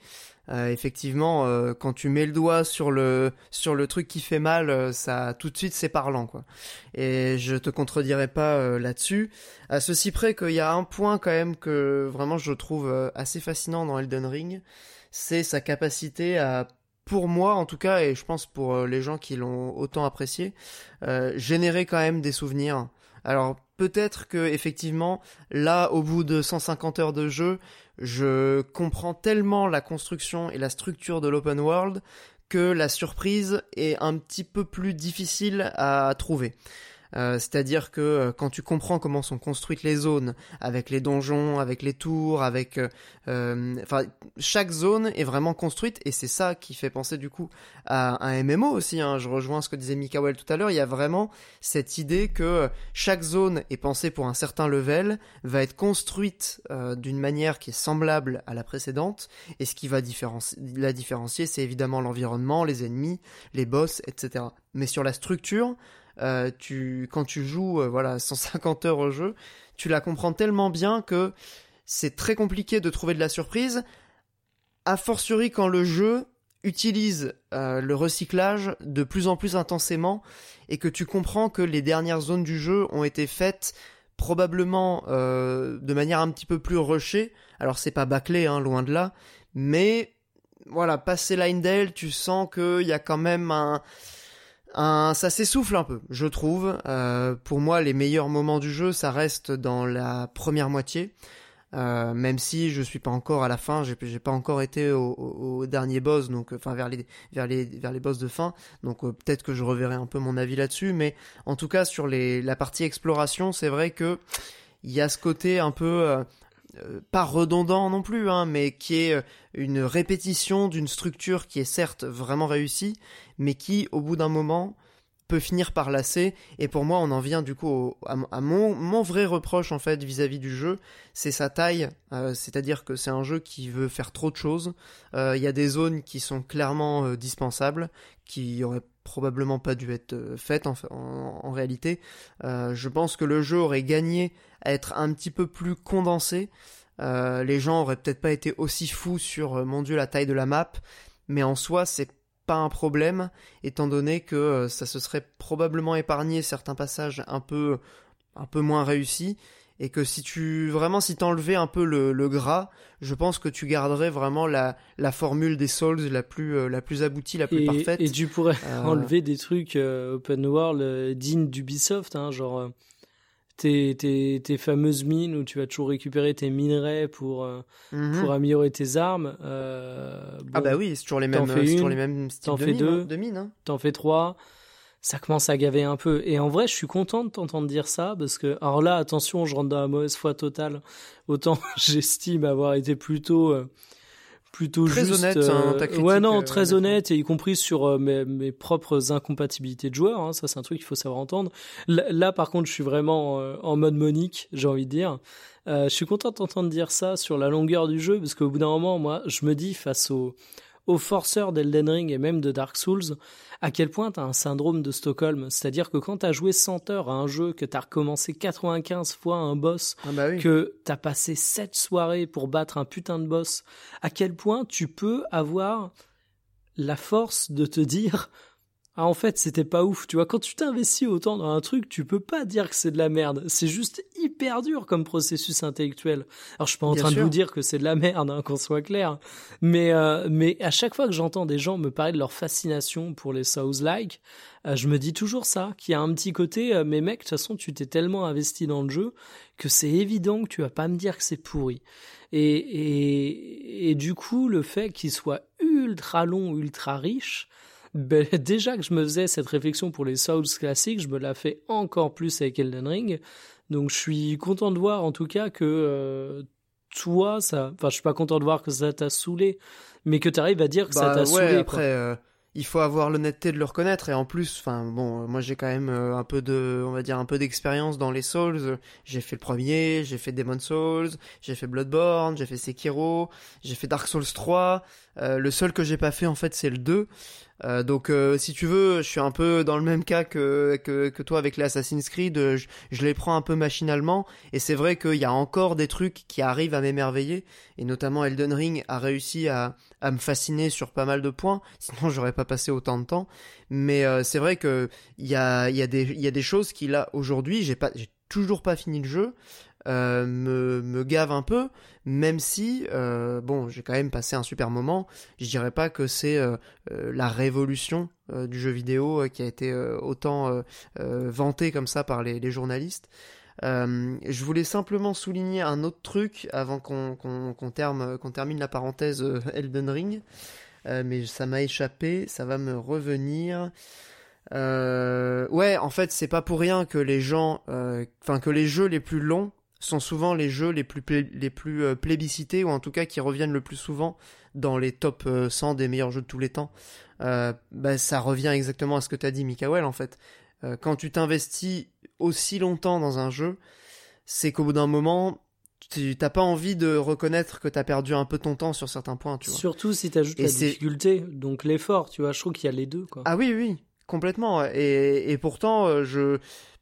Euh, effectivement, euh, quand tu mets le doigt sur le sur le truc qui fait mal, euh, ça tout de suite c'est parlant quoi. Et je te contredirai pas là-dessus. À ceci près qu'il y a un point quand même que vraiment je trouve assez fascinant dans Elden Ring, c'est sa capacité à pour moi en tout cas et je pense pour les gens qui l'ont autant apprécié, générer quand même des souvenirs. Alors peut-être que effectivement là au bout de 150 heures de jeu je comprends tellement la construction et la structure de l'open world que la surprise est un petit peu plus difficile à trouver. Euh, c'est-à-dire que euh, quand tu comprends comment sont construites les zones, avec les donjons, avec les tours, avec, euh, enfin, chaque zone est vraiment construite et c'est ça qui fait penser du coup à un MMO aussi. Hein. Je rejoins ce que disait Mikael tout à l'heure. Il y a vraiment cette idée que chaque zone est pensée pour un certain level, va être construite d'une manière qui est semblable à la précédente et ce qui va la différencier, c'est évidemment l'environnement, les ennemis, les boss, etc. Mais sur la structure, euh, tu, quand tu joues euh, voilà 150 heures au jeu, tu la comprends tellement bien que c'est très compliqué de trouver de la surprise. A fortiori quand le jeu utilise euh, le recyclage de plus en plus intensément et que tu comprends que les dernières zones du jeu ont été faites probablement de manière un petit peu plus rushée. Alors c'est pas bâclé, hein, loin de là, mais voilà, passer Lindale, tu sens qu'il y a quand même un, ça s'essouffle un peu, je trouve. Euh, pour moi, les meilleurs moments du jeu, ça reste dans la première moitié. Euh, même si je suis pas encore à la fin, j'ai, pas encore été au, dernier boss, donc enfin vers les vers les vers les boss de fin, donc euh, peut-être que je reverrai un peu mon avis là-dessus, mais en tout cas sur les la partie exploration, c'est vrai que il y a ce côté un peu euh, pas redondant non plus, hein, mais qui est euh, une répétition d'une structure qui est certes vraiment réussie, mais qui, au bout d'un moment, peut finir par lasser. Et pour moi, on en vient du coup à, mon, mon, vrai reproche en fait vis-à-vis du jeu, c'est sa taille. Euh, c'est-à-dire que c'est un jeu qui veut faire trop de choses. Il y a des zones qui sont clairement dispensables, qui auraient probablement pas dû être faites en, en réalité. je pense que le jeu aurait gagné à être un petit peu plus condensé. Euh, les gens auraient peut-être pas été aussi fous sur, euh, mon dieu, la taille de la map, mais en soi, c'est pas un problème, étant donné que euh, ça se serait probablement épargné certains passages un peu, un peu moins réussis, et que si tu vraiment si t'enlevais un peu le, gras, je pense que tu garderais vraiment la, la formule des Souls la plus la plus aboutie, la plus parfaite. Et tu pourrais enlever des trucs open world dignes d'Ubisoft, hein, genre tes, tes, fameuses mines où tu vas toujours récupérer tes minerais pour, euh, mhm. pour améliorer tes armes. Euh, ah bah oui, c'est toujours les mêmes, toujours les mêmes styles de, fais deux, hein, de mines. Hein. T'en fais trois. Ça commence à gaver un peu. Et en vrai, je suis content de t'entendre dire ça parce que, alors là, attention, je rentre dans la mauvaise foi totale. Autant j'estime avoir été plutôt euh, plutôt très honnête hein, ta critique, ouais non très honnête et y compris sur mes, mes, propres incompatibilités de joueurs hein, ça c'est un truc qu'il faut savoir entendre là, par contre je suis vraiment en mode Monique j'ai envie de dire euh, je suis content d'entendre dire ça sur la longueur du jeu parce qu'au bout d'un moment moi je me dis face au aux forceurs d'Elden Ring et même de Dark Souls, à quel point tu as un syndrome de Stockholm. C'est-à-dire que quand tu as joué 100 heures à un jeu, que tu as recommencé 95 fois un boss, ah bah que tu as passé 7 soirées pour battre un putain de boss, à quel point tu peux avoir la force de te dire ah, en fait, c'était pas ouf. Tu vois, quand tu t'investis autant dans un truc, tu peux pas dire que c'est de la merde. C'est juste hyper dur comme processus intellectuel. Alors, je suis pas en train de vous dire que c'est de la merde, hein, qu'on soit clair. Mais, euh, mais à chaque fois que j'entends des gens me parler de leur fascination pour les Souls-like, euh, je me dis toujours ça, qu'il y a un petit côté, euh, mais mec, de toute façon, tu t'es tellement investi dans le jeu que c'est évident que tu vas pas me dire que c'est pourri. Et, et, et du coup, le fait qu'il soit ultra long, ultra riche, ben, déjà que je me faisais cette réflexion pour les Souls classiques, je me la fais encore plus avec Elden Ring. Donc je suis content de voir en tout cas que euh, toi, ça, enfin je suis pas content de voir que ça t'a saoulé, mais que tu arrives à dire que ça Bah t'a ouais, saoulé. après, euh, il faut avoir l'honnêteté de le reconnaître et en plus, enfin bon, euh, moi j'ai quand même euh, un peu de, on va dire un peu d'expérience dans les Souls. J'ai fait le premier, j'ai fait Demon Souls, j'ai fait Bloodborne, j'ai fait Sekiro, j'ai fait Dark Souls 3. Euh, le seul que j'ai pas fait en fait c'est le 2. Euh, donc euh, si tu veux, je suis un peu dans le même cas que, que, que toi avec les Assassin's Creed, euh, je, je les prends un peu machinalement, et c'est vrai qu'il y a encore des trucs qui arrivent à m'émerveiller, et notamment Elden Ring a réussi à, à me fasciner sur pas mal de points, sinon j'aurais pas passé autant de temps, mais euh, c'est vrai que il y a, y, a des, y a des choses qui là, aujourd'hui, j'ai pas, j'ai toujours pas fini le jeu, euh, me, me gave un peu, même si, euh, bon, j'ai quand même passé un super moment. Je dirais pas que c'est euh, euh, la révolution euh, du jeu vidéo euh, qui a été autant vantée comme ça par les, les journalistes. Je voulais simplement souligner un autre truc avant qu'on terme- qu'on termine la parenthèse Elden Ring. Mais ça m'a échappé, ça va me revenir. Euh, ouais, en fait, c'est pas pour rien que les gens, enfin que les jeux les plus longs sont souvent les jeux les plus plé- les plus euh, plébiscités ou en tout cas qui reviennent le plus souvent dans les top euh, 100 des meilleurs jeux de tous les temps. Euh, bah, ça revient exactement à ce que t'as dit, Mikael, en fait. Euh, quand tu t'investis aussi longtemps dans un jeu, c'est qu'au bout d'un moment, tu t'as pas envie de reconnaître que t'as perdu un peu ton temps sur certains points, tu vois. Surtout si t'ajoutes la difficulté, donc l'effort, tu vois. Je trouve qu'il y a les deux, quoi. Ah oui, oui, complètement. Et, et pourtant, euh, je,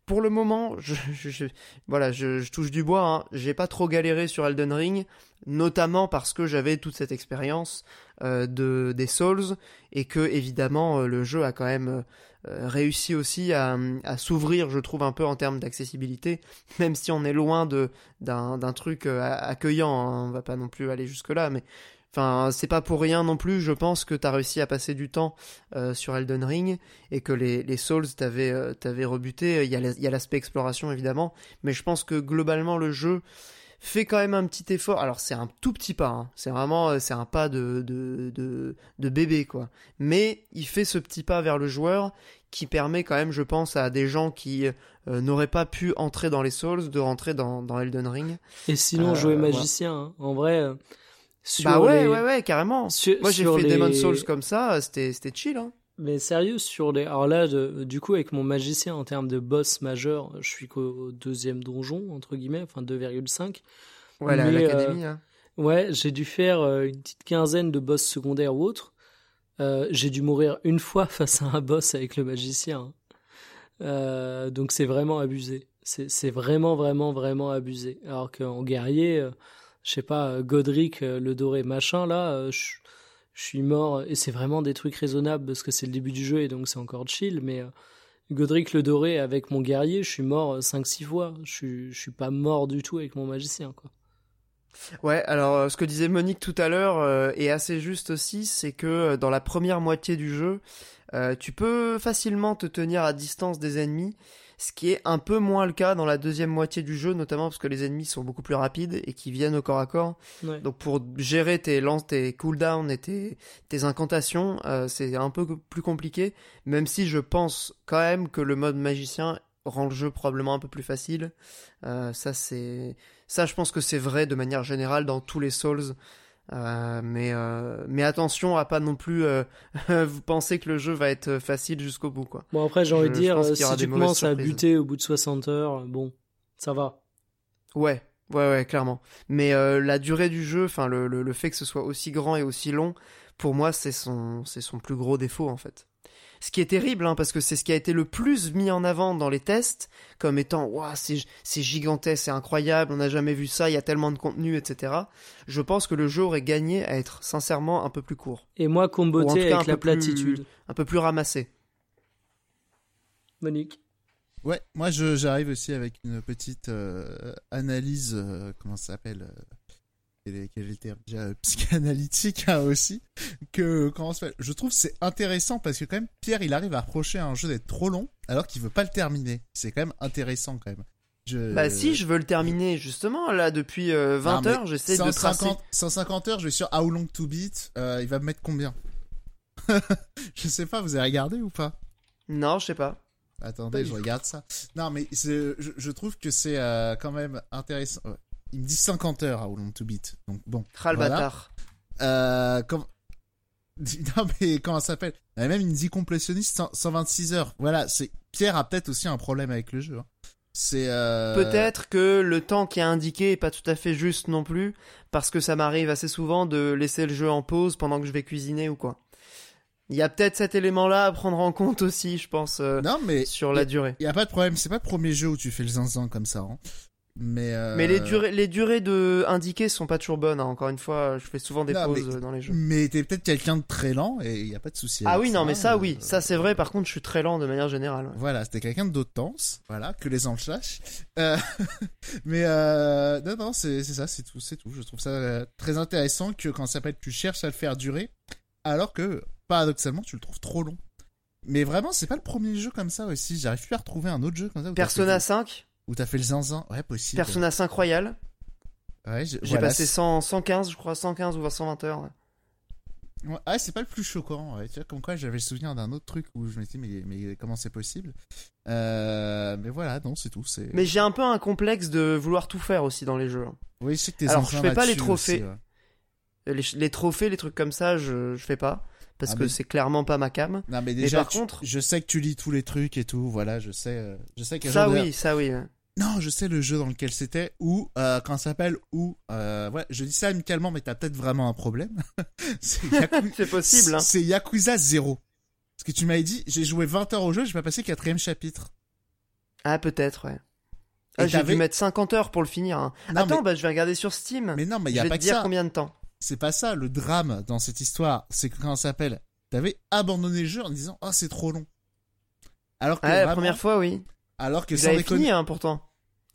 pour le moment, je, voilà, je, touche du bois. Hein. J'ai pas trop galéré sur Elden Ring, notamment parce que j'avais toute cette expérience euh, de des Souls et que évidemment euh, le jeu a quand même euh, réussi aussi à, s'ouvrir, je trouve, un peu en termes d'accessibilité, même si on est loin de d'un truc accueillant. hein. On va pas non plus aller jusque là, mais Enfin, c'est pas pour rien non plus, je pense que t'as réussi à passer du temps euh, sur Elden Ring et que les, les Souls t'avaient euh, rebuté. Il y a la- il y a l'aspect exploration évidemment, mais je pense que globalement le jeu fait quand même un petit effort. Alors c'est un tout petit pas, hein. c'est vraiment euh, c'est un pas de, de, de, de bébé quoi. Mais il fait ce petit pas vers le joueur qui permet quand même, je pense, à des gens qui euh, n'auraient pas pu entrer dans les Souls de rentrer dans, dans Elden Ring. Et sinon, Euh, jouer magicien, hein. en vrai. Euh, Sur bah ouais, les... ouais, ouais, carrément. sur- Moi j'ai fait les- Demon Souls comme ça, euh, c'était chill. Hein. Mais sérieux, sur les. Alors là, de- du coup, avec mon magicien en termes de boss majeur, je suis qu'au deuxième donjon, entre guillemets, enfin 2,5. Ouais, l'académie. hein. Ouais, j'ai dû faire euh, une petite quinzaine de boss secondaires ou autres. Euh, j'ai dû mourir une fois face à un boss avec le magicien. hein. Euh, donc c'est vraiment abusé. C'est c'est vraiment, vraiment, vraiment abusé. Alors qu'en guerrier, euh, je sais pas, euh, Godric, euh, le doré, machin, là, euh, je suis mort. Et c'est vraiment des trucs raisonnables parce que c'est le début du jeu et donc c'est encore chill. Mais Godric, le doré, avec mon guerrier, je suis mort 5-6 fois. Je suis, suis pas mort du tout avec mon magicien, quoi. Ouais, alors ce que disait Monique tout à l'heure euh, est assez juste aussi, c'est que dans la première moitié du jeu, tu peux facilement te tenir à distance des ennemis, ce qui est un peu moins le cas dans la deuxième moitié du jeu, notamment parce que les ennemis sont beaucoup plus rapides et qui viennent au corps à corps. Ouais. Donc pour gérer tes lances, tes cooldowns et tes, tes incantations, euh, c'est un peu plus compliqué, même si je pense quand même que le mode magicien rend le jeu probablement un peu plus facile. Euh, ça c'est ça je pense que c'est vrai de manière générale dans tous les Souls. Euh, mais euh, mais attention à pas non plus euh, vous pensez que le jeu va être facile jusqu'au bout quoi. Bon, après, j'ai envie de dire, si tu commences à buter au bout de 60 heures, bon, ça va. Ouais, ouais, ouais, clairement. Mais la durée du jeu, enfin le, le, le fait que ce soit aussi grand et aussi long, pour moi, c'est son, c'est son plus gros défaut en fait. Ce qui est terrible, hein, parce que c'est ce qui a été le plus mis en avant dans les tests, comme étant, waouh, c'est, c'est gigantesque, c'est incroyable, on n'a jamais vu ça, il y a tellement de contenu, etc. Je pense que le jeu aurait gagné à être sincèrement un peu plus court, Et moi, Ou en tout comboter cas, un avec la peu plus- platitude. un peu plus ramassé. Monique. Ouais, moi je j'arrive aussi avec une petite euh, analyse, euh, comment ça s'appelle euh, quel terme déjà euh, psychanalytique hein, aussi que comment ça s'appelle? Je trouve c'est intéressant parce que quand même Pierre il arrive à reprocher à un jeu d'être trop long alors qu'il veut pas le terminer. C'est quand même intéressant quand même. Je... Bah si, je veux le terminer justement là depuis euh, 20 Non, mais heures, j'essaie de tracer. 150, 150 heures, je vais sur How Long to Beat, euh, il va me mettre combien? Je sais pas, vous avez regardé ou pas? Non, je sais pas. Attendez, je regarde ça. Non, mais je trouve que c'est euh, quand même intéressant. Il me dit 50 heures à Long to Beat. Donc bon. Ras le voilà. bâtard. Euh, comme... Non, mais comment ça s'appelle? Même il me dit complétionniste 100 126 heures. Voilà, c'est Pierre a peut-être aussi un problème avec le jeu. hein. C'est euh... Peut-être que le temps qui est indiqué est pas tout à fait juste non plus, parce que ça m'arrive assez souvent de laisser le jeu en pause pendant que je vais cuisiner ou quoi. Il y a peut-être cet élément-là à prendre en compte aussi, je pense, euh, Non, mais sur la durée. il y a pas de problème. C'est pas le premier jeu où tu fais le zinzin comme ça. hein. Mais euh... Mais les durées, les durées de indiquées sont pas toujours bonnes. hein. Encore une fois, je fais souvent des Non, pauses mais- euh, dans les jeux. Mais t'es peut-être quelqu'un de très lent et il y a pas de souci. Ah oui, non, mais ça, euh, oui, ça c'est vrai. Par contre, je suis très lent de manière générale. ouais. Voilà, c'était quelqu'un de tense, voilà, que les gens le sachent. Euh, mais euh, non, non, c'est ça, c'est tout, c'est tout. Je trouve ça euh, très intéressant que quand ça s'appelle, tu cherches à le faire durer, alors que paradoxalement, tu le trouves trop long. Mais vraiment, c'est pas le premier jeu comme ça aussi. J'arrive plus à retrouver un autre jeu comme ça. Persona fait, 5, où t'as fait le zinzin, ouais, possible. Persona 5 Royal. Ouais, j'ai voilà, passé c'est- 100, 115, je crois, 115 ou 120 heures. ouais. Ah, c'est pas le plus choquant. Ouais. Tu vois, comme quoi, j'avais le souvenir d'un autre truc où je me disais, mais, mais comment c'est possible? Euh, Mais voilà, non, c'est tout. C'est. Mais j'ai un peu un complexe de vouloir tout faire aussi dans les jeux. hein. Oui, je sais que t'es Alors, je fais pas les trophées. aussi, ouais. Les, les trophées, les trucs comme ça, je, je fais pas. Parce Ah, que mais- c'est clairement pas ma cam. Non mais déjà, par tu- contre- je sais que tu lis tous les trucs et tout, voilà, je sais, euh, je sais que Ça oui, ça oui. Non, je sais le jeu dans lequel c'était, ou euh, quand ça s'appelle, ou euh, ouais, je dis ça amicalement, mais t'as peut-être vraiment un problème. c'est Yaku- possible. Hein. c'est Yakuza 0. Parce que tu m'avais dit, j'ai joué 20 heures au jeu, j'ai pas passé quatrième chapitre. Ah peut-être, ouais. Ah, j'ai dû mettre 50 heures pour le finir. hein. Non, Attends, mais- bah je vais regarder sur Steam. Mais non, mais il y je a vais pas te que dire ça. combien de temps. C'est pas ça, le drame dans cette histoire, c'est que quand ça s'appelle, t'avais abandonné le jeu en disant, oh c'est trop long. Alors que la vraiment- première fois, oui. alors que Je sans déconner, fini, hein, pourtant.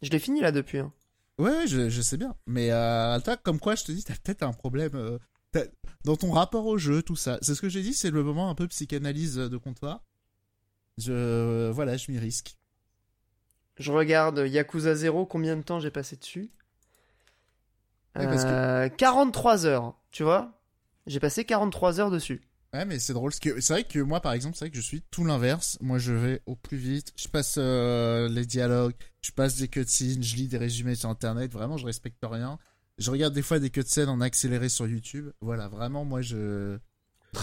Je l'ai fini là depuis. hein. Ouais, ouais, je, je sais bien. Mais euh, toi, comme quoi, je te dis, t'as peut-être un problème euh, dans ton rapport au jeu, tout ça. C'est ce que j'ai dit, c'est le moment un peu psychanalyse de comptoir. Je, euh, voilà, je m'y risque. Je regarde Yakuza 0, combien de temps j'ai passé dessus? Ouais, parce que- Euh, 43 heures, tu vois? J'ai passé 43 heures dessus. Ouais, mais c'est drôle. parce que C'est vrai que moi, par exemple, c'est vrai que je suis tout l'inverse. Moi, je vais au plus vite. Je passe euh, les dialogues, je passe des cutscenes, je lis des résumés sur Internet. Vraiment, je respecte rien. Je regarde des fois des cutscenes en accéléré sur YouTube. Voilà, vraiment, moi, je...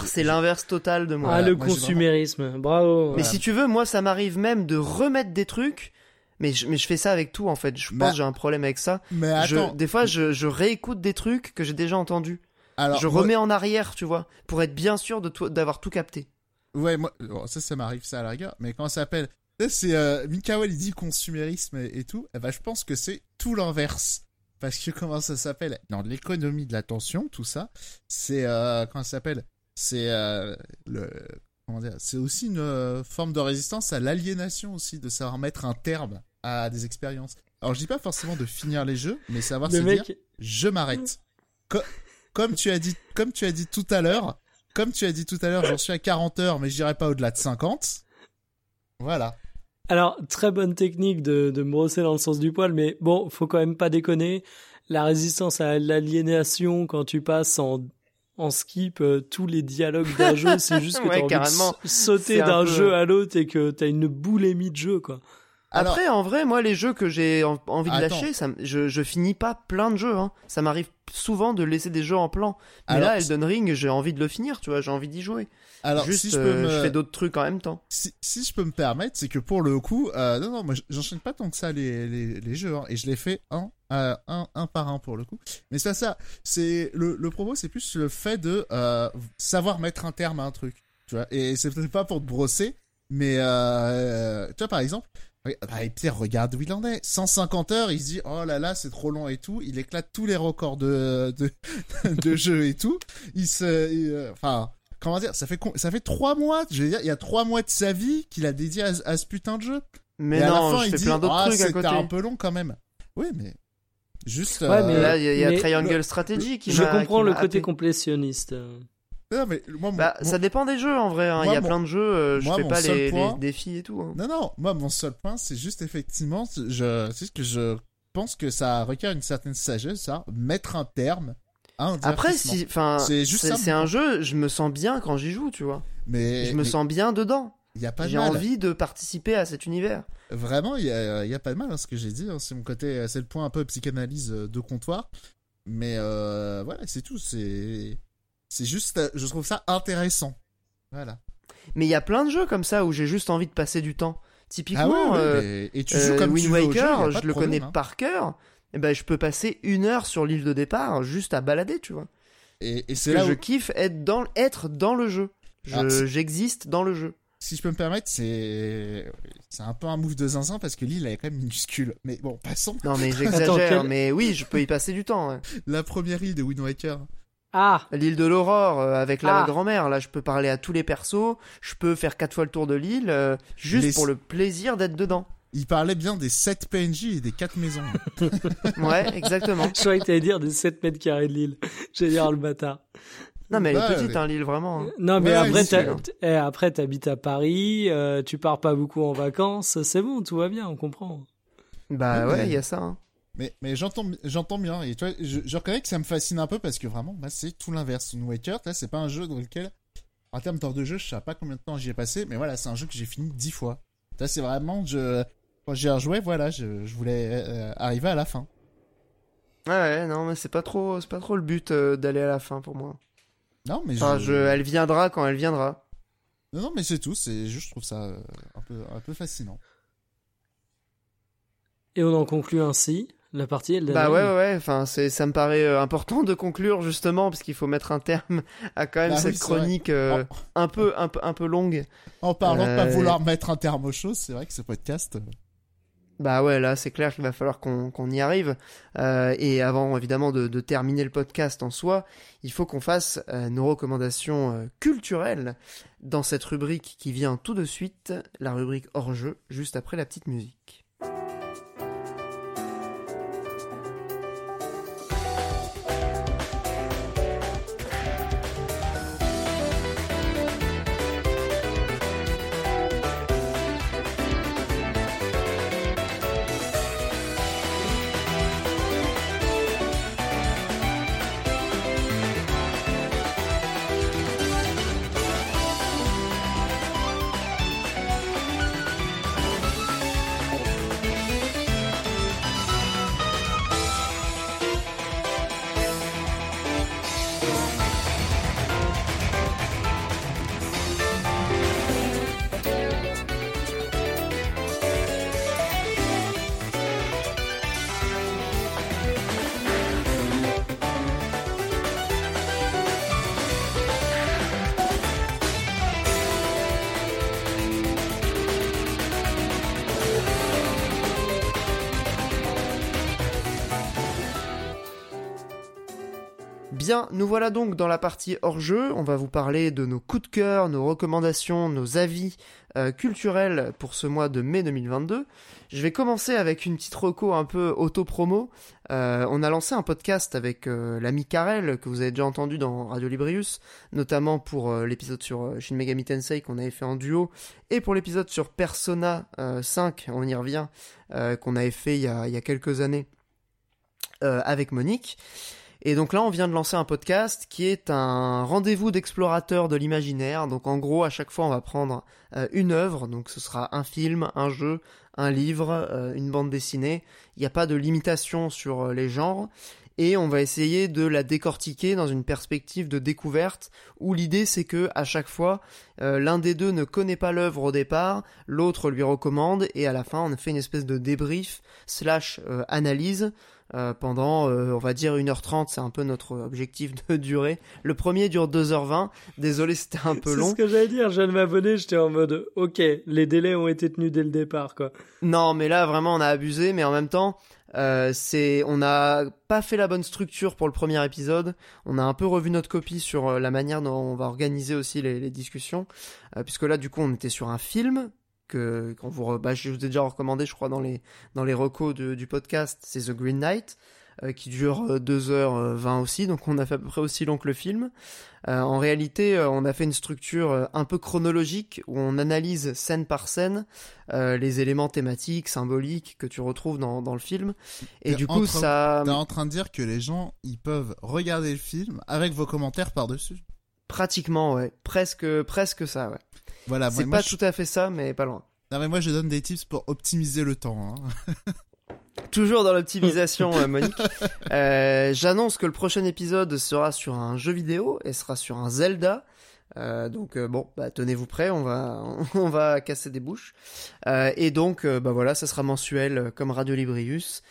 C'est l'inverse total de moi. ah, Voilà, le moi, consumérisme, bravo. Mais Voilà. si tu veux, moi, ça m'arrive même de remettre des trucs. Mais je, mais je fais ça avec tout, en fait. Je Bah, pense que j'ai un problème avec ça. Mais Je- attends, des fois, je, je réécoute des trucs que j'ai déjà entendus. Alors... je moi- remets en arrière, tu vois, pour être bien sûr de d'avoir tout capté. Ouais, moi, bon, ça, ça m'arrive, ça à la rigueur. Mais quand ça s'appelle, c'est euh, Mikael, il dit consumérisme et, et tout. Eh ben, je pense que c'est tout l'inverse. Parce que comment ça s'appelle? Dans l'économie de l'attention, tout ça, c'est euh, comment ça s'appelle? C'est euh, le comment dire? C'est aussi une euh, forme de résistance à l'aliénation aussi, de savoir mettre un terme à des expériences. Alors, je dis pas forcément de finir les jeux, mais savoir le se mec, dire je m'arrête. Co- comme tu as dit, comme tu as dit tout à l'heure, comme tu as dit tout à l'heure, j'en suis à 40 heures, mais j'irai pas au-delà de 50. Voilà. Alors, très bonne technique de, de me brosser dans le sens du poil, mais bon, faut quand même pas déconner. La résistance à l'aliénation quand tu passes en, en skip euh, tous les dialogues d'un jeu, c'est juste que Ouais, t'as envie carrément. de sauter d'un peu- jeu à l'autre et que t'as une boulémie de jeu, quoi. Alors, Après, en vrai, moi, les jeux que j'ai en- envie de Attends. lâcher, ça, je, je finis pas plein de jeux. Hein. Ça m'arrive souvent de laisser des jeux en plan. Mais Alors, là, Elden Ring, j'ai envie de le finir, tu vois, j'ai envie d'y jouer. alors Juste, si je peux euh, me, je fais d'autres trucs en même temps. si, si je peux me permettre, c'est que pour le coup, euh, non, non, moi, j'enchaîne pas tant que ça les, les, les jeux, hein, et je les fais un, euh, un, un par un pour le coup. Mais c'est ça. C'est le, le propos, c'est plus le fait de euh, savoir mettre un terme à un truc, tu vois. Et c'est peut-être pas pour te brosser, mais tu vois, par exemple. Bah, et Pierre, regarde où il en est. 150 heures, il se dit, oh là là, c'est trop long et tout. Il éclate tous les records de, de, de jeu et tout. Il se, il, euh, enfin, comment dire, ça fait ça fait trois mois. Je veux dire, il y a trois mois de sa vie qu'il a dédié à, à ce putain de jeu. Mais et à non, la fin, je il dit, plein d'autres ah, trucs à c'était un peu long quand même. Oui, mais juste. Ouais, euh, mais Là, il y a, y a Triangle Strategy qui Je comprends qui le côté happé. complétionniste. Non, mais moi, mon- Bah, mon- ça dépend des jeux en vrai. hein. Il y a mon- plein de jeux, euh, je moi, fais pas les, point- les défis et tout. hein. Non, non, moi, mon seul point, c'est juste effectivement, je, c'est ce que je pense que ça requiert une certaine sagesse, ça, mettre un terme à un Après, si, enfin, C'est juste c'est un jeu, je me sens bien quand j'y joue, tu vois. Mais je me mais sens bien dedans. y a pas de J'ai envie de participer à cet univers. Vraiment, il y a, y a pas de mal, hein, ce que j'ai dit. hein. C'est mon côté, c'est le point un peu psychanalyse euh, de comptoir. Mais euh, voilà, c'est tout. C'est, c'est juste, euh, je trouve ça intéressant. Voilà. Mais il y a plein de jeux comme ça où j'ai juste envie de passer du temps. Typiquement, ah ouais, euh, mais- et tu euh, joues comme Wind tu jeu, Waker, je le problème, connais hein. par cœur. Et ben, je peux passer une heure sur l'île de départ juste à balader, tu vois. Et, et c'est Que là je où, kiffe être dans, être dans le jeu. Je- Alors, c'est- J'existe dans le jeu. si je peux me permettre, c'est, c'est un peu un move de zinzin parce que l'île elle est quand même minuscule. Mais bon, passons. Non, mais j'exagère. quel- Mais oui, je peux y passer du temps. ouais. La première île de Wind Waker. Ah L'île de l'Aurore euh, avec la Ah. grand-mère, là je peux parler à tous les persos, je peux faire quatre fois le tour de l'île, euh, juste Les- pour le plaisir d'être dedans. Il parlait bien des 7 PNJ et des 4 maisons. Ouais, exactement. Je croyais que t'allais dire des 7 mètres carrés de l'île. J'allais dire oh, le bâtard. Non mais elle Bah, est petite mais- hein, l'île vraiment. hein. Non, mais Ouais, après, t- eh, après, t'habites à Paris, euh, tu pars pas beaucoup en vacances, c'est bon, tout va bien, on comprend. Bah Ouais, il y a ça. hein. Mais, mais j'entends, j'entends bien. Et tu vois, je, je reconnais que ça me fascine un peu parce que vraiment, moi, c'est tout l'inverse. Wind Waker, c'est pas un jeu dans lequel, en termes d'heure de jeu, je sais pas combien de temps j'y ai passé, mais voilà, c'est un jeu que j'ai fini dix fois. C'est vraiment, je, quand j'y ai rejoué, voilà, je, je voulais euh, arriver à la fin. Ouais, ouais, non mais c'est pas trop, c'est pas trop le but euh, d'aller à la fin pour moi. Non, mais Enfin, je... je, elle viendra quand elle viendra. non, non, mais c'est tout. C'est juste, je trouve ça euh, un peu, un peu fascinant. Et on en conclut ainsi la partie Elden Bah ouais, ouais, ouais. Enfin, c'est, ça me paraît euh, important de conclure justement parce qu'il faut mettre un terme à quand même Bah cette chronique euh, un peu, un peu, un peu longue. En parlant de pas Euh, vouloir mettre un terme aux choses, c'est vrai que ce podcast, euh, Bah ouais, là c'est clair qu'il va falloir qu'on qu'on y arrive. Euh, et avant évidemment de, de terminer le podcast en soi, il faut qu'on fasse euh, nos recommandations euh, culturelles dans cette rubrique qui vient tout de suite, la rubrique hors jeu, juste après la petite musique. Voilà donc dans la partie hors jeu. On va vous parler de nos coups de cœur, nos recommandations, nos avis euh, culturels pour ce mois de mai 2022. Je vais commencer avec une petite reco un peu auto-promo. Euh, on a lancé un podcast avec euh, l'ami Karel, que vous avez déjà entendu dans Radio Librius, notamment pour l'épisode sur Shin Megami Tensei qu'on avait fait en duo, et pour l'épisode sur Persona euh, 5, on y revient, qu'on avait fait il y a, quelques années avec Monique. Et donc là, on vient de lancer un podcast qui est un rendez-vous d'explorateurs de l'imaginaire. Donc en gros, à chaque fois, on va prendre euh, une œuvre. Donc ce sera un film, un jeu, un livre, euh, une bande dessinée. Il n'y a pas de limitation sur euh, les genres. Et on va essayer de la décortiquer dans une perspective de découverte où l'idée c'est que à chaque fois l'un des deux ne connaît pas l'œuvre au départ, l'autre lui recommande et à la fin on fait une espèce de débrief slash analyse euh, pendant, euh, on va dire, 1h30, c'est un peu notre objectif de durée. Le premier dure 2h20. Désolé, c'était un peu C'est long. ce que j'allais dire, je viens de m'abonner, j'étais en mode, ok, les délais ont été tenus dès le départ, quoi. Non, mais là, vraiment, on a abusé, mais en même temps, Euh, c'est, on n'a pas fait la bonne structure pour le premier épisode. On a un peu revu notre copie sur euh, la manière dont on va organiser aussi les, les discussions, euh, puisque là, du coup, on était sur un film que qu'on vous, bah, je vous ai déjà recommandé, je crois, dans les dans les recos de- du podcast. C'est The Green Knight, euh, qui dure euh, 2h20 aussi, donc on a fait à peu près aussi long que le film. Euh, en réalité, euh, on a fait une structure euh, un peu chronologique où on analyse scène par scène euh, les éléments thématiques, symboliques que tu retrouves dans, dans le film. Et du coup, train- ça T'es en train de dire que les gens, ils peuvent regarder le film avec vos commentaires par-dessus. pratiquement, ouais, presque, presque ça, ouais. Voilà, C'est moi, moi, pas je... tout à fait ça, mais pas loin. non, mais moi je donne des tips pour optimiser le temps. hein. Toujours dans l'optimisation, euh, Monique. Euh, J'annonce que le prochain épisode sera sur un jeu vidéo et sera sur un Zelda. Euh, donc euh, bon, bah, tenez-vous prêts, on va on va casser des bouches. Euh, et donc euh, bah voilà, ça sera mensuel euh, comme Radio Librius.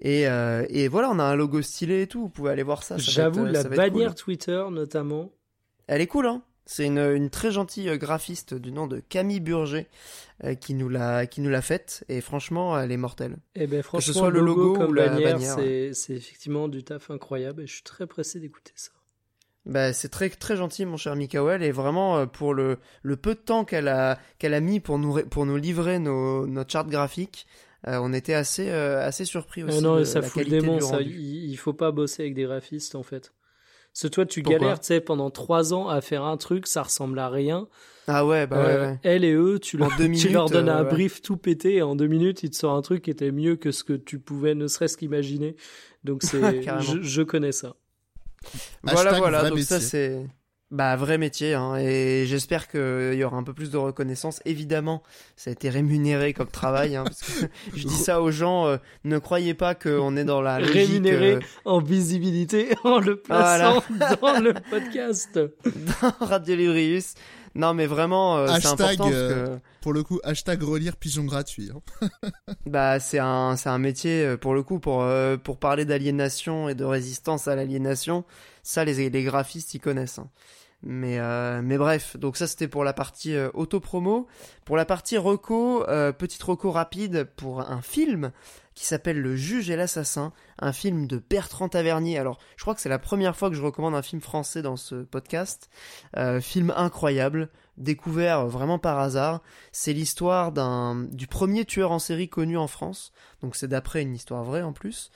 Et, euh, et voilà, on a un logo stylé et tout. Vous pouvez aller voir ça. ça va J'avoue, être, la ça va être cool. bannière Twitter notamment. Elle est cool, hein. C'est une, une très gentille euh, graphiste du nom de Camille Burger euh, qui nous l'a qui nous l'a faite et franchement, elle est mortelle. Eh ben franchement, soit le logo ou la bannière, c'est c'est effectivement du taf incroyable et je suis très pressé d'écouter ça. Bah, c'est très très gentil mon cher Mikael et vraiment euh, pour le, le peu de temps qu'elle a qu'elle a mis pour nous ré- pour nous livrer nos notre charte graphique, euh, on était assez euh, assez surpris aussi. Ah non, de et ça fout le démon, ça. Il, il faut pas bosser avec des graphistes en fait. Parce que toi, tu Pourquoi galères, tu sais, pendant trois ans à faire un truc, ça ressemble à rien. Ah ouais, bah Euh, ouais, ouais. Elle et eux, tu leur, tu leur donnes euh, un ouais. brief tout pété et en deux minutes, il te sort un truc qui était mieux que ce que tu pouvais ne serait-ce qu'imaginer. Donc c'est, je, je connais ça. Voilà Hashtag voilà, donc ça c'est bah vrai métier hein, et j'espère qu'il y aura un peu plus de reconnaissance. Évidemment, ça a été rémunéré comme travail hein, parce que je dis ça aux gens, euh, ne croyez pas qu'on est dans la logique, Rémunéré euh, en visibilité en le plaçant dans le podcast. dans Radio Librius. Non mais vraiment, euh, c'est important parce euh, que Pour le coup, hashtag relire pigeon gratuit. hein. Bah, c'est un, c'est un métier euh, pour le coup pour euh, pour parler d'aliénation et de résistance à l'aliénation. Ça, les les graphistes ils connaissent. Mais euh, mais bref, donc ça c'était pour la partie euh, auto-promo. Pour la partie reco, euh, petite reco rapide pour un film qui s'appelle Le Juge et l'assassin, un film de Bertrand Tavernier. Alors, je crois que c'est la première fois que je recommande un film français dans ce podcast. Euh, film incroyable, découvert vraiment par hasard. C'est l'histoire d'un du premier tueur en série connu en France. Donc c'est d'après une histoire vraie en plus,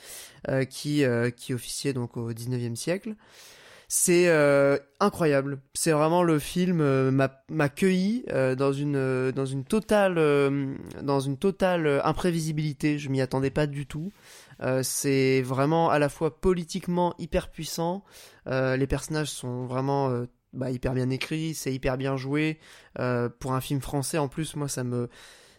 euh, qui qui officiait donc au 19e siècle. C'est euh, incroyable. C'est vraiment le film euh, m'a cueilli euh, dans une euh, dans une totale dans une totale imprévisibilité. Je m'y attendais pas du tout. C'est vraiment à la fois politiquement hyper puissant. Les personnages sont vraiment bah, hyper bien écrits, c'est hyper bien joué. Pour un film français, en plus, moi, ça me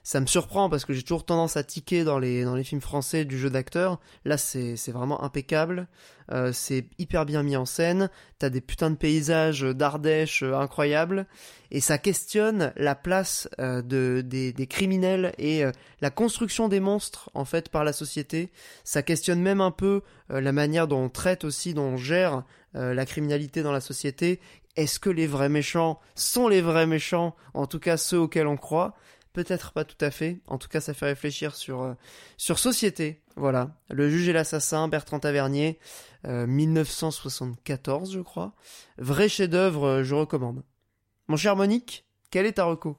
ça me surprend parce que j'ai toujours tendance à tiquer dans les dans les films français du jeu d'acteur. Là, c'est vraiment impeccable. Euh, c'est hyper bien mis en scène. T'as des putains de paysages d'Ardèche euh, incroyables et ça questionne la place euh, de des, des criminels et euh, la construction des monstres en fait par la société. Ça questionne même un peu la manière dont on traite aussi, dont on gère la criminalité dans la société. Est-ce que les vrais méchants sont les vrais méchants? En tout cas, ceux auxquels on croit. Peut-être pas tout à fait. En tout cas, ça fait réfléchir sur euh, société. Voilà. Le juge et l'assassin, Bertrand Tavernier, euh, 1974, je crois. Vrai chef-d'œuvre, euh, je recommande. Mon cher Monique, quel est ta reco?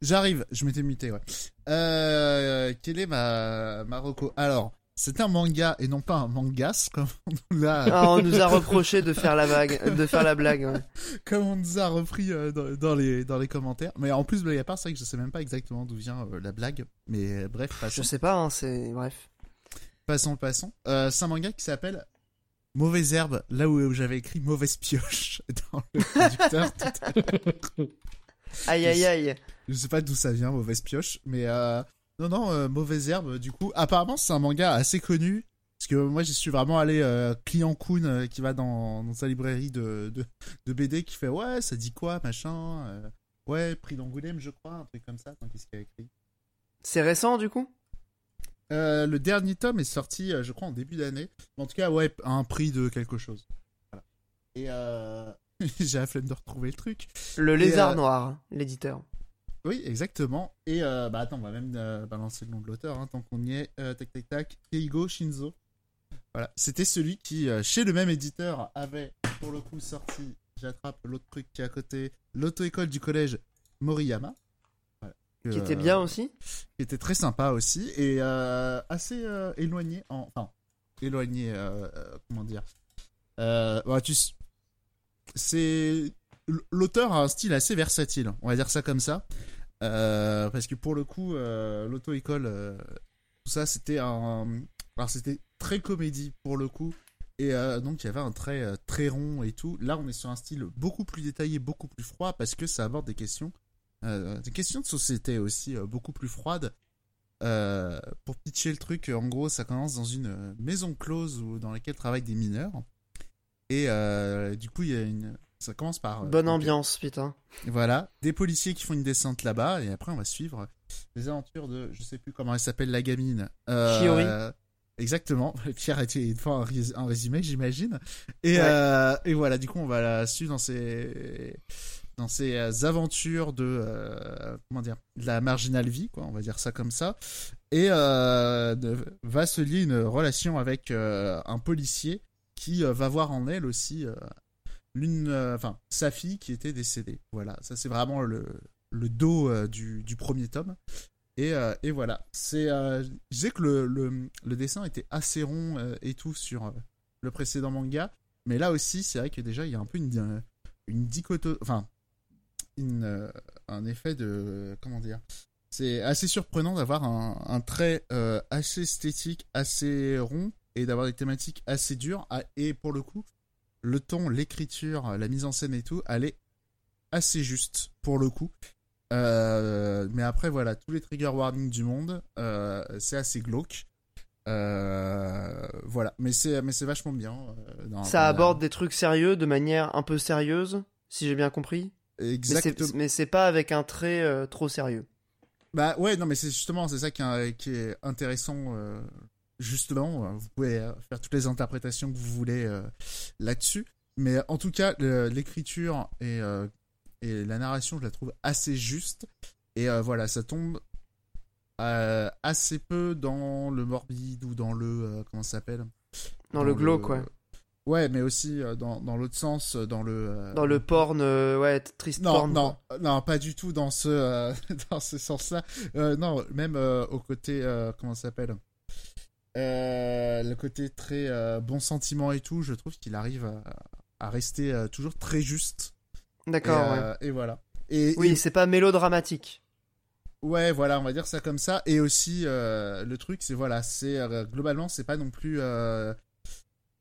J'arrive, je m'étais muté, ouais. Euh, quelle est ma, ma reco? Alors, c'est un manga et non pas un mangas, comme on l'a, ah, On nous a reproché de faire la vague, de faire la blague. ouais. comme on nous a repris euh, dans, dans les, dans les commentaires. Mais en plus, blague à part, c'est vrai que je sais même pas exactement d'où vient euh, la blague. Mais euh, bref, Je passons, sais pas, hein, c'est bref. passons, passons. Euh, c'est un manga qui s'appelle Mauvaise herbe, là où j'avais écrit Mauvaise pioche dans le traducteur tout à l'heure. Aïe aïe aïe. Je sais pas d'où ça vient, mauvaise pioche, mais euh, non, non, euh, mauvaise herbe. Du coup, apparemment, c'est un manga assez connu. Parce que moi, j'y suis vraiment allé euh, client Kun euh, qui va dans, dans sa librairie de, de, de BD qui fait ouais, ça dit quoi, machin. euh, ouais, prix d'Angoulême, je crois, un truc comme ça. Qu'est-ce qu'il a écrit C'est récent du coup? Euh, Le dernier tome est sorti, je crois, en début d'année. En tout cas, ouais, à un prix de quelque chose. Voilà. Et j'ai la flemme de retrouver le truc. Le lézard noir, l'éditeur. Oui, exactement. Et euh, bah attends, on va même euh, balancer le nom de l'auteur, hein, tant qu'on y est. Euh, tac, tac, tac. Keigo Shinzo. Voilà. C'était celui qui, euh, chez le même éditeur, avait pour le coup sorti, j'attrape l'autre truc qui est à côté, l'auto-école du collège Moriyama. Voilà. Que, Qui était bien aussi. qui était très sympa aussi et assez éloigné en enfin éloigné comment dire ouais, tu c'est l'auteur a un style assez versatile on va dire ça comme ça Euh, parce que pour le coup euh, l'auto école tout ça c'était un alors c'était très comédie pour le coup et euh, donc il y avait un trait euh, très rond et tout là on est sur un style beaucoup plus détaillé beaucoup plus froid parce que ça aborde des questions euh, des questions de société aussi euh, beaucoup plus froides. Euh, pour pitcher le truc, en gros, ça commence dans une euh, maison close dans laquelle travaillent des mineurs. Et euh, du coup, il y a une. Ça commence par. euh, Bonne ambiance, putain. Voilà, des policiers qui font une descente là-bas, et après, on va suivre les aventures de. Je sais plus comment elle s'appelle, la gamine. Euh. Exactement. Pierre a été une fois un, rés- un résumé, j'imagine. Et, Ouais. euh, et voilà, du coup, on va la suivre dans ses dans ses euh, aventures de euh, comment dire de la marginal vie quoi on va dire ça comme ça et euh, de- va se lier une relation avec un policier qui va voir en elle aussi l'une euh, enfin sa fille qui était décédée. Voilà ça c'est vraiment le le dos euh, du, du premier tome. Et, euh, et voilà. C'est je disais que le, le, le dessin était assez rond et tout sur le précédent manga. Mais là aussi c'est vrai que déjà il y a un peu une une enfin un effet de comment dire c'est assez surprenant d'avoir un, un trait assez esthétique assez rond et d'avoir des thématiques assez dures Ah, et pour le coup le ton l'écriture la mise en scène et tout elle est assez juste pour le coup. Euh, mais après voilà tous les trigger warnings du monde euh, c'est assez glauque. Euh, voilà. Mais c'est mais c'est vachement bien Ça aborde des trucs sérieux de manière un peu sérieuse, si j'ai bien compris. Exactement. Mais c'est pas avec un trait trop sérieux. Bah ouais, non, mais c'est justement, c'est ça qui est, qui est intéressant, justement. euh, Vous pouvez euh, faire toutes les interprétations que vous voulez euh, là-dessus. Mais en tout cas, l'écriture et, euh, et la narration, je la trouve assez juste. Et euh, voilà, ça tombe assez peu dans le morbide ou dans le. comment ça s'appelle? Dans le glauque, ouais. Ouais, mais aussi dans, dans l'autre sens, dans le. Dans le porn, ouais, triste non, porn. non, quoi. non, pas du tout dans ce, dans ce sens-là. Non, même au côté, comment ça s'appelle? Le côté très euh, bon sentiment et tout, je trouve qu'il arrive à, à rester euh, toujours très juste. Et, D'accord, ouais. euh, et voilà. Et, Oui, et- c'est pas mélodramatique. ouais, voilà, on va dire ça comme ça. Et aussi, euh, le truc, c'est voilà, c'est euh, globalement, c'est pas non plus. euh,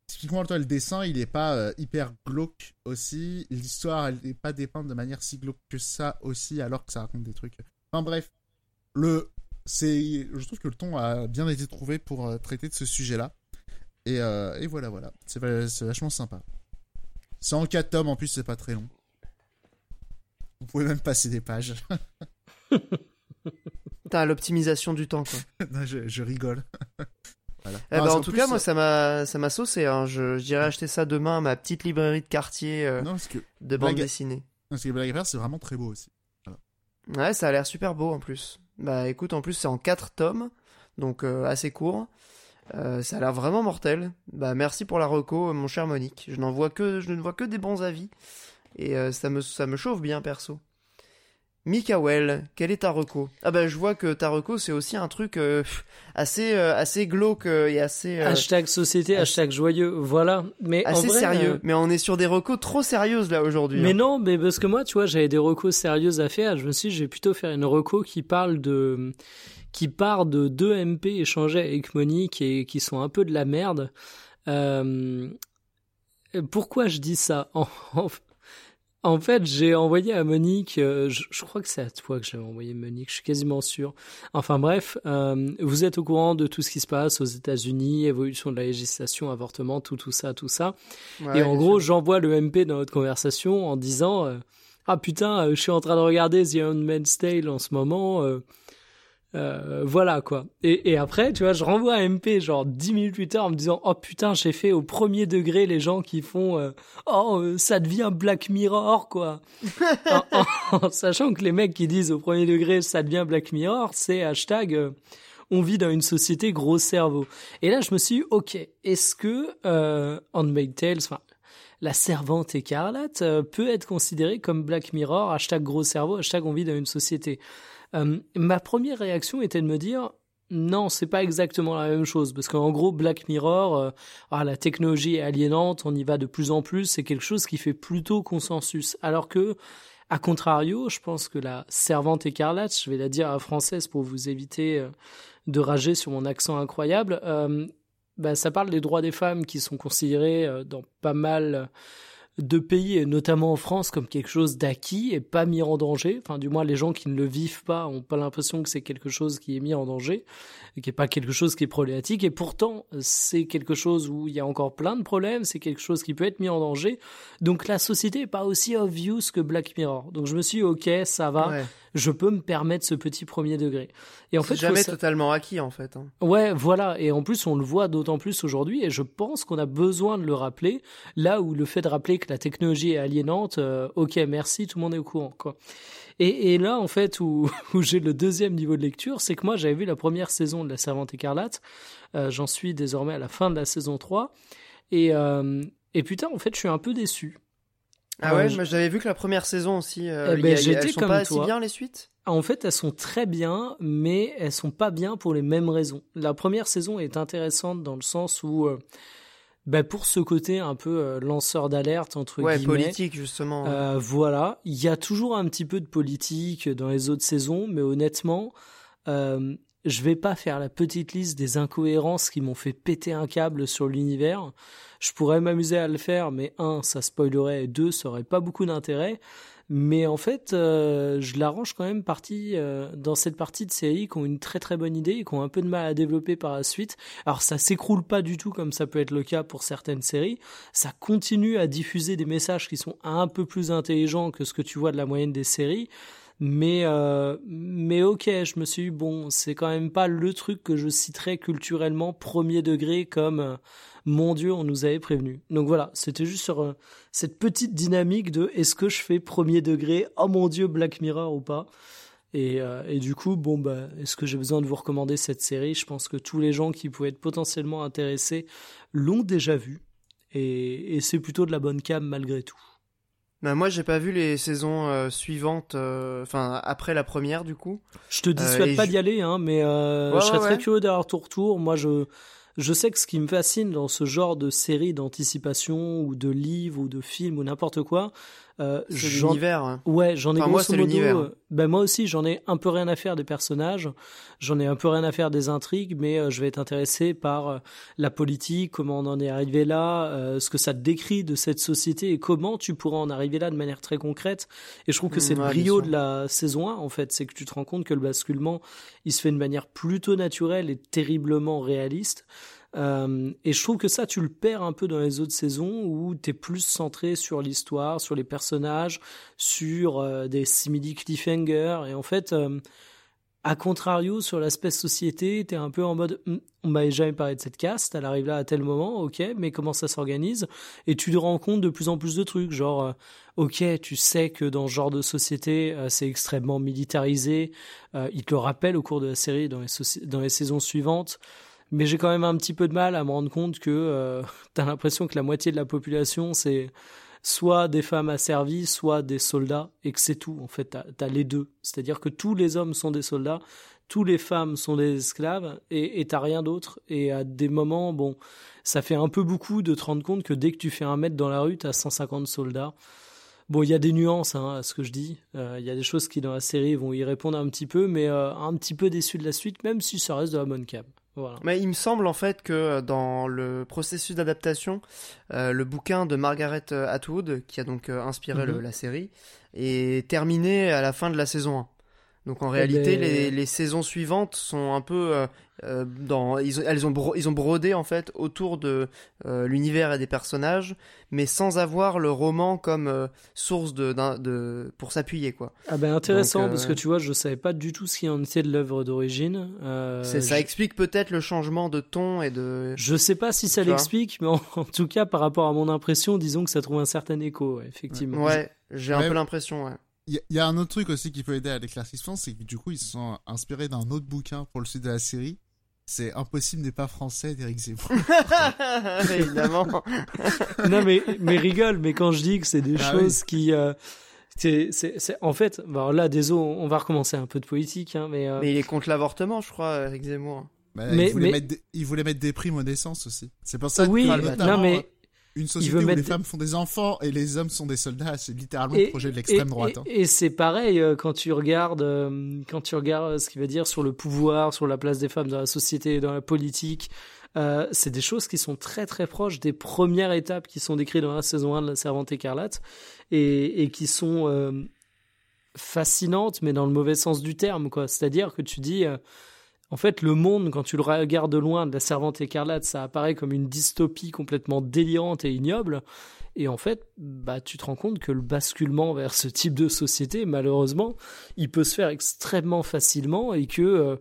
Typiquement, toi, le dessin, il est pas euh, hyper glauque aussi. L'histoire, elle n'est pas dépeinte de manière si glauque que ça aussi, alors que ça raconte des trucs. Enfin bref, le, c'est, je trouve que le ton a bien été trouvé pour euh, traiter de ce sujet-là. Et, euh, et voilà, voilà, c'est, va- c'est vachement sympa. C'est en 4 tomes, en plus, c'est pas très long. Vous pouvez même passer des pages. T'as l'optimisation du temps, quoi. Non, je, je rigole. voilà. Eh Non, ben, en tout plus, cas, moi, ça m'a, ça m'a saucé. Hein. Je, j'irai acheter ça demain à ma petite librairie de quartier euh, Non, parce que, de bande blague- dessinée. parce que faire, c'est vraiment très beau aussi. Ouais, ça a l'air super beau en plus. Bah écoute, en plus c'est en 4 tomes, donc euh, assez court. Euh, ça a l'air vraiment mortel. Bah merci pour la reco, mon cher Monique. Je n'en vois que, je ne vois que des bons avis et euh, ça me, ça me chauffe bien perso. Mikael, quelle est ta reco? Ah bah je vois que ta reco c'est aussi un truc euh, assez, euh, assez glauque euh, et assez, euh, Hashtag société, hashtag joyeux, voilà. Mais en assez vrai, sérieux. Mais on est sur des recos trop sérieuses là aujourd'hui. Mais hein. non, mais parce que moi, tu vois, j'avais des recos sérieuses à faire. Je me suis dit, je vais plutôt faire une reco qui parle de, qui part de deux MP échangés avec Monique et qui sont un peu de la merde. Pourquoi je dis ça? En, en, en fait, j'ai envoyé à Monique, euh, je, je crois que c'est à toi que j'avais envoyé Monique, je suis quasiment sûr. Enfin bref, euh, vous êtes au courant de tout ce qui se passe aux États-Unis, évolution de la législation, avortement, tout, tout ça, tout ça. Ouais, Et en gros, j'envoie le MP dans notre conversation en disant euh, Ah putain, je suis en train de regarder The Handmaid's Tale en ce moment. Euh, Euh, voilà quoi. Et, et, après, tu vois, je renvoie un MP genre 10 minutes plus tard en me disant oh putain j'ai fait au premier degré les gens qui font euh, oh euh, ça devient Black Mirror quoi. en, sachant que les mecs qui disent au premier degré ça devient Black Mirror, c'est hashtag on vit dans une société gros cerveau. Et là je me suis dit ok est-ce que euh, Handmaid's Tales, enfin la servante écarlate peut être considérée comme Black Mirror, hashtag gros cerveau, hashtag on vit dans une société? Euh, ma première réaction était de me dire non, c'est pas exactement la même chose parce qu'en gros Black Mirror, euh, ah, la technologie est aliénante, on y va de plus en plus, c'est quelque chose qui fait plutôt consensus. Alors que, à contrario, je pense que la servante écarlate, je vais la dire à française pour vous éviter euh, de rager sur mon accent incroyable, bah, ça parle des droits des femmes qui sont considérés dans pas mal de pays, et notamment en France, comme quelque chose d'acquis et pas mis en danger. Enfin, du moins, les gens qui ne le vivent pas ont pas l'impression que c'est quelque chose qui est mis en danger, et qui est pas quelque chose qui est problématique. Et pourtant, c'est quelque chose où il y a encore plein de problèmes, c'est quelque chose qui peut être mis en danger. Donc, la société est pas aussi obvious que Black Mirror. Donc, je me suis dit, ok, ça va je peux me permettre ce petit premier degré. Et en fait, jamais totalement acquis en fait. Hein. Ouais, voilà. Et en plus, on le voit d'autant plus aujourd'hui. Et je pense qu'on a besoin de le rappeler. Là où le fait de rappeler que la technologie est aliénante, euh, ok, merci, tout le monde est au courant. Quoi. Et, et là, en fait, où, où j'ai le deuxième niveau de lecture, c'est que moi, j'avais vu la première saison de La Servante écarlate. Euh, J'en suis désormais à la fin de la saison 3. Et, euh, et putain, en fait, je suis un peu déçu. Ah ouais, moi j'avais vu que la première saison aussi. Euh, eh ben, elles sont pas si bien les suites? En fait, elles sont très bien, mais elles sont pas bien pour les mêmes raisons. La première saison est intéressante dans le sens où, euh, ben, pour ce côté un peu euh, lanceur d'alerte entre ouais, guillemets. politique justement. Euh, voilà, il y a toujours un petit peu de politique dans les autres saisons, mais honnêtement, euh, je vais pas faire la petite liste des incohérences qui m'ont fait péter un câble sur l'univers. Je pourrais m'amuser à le faire, mais un, ça spoilerait, et deux, ça aurait pas beaucoup d'intérêt. Mais en fait, euh, je l'arrange quand même partie euh, dans cette partie de série qui ont une très très bonne idée et qui ont un peu de mal à développer par la suite. Alors ça s'écroule pas du tout comme ça peut être le cas pour certaines séries. Ça continue à diffuser des messages qui sont un peu plus intelligents que ce que tu vois de la moyenne des séries. Mais, euh, mais ok, je me suis dit, bon, c'est quand même pas le truc que je citerais culturellement premier degré comme euh, mon Dieu, on nous avait prévenu. Donc voilà, c'était juste sur euh, cette petite dynamique de est-ce que je fais premier degré, oh mon Dieu, Black Mirror ou pas et, et, du coup, bon, bah, est-ce que j'ai besoin de vous recommander cette série? Je pense que tous les gens qui pouvaient être potentiellement intéressés l'ont déjà vue. Et, et c'est plutôt de la bonne cam malgré tout. Bah moi j'ai pas vu les saisons euh, suivantes, euh, enfin après la première du coup. Je te dissuade euh, pas d'y aller, hein, mais je serais très curieux d'avoir ton retour. Moi je je sais que ce qui me fascine dans ce genre de série d'anticipation ou de livre ou de film ou n'importe quoi, euh, l'univers. Hein. Ouais, j'en ai enfin, grosso moi, modo. Euh, ben moi aussi, j'en ai un peu rien à faire des personnages, j'en ai un peu rien à faire des intrigues, mais euh, je vais être intéressé par euh, la politique, comment on en est arrivé là, ce que ça décrit de cette société et comment tu pourras en arriver là de manière très concrète. Et je trouve que c'est le brio de la saison 1 en fait, c'est que tu te rends compte que le basculement, il se fait de manière plutôt naturelle et terriblement réaliste. Euh, et je trouve que ça, tu le perds un peu dans les autres saisons où tu es plus centré sur l'histoire, sur les personnages, sur euh, des simili cliffhangers. Et en fait, euh, à contrario, sur l'aspect société, tu es un peu en mode hm, on m'avait jamais parlé de cette caste, elle arrive là à tel moment, ok, mais comment ça s'organise? Et tu te rends compte de plus en plus de trucs, genre, ok, tu sais que dans ce genre de société, c'est extrêmement militarisé. il te le rappelle au cours de la série, dans les, dans les saisons suivantes mais j'ai quand même un petit peu de mal à me rendre compte que euh, tu as l'impression que la moitié de la population, c'est soit des femmes asservies, soit des soldats, et que c'est tout. En fait, tu as, les deux. C'est-à-dire que tous les hommes sont des soldats, tous les femmes sont des esclaves, et t'as rien d'autre. Et à des moments, bon, ça fait un peu beaucoup de te rendre compte que dès que tu fais un mètre dans la rue, t'as 150 soldats. Bon, il y a des nuances hein, à ce que je dis. Euh, il y a des choses qui dans la série vont y répondre un petit peu, mais euh, un petit peu déçu de la suite, même si ça reste de la bonne cam. Mais il me semble en fait que euh, dans le processus d'adaptation, euh, le bouquin de Margaret euh, Atwood, qui a donc inspiré mhm. la série, est terminé à la fin de la saison Donc en réalité, ben- les, les saisons suivantes sont un peu euh, euh, dans ils ont, elles ont bro- ils ont brodé en fait autour de euh, l'univers et des personnages, mais sans avoir le roman comme euh, source de, pour s'appuyer quoi. Ah ben intéressant Donc, euh, parce que tu vois, je savais pas du tout ce qui en était de l'œuvre d'origine. Euh, ça je- explique peut-être le changement de ton et de Je sais pas si ça l'explique, mais en, en tout cas, par rapport à mon impression, disons que ça trouve un certain écho, ouais, effectivement. ouais, j'ai un peu l'impression ouais. Il y, a- il y a un autre truc aussi qui peut aider à l'éclaircissement, c'est que du coup, ils se sont inspirés d'un autre bouquin pour le suite de la série. C'est Impossible n'est pas français d'Éric Zemmour. Évidemment. non, mais, mais rigole, mais quand je dis que c'est des Ah choses qui. euh, c'est, en fait, bon, là, désolé, on va recommencer un peu de politique, hein, mais. euh, Mais il est contre l'avortement, je crois, Eric Zemmour. Bah, Mais- il, voulait mais- mettre des, il voulait mettre des primes aux naissances aussi. C'est pour ça oui, que bah, notamment, non, mais. Une société veut où mettre les femmes font des enfants et les hommes sont des soldats, c'est littéralement Et- le projet de l'extrême droite. Et, hein. et c'est pareil euh, quand tu regardes, euh, quand tu regardes ce qu'il va dire sur le pouvoir, sur la place des femmes dans la société dans la politique. Euh, c'est des choses qui sont très très proches des premières étapes qui sont décrites dans la saison 1 de La Servante écarlate et, et qui sont euh, fascinantes, mais dans le mauvais sens du terme, quoi. C'est-à-dire que tu dis, euh, en fait, le monde, quand tu le regardes de loin de La Servante écarlate, ça apparaît comme une dystopie complètement délirante et ignoble. Et en fait, bah, tu te rends compte que le basculement vers ce type de société, malheureusement, il peut se faire extrêmement facilement et que euh,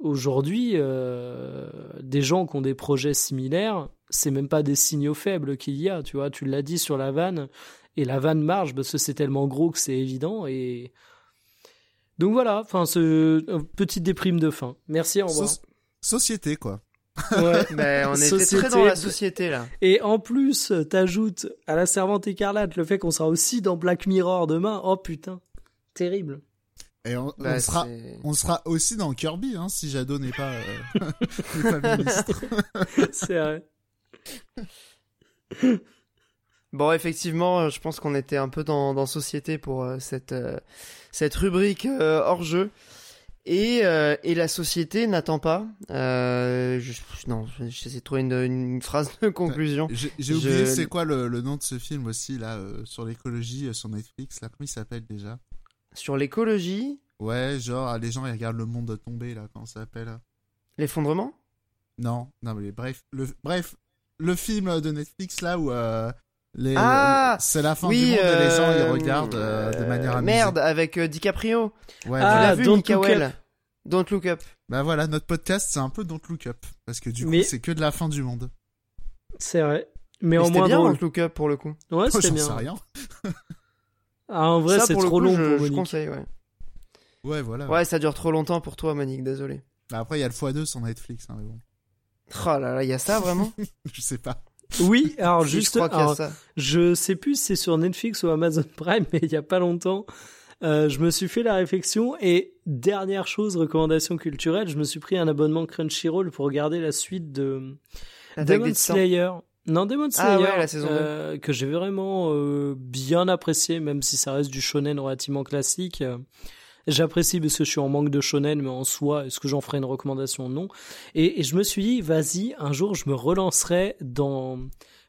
aujourd'hui, euh, des gens qui ont des projets similaires, c'est même pas des signaux faibles qu'il y a. Tu vois, tu l'as dit sur la vanne et la vanne marche parce que c'est tellement gros que c'est évident et donc voilà. Enfin, ce euh, petite déprime de fin. Merci, au revoir. Soci- Société, quoi. Ouais. Mais on était Société. très dans la société là. Et en plus, t'ajoutes à la servante écarlate le fait qu'on sera aussi dans Black Mirror demain. Oh putain, terrible. Et on, Bah, on sera, on sera aussi dans Kirby, hein, si Jadot n'est pas, euh, n'est pas ministre. C'est vrai. Bon, effectivement, euh, je pense qu'on était un peu dans, dans société pour euh, cette, euh, cette rubrique euh, hors jeu. Et, et la société n'attend pas. Je, non, j'essaie de trouver une, une phrase de conclusion. J'ai Je- oublié c'est quoi le, le nom de ce film aussi, là, sur l'écologie, sur Netflix, là, comment il s'appelle déjà Sur l'écologie, Ouais, genre, ah, les gens, ils regardent le monde tomber, là, comment ça s'appelle l'effondrement? Non, non, mais bref, le, bref, le film de Netflix, là, où les, Ah c'est la fin Oui, du monde et les gens, ils euh, regardent euh, de euh, manière amusée. Merde, avec euh, DiCaprio. Ouais, Ah, tu voilà. l'as vu, Don't Mikael Look Up. Don't Look Up. Bah voilà, notre podcast, c'est un peu Don't Look Up. Parce que du coup, Mais- c'est que de la fin du monde. C'est vrai. Mais Mais C'était moins bien drôle. Don't Look Up pour le coup. Ouais, c'était sais bien. rien. Ah, en vrai, c'est trop coup, long je, pour je conseille, ouais. Ouais, voilà. Ouais, ça dure trop longtemps pour toi, Monique, désolé. Bah après, il y a le x2 sur Netflix, hein, mais bon. Oh là là, il y a ça vraiment? Je sais pas. Oui, alors juste, je crois qu'il y a alors, ça. je sais plus si c'est sur Netflix ou Amazon Prime, mais il y a pas longtemps, euh, je me suis fait la réflexion et dernière chose, recommandation culturelle, je me suis pris un abonnement Crunchyroll pour regarder la suite de Demon. Slayer. Non, Demon Ah Slayer, ouais, la saison euh, que j'ai vraiment euh, bien apprécié, même si ça reste du shonen relativement classique. J'apprécie parce que je suis en manque de shonen, mais en soi, est-ce que j'en ferai une recommandation? Non. Et, et je me suis dit, vas-y, un jour, je me relancerai dans...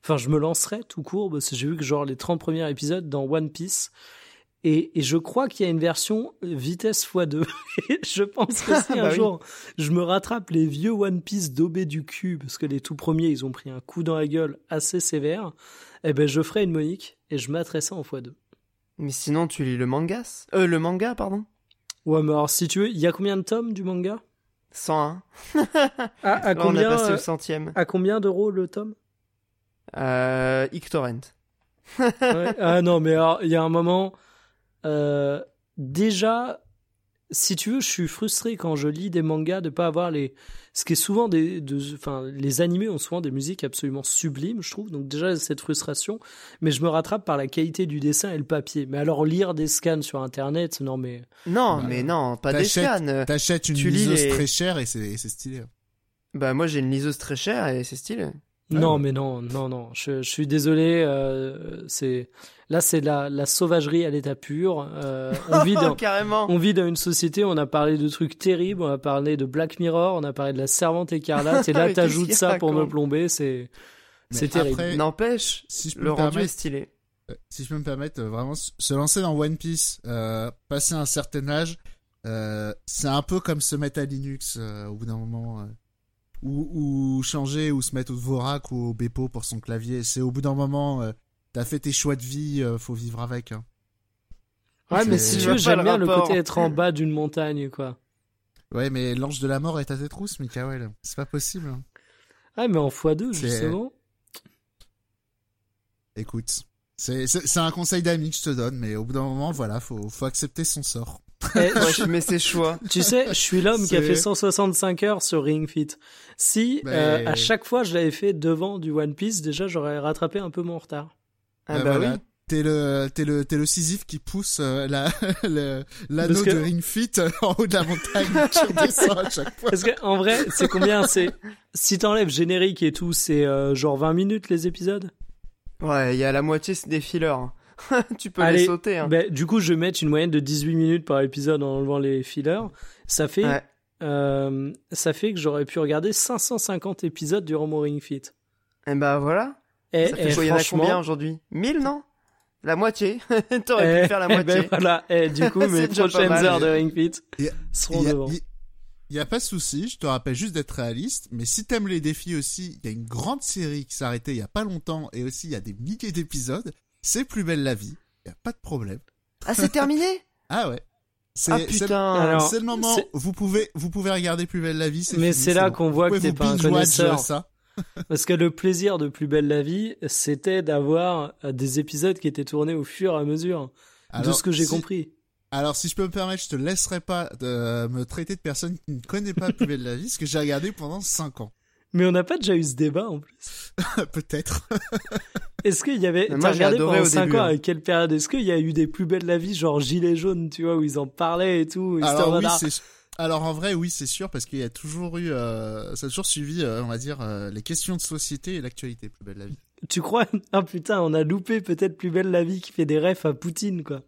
Enfin, je me lancerai tout court, parce que j'ai vu que genre les 30 premiers épisodes dans One Piece. Et, et je crois qu'il y a une version vitesse x2. Et je pense que si un Bah oui. jour je me rattrape les vieux One Piece daubés du cul, parce que les tout premiers, ils ont pris un coup dans la gueule assez sévère, eh ben je ferai une Monique et je mettrai ça en x2. Mais sinon, tu lis le manga Euh, le manga, pardon? Ouais, mais alors si tu veux, il y a combien de tomes du manga? 101. à, à Là, on a passé euh, le centième. à combien d'euros le tome? Euh, Ictorrent. Ouais. Ah non, mais alors, il y a un moment. euh, déjà, si tu veux, je suis frustré quand je lis des mangas de pas avoir les. Ce qui est souvent des. de- Enfin, les animés ont souvent des musiques absolument sublimes, je trouve. Donc, déjà, cette frustration. Mais je me rattrape par la qualité du dessin et le papier. Mais alors, lire des scans sur internet, non, mais. Non, Bah, mais non, pas des scans. Euh, T'achètes une Tu lis liseuse les- très chère et c'est et c'est stylé. Bah, moi, j'ai une liseuse très chère et c'est stylé. Non, mais non, non, non. Je, je suis désolé. euh, c'est là, c'est la, la sauvagerie à l'état pur. Euh, on vit dans, Carrément. On vit dans une société où on a parlé de trucs terribles, on a parlé de Black Mirror, on a parlé de la servante écarlate, et là t'ajoutes ça pour me plomber, c'est c'est terrible. N'empêche, si le rendu est stylé. euh, si je peux me permettre, euh, vraiment se lancer dans One Piece, euh, passer un certain âge, Euh, c'est un peu comme se mettre à Linux euh, au bout d'un moment. Ou, ou changer ou se mettre au Dvorak ou au Bepo pour son clavier. C'est au bout d'un moment, euh, t'as fait tes choix de vie, euh, faut vivre avec. hein. Ouais, mais si tu veux, j'aime bien le côté être en bas d'une montagne, quoi. Ouais, mais l'ange de la mort est à tes trousses, Mikael. C'est pas possible. hein. Ah, mais en x2, C'est- justement. Écoute, c'est c'est- c'est un conseil d'ami que je te donne, mais au bout d'un moment, voilà, faut, faut accepter son sort. Eh, Ouais, je mets ses choix. Tu sais, je suis l'homme qui a fait 165 heures sur Ring Fit. Si Mais- euh, à chaque fois je l'avais fait devant du One Piece, déjà j'aurais rattrapé un peu mon retard. Ah Euh, bah voilà, oui. T'es le, t'es le, t'es le Sisyphe qui pousse euh, la, le- l'anneau que- de Ring Fit euh, en haut de la montagne. tu redescends à chaque fois. Parce que en vrai, c'est combien? C'est si t'enlèves générique et tout, c'est euh, genre 20 minutes les épisodes? Ouais, il y a la moitié c'est des fillers. tu peux Allez, les sauter. Hein. Ben, du coup, je vais mettre une moyenne de 18 minutes par épisode en enlevant les fillers. Ça fait Ouais. euh, ça fait que j'aurais pu regarder 550 épisodes durant mon Ring Fit. Et bah voilà. Et, Ça fait et quoi, il y en a franchement, combien aujourd'hui? 1000 non? La moitié. T'aurais Eh, pu faire la eh moitié. ben voilà, et du coup, mes prochaines heures de Ring Fit Et- seront Il y, a, devant. il- il y a pas de souci, je te rappelle juste d'être réaliste, mais si t'aimes les défis aussi, il y a une grande série qui s'est arrêtée il y a pas longtemps, et aussi il y a des milliers d'épisodes, c'est Plus Belle la Vie, il y a pas de problème. Ah, c'est terminé Ah ouais. C'est Ah c'est le- putain. Alors, c'est le moment, c'est- vous pouvez, vous pouvez regarder Plus Belle la Vie, c'est Mais fini, c'est là bon. qu'on voit Vous que t'es pas un connaisseur. ça. Parce que le plaisir de Plus Belle la Vie, c'était d'avoir euh, des épisodes qui étaient tournés au fur et à mesure. de Alors, ce que j'ai si- compris. Alors, si je peux me permettre, je te laisserai pas de me traiter de personne qui ne connaît pas Plus Belle la Vie, parce que j'ai regardé pendant 5 ans. Mais on n'a pas déjà eu ce débat en plus. Peut-être. Est-ce qu'il y avait. T'as regardé pendant au 5 début, ans hein. à quelle période? Est-ce qu'il y a eu des plus belles la vie, genre Gilets jaunes, tu vois, où ils en parlaient et tout Alors oui, c'est alors en vrai oui c'est sûr parce qu'il y a toujours eu euh, ça a toujours suivi euh, on va dire euh, les questions de société et l'actualité plus belle la vie. Tu crois? Ah putain, on a loupé peut-être Plus Belle la Vie qui fait des refs à Poutine, quoi.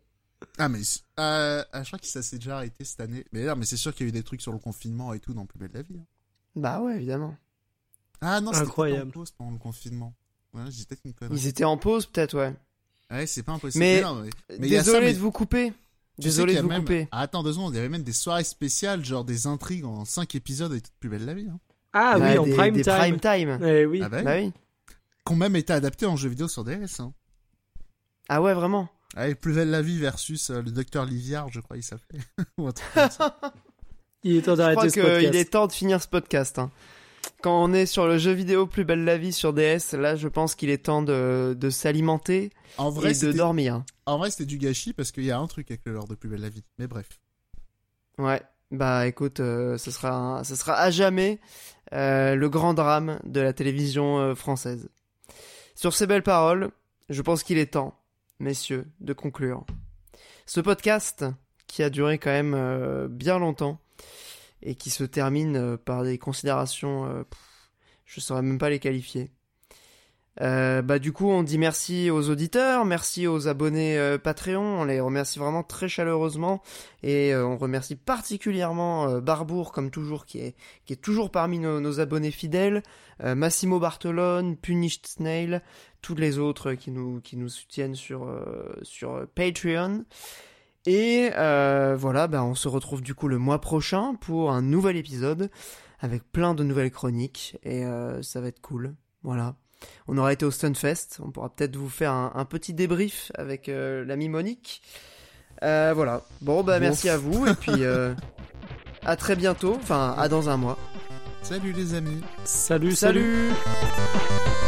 Ah mais euh, ah, je crois que ça s'est déjà arrêté cette année. Mais non mais c'est sûr qu'il y a eu des trucs sur le confinement et tout dans plus belle la vie. hein. Bah ouais, évidemment. Ah non c'était Incroyable. en pause pendant le confinement. Ouais, j'ai peut-être une connerie. Ils étaient en pause, peut-être, ouais. Ouais c'est pas impossible. Mais- non, mais, mais il y a ça, Désolé mais de vous couper. Désolé de vous même- couper. Ah, attends deux secondes il y avait même des soirées spéciales genre des intrigues en 5 épisodes et toute plus belle la vie. Hein. Ah oui, en des, prime des time. prime time. Eh oui. Ah bah oui. Bah oui. Qui ont même été adaptés en jeu vidéo sur DS. Hein. Ah ouais, vraiment. Avec Plus belle la vie versus euh, le docteur Liviard, je crois il s'appelait. Il est temps d'arrêter ce podcast. qu'il est temps de finir ce podcast. hein. Quand on est sur le jeu vidéo Plus belle la vie sur DS, là, je pense qu'il est temps de, de s'alimenter En et de dormir. en vrai, c'était du gâchis parce qu'il y a un truc avec le lore de Plus belle la vie. Mais bref. Ouais. Bah écoute, euh, ce sera, un- ce sera à jamais euh, le grand drame de la télévision euh, française. Sur ces belles paroles, je pense qu'il est temps, messieurs, de conclure. Ce podcast, qui a duré quand même euh, bien longtemps, et qui se termine euh, par des considérations, euh, je saurais même pas les qualifier. Euh, bah du coup on dit merci aux auditeurs, merci aux abonnés Patreon, on les remercie vraiment très chaleureusement et on remercie particulièrement Barbour comme toujours qui est qui est toujours parmi nos, abonnés fidèles, Massimo Bartolone, Punished Snail, tous les autres qui nous soutiennent sur Patreon. Et euh, voilà, bah, on se retrouve du coup le mois prochain pour un nouvel épisode avec plein de nouvelles chroniques et euh, ça va être cool. Voilà. On aura été au Stunfest, on pourra peut-être vous faire un, un petit débrief avec euh, l'ami Monique. Euh, voilà. Bon, bah Bon. merci à vous et puis euh, à très bientôt, enfin à dans un mois. Salut les amis. Salut, salut. Salut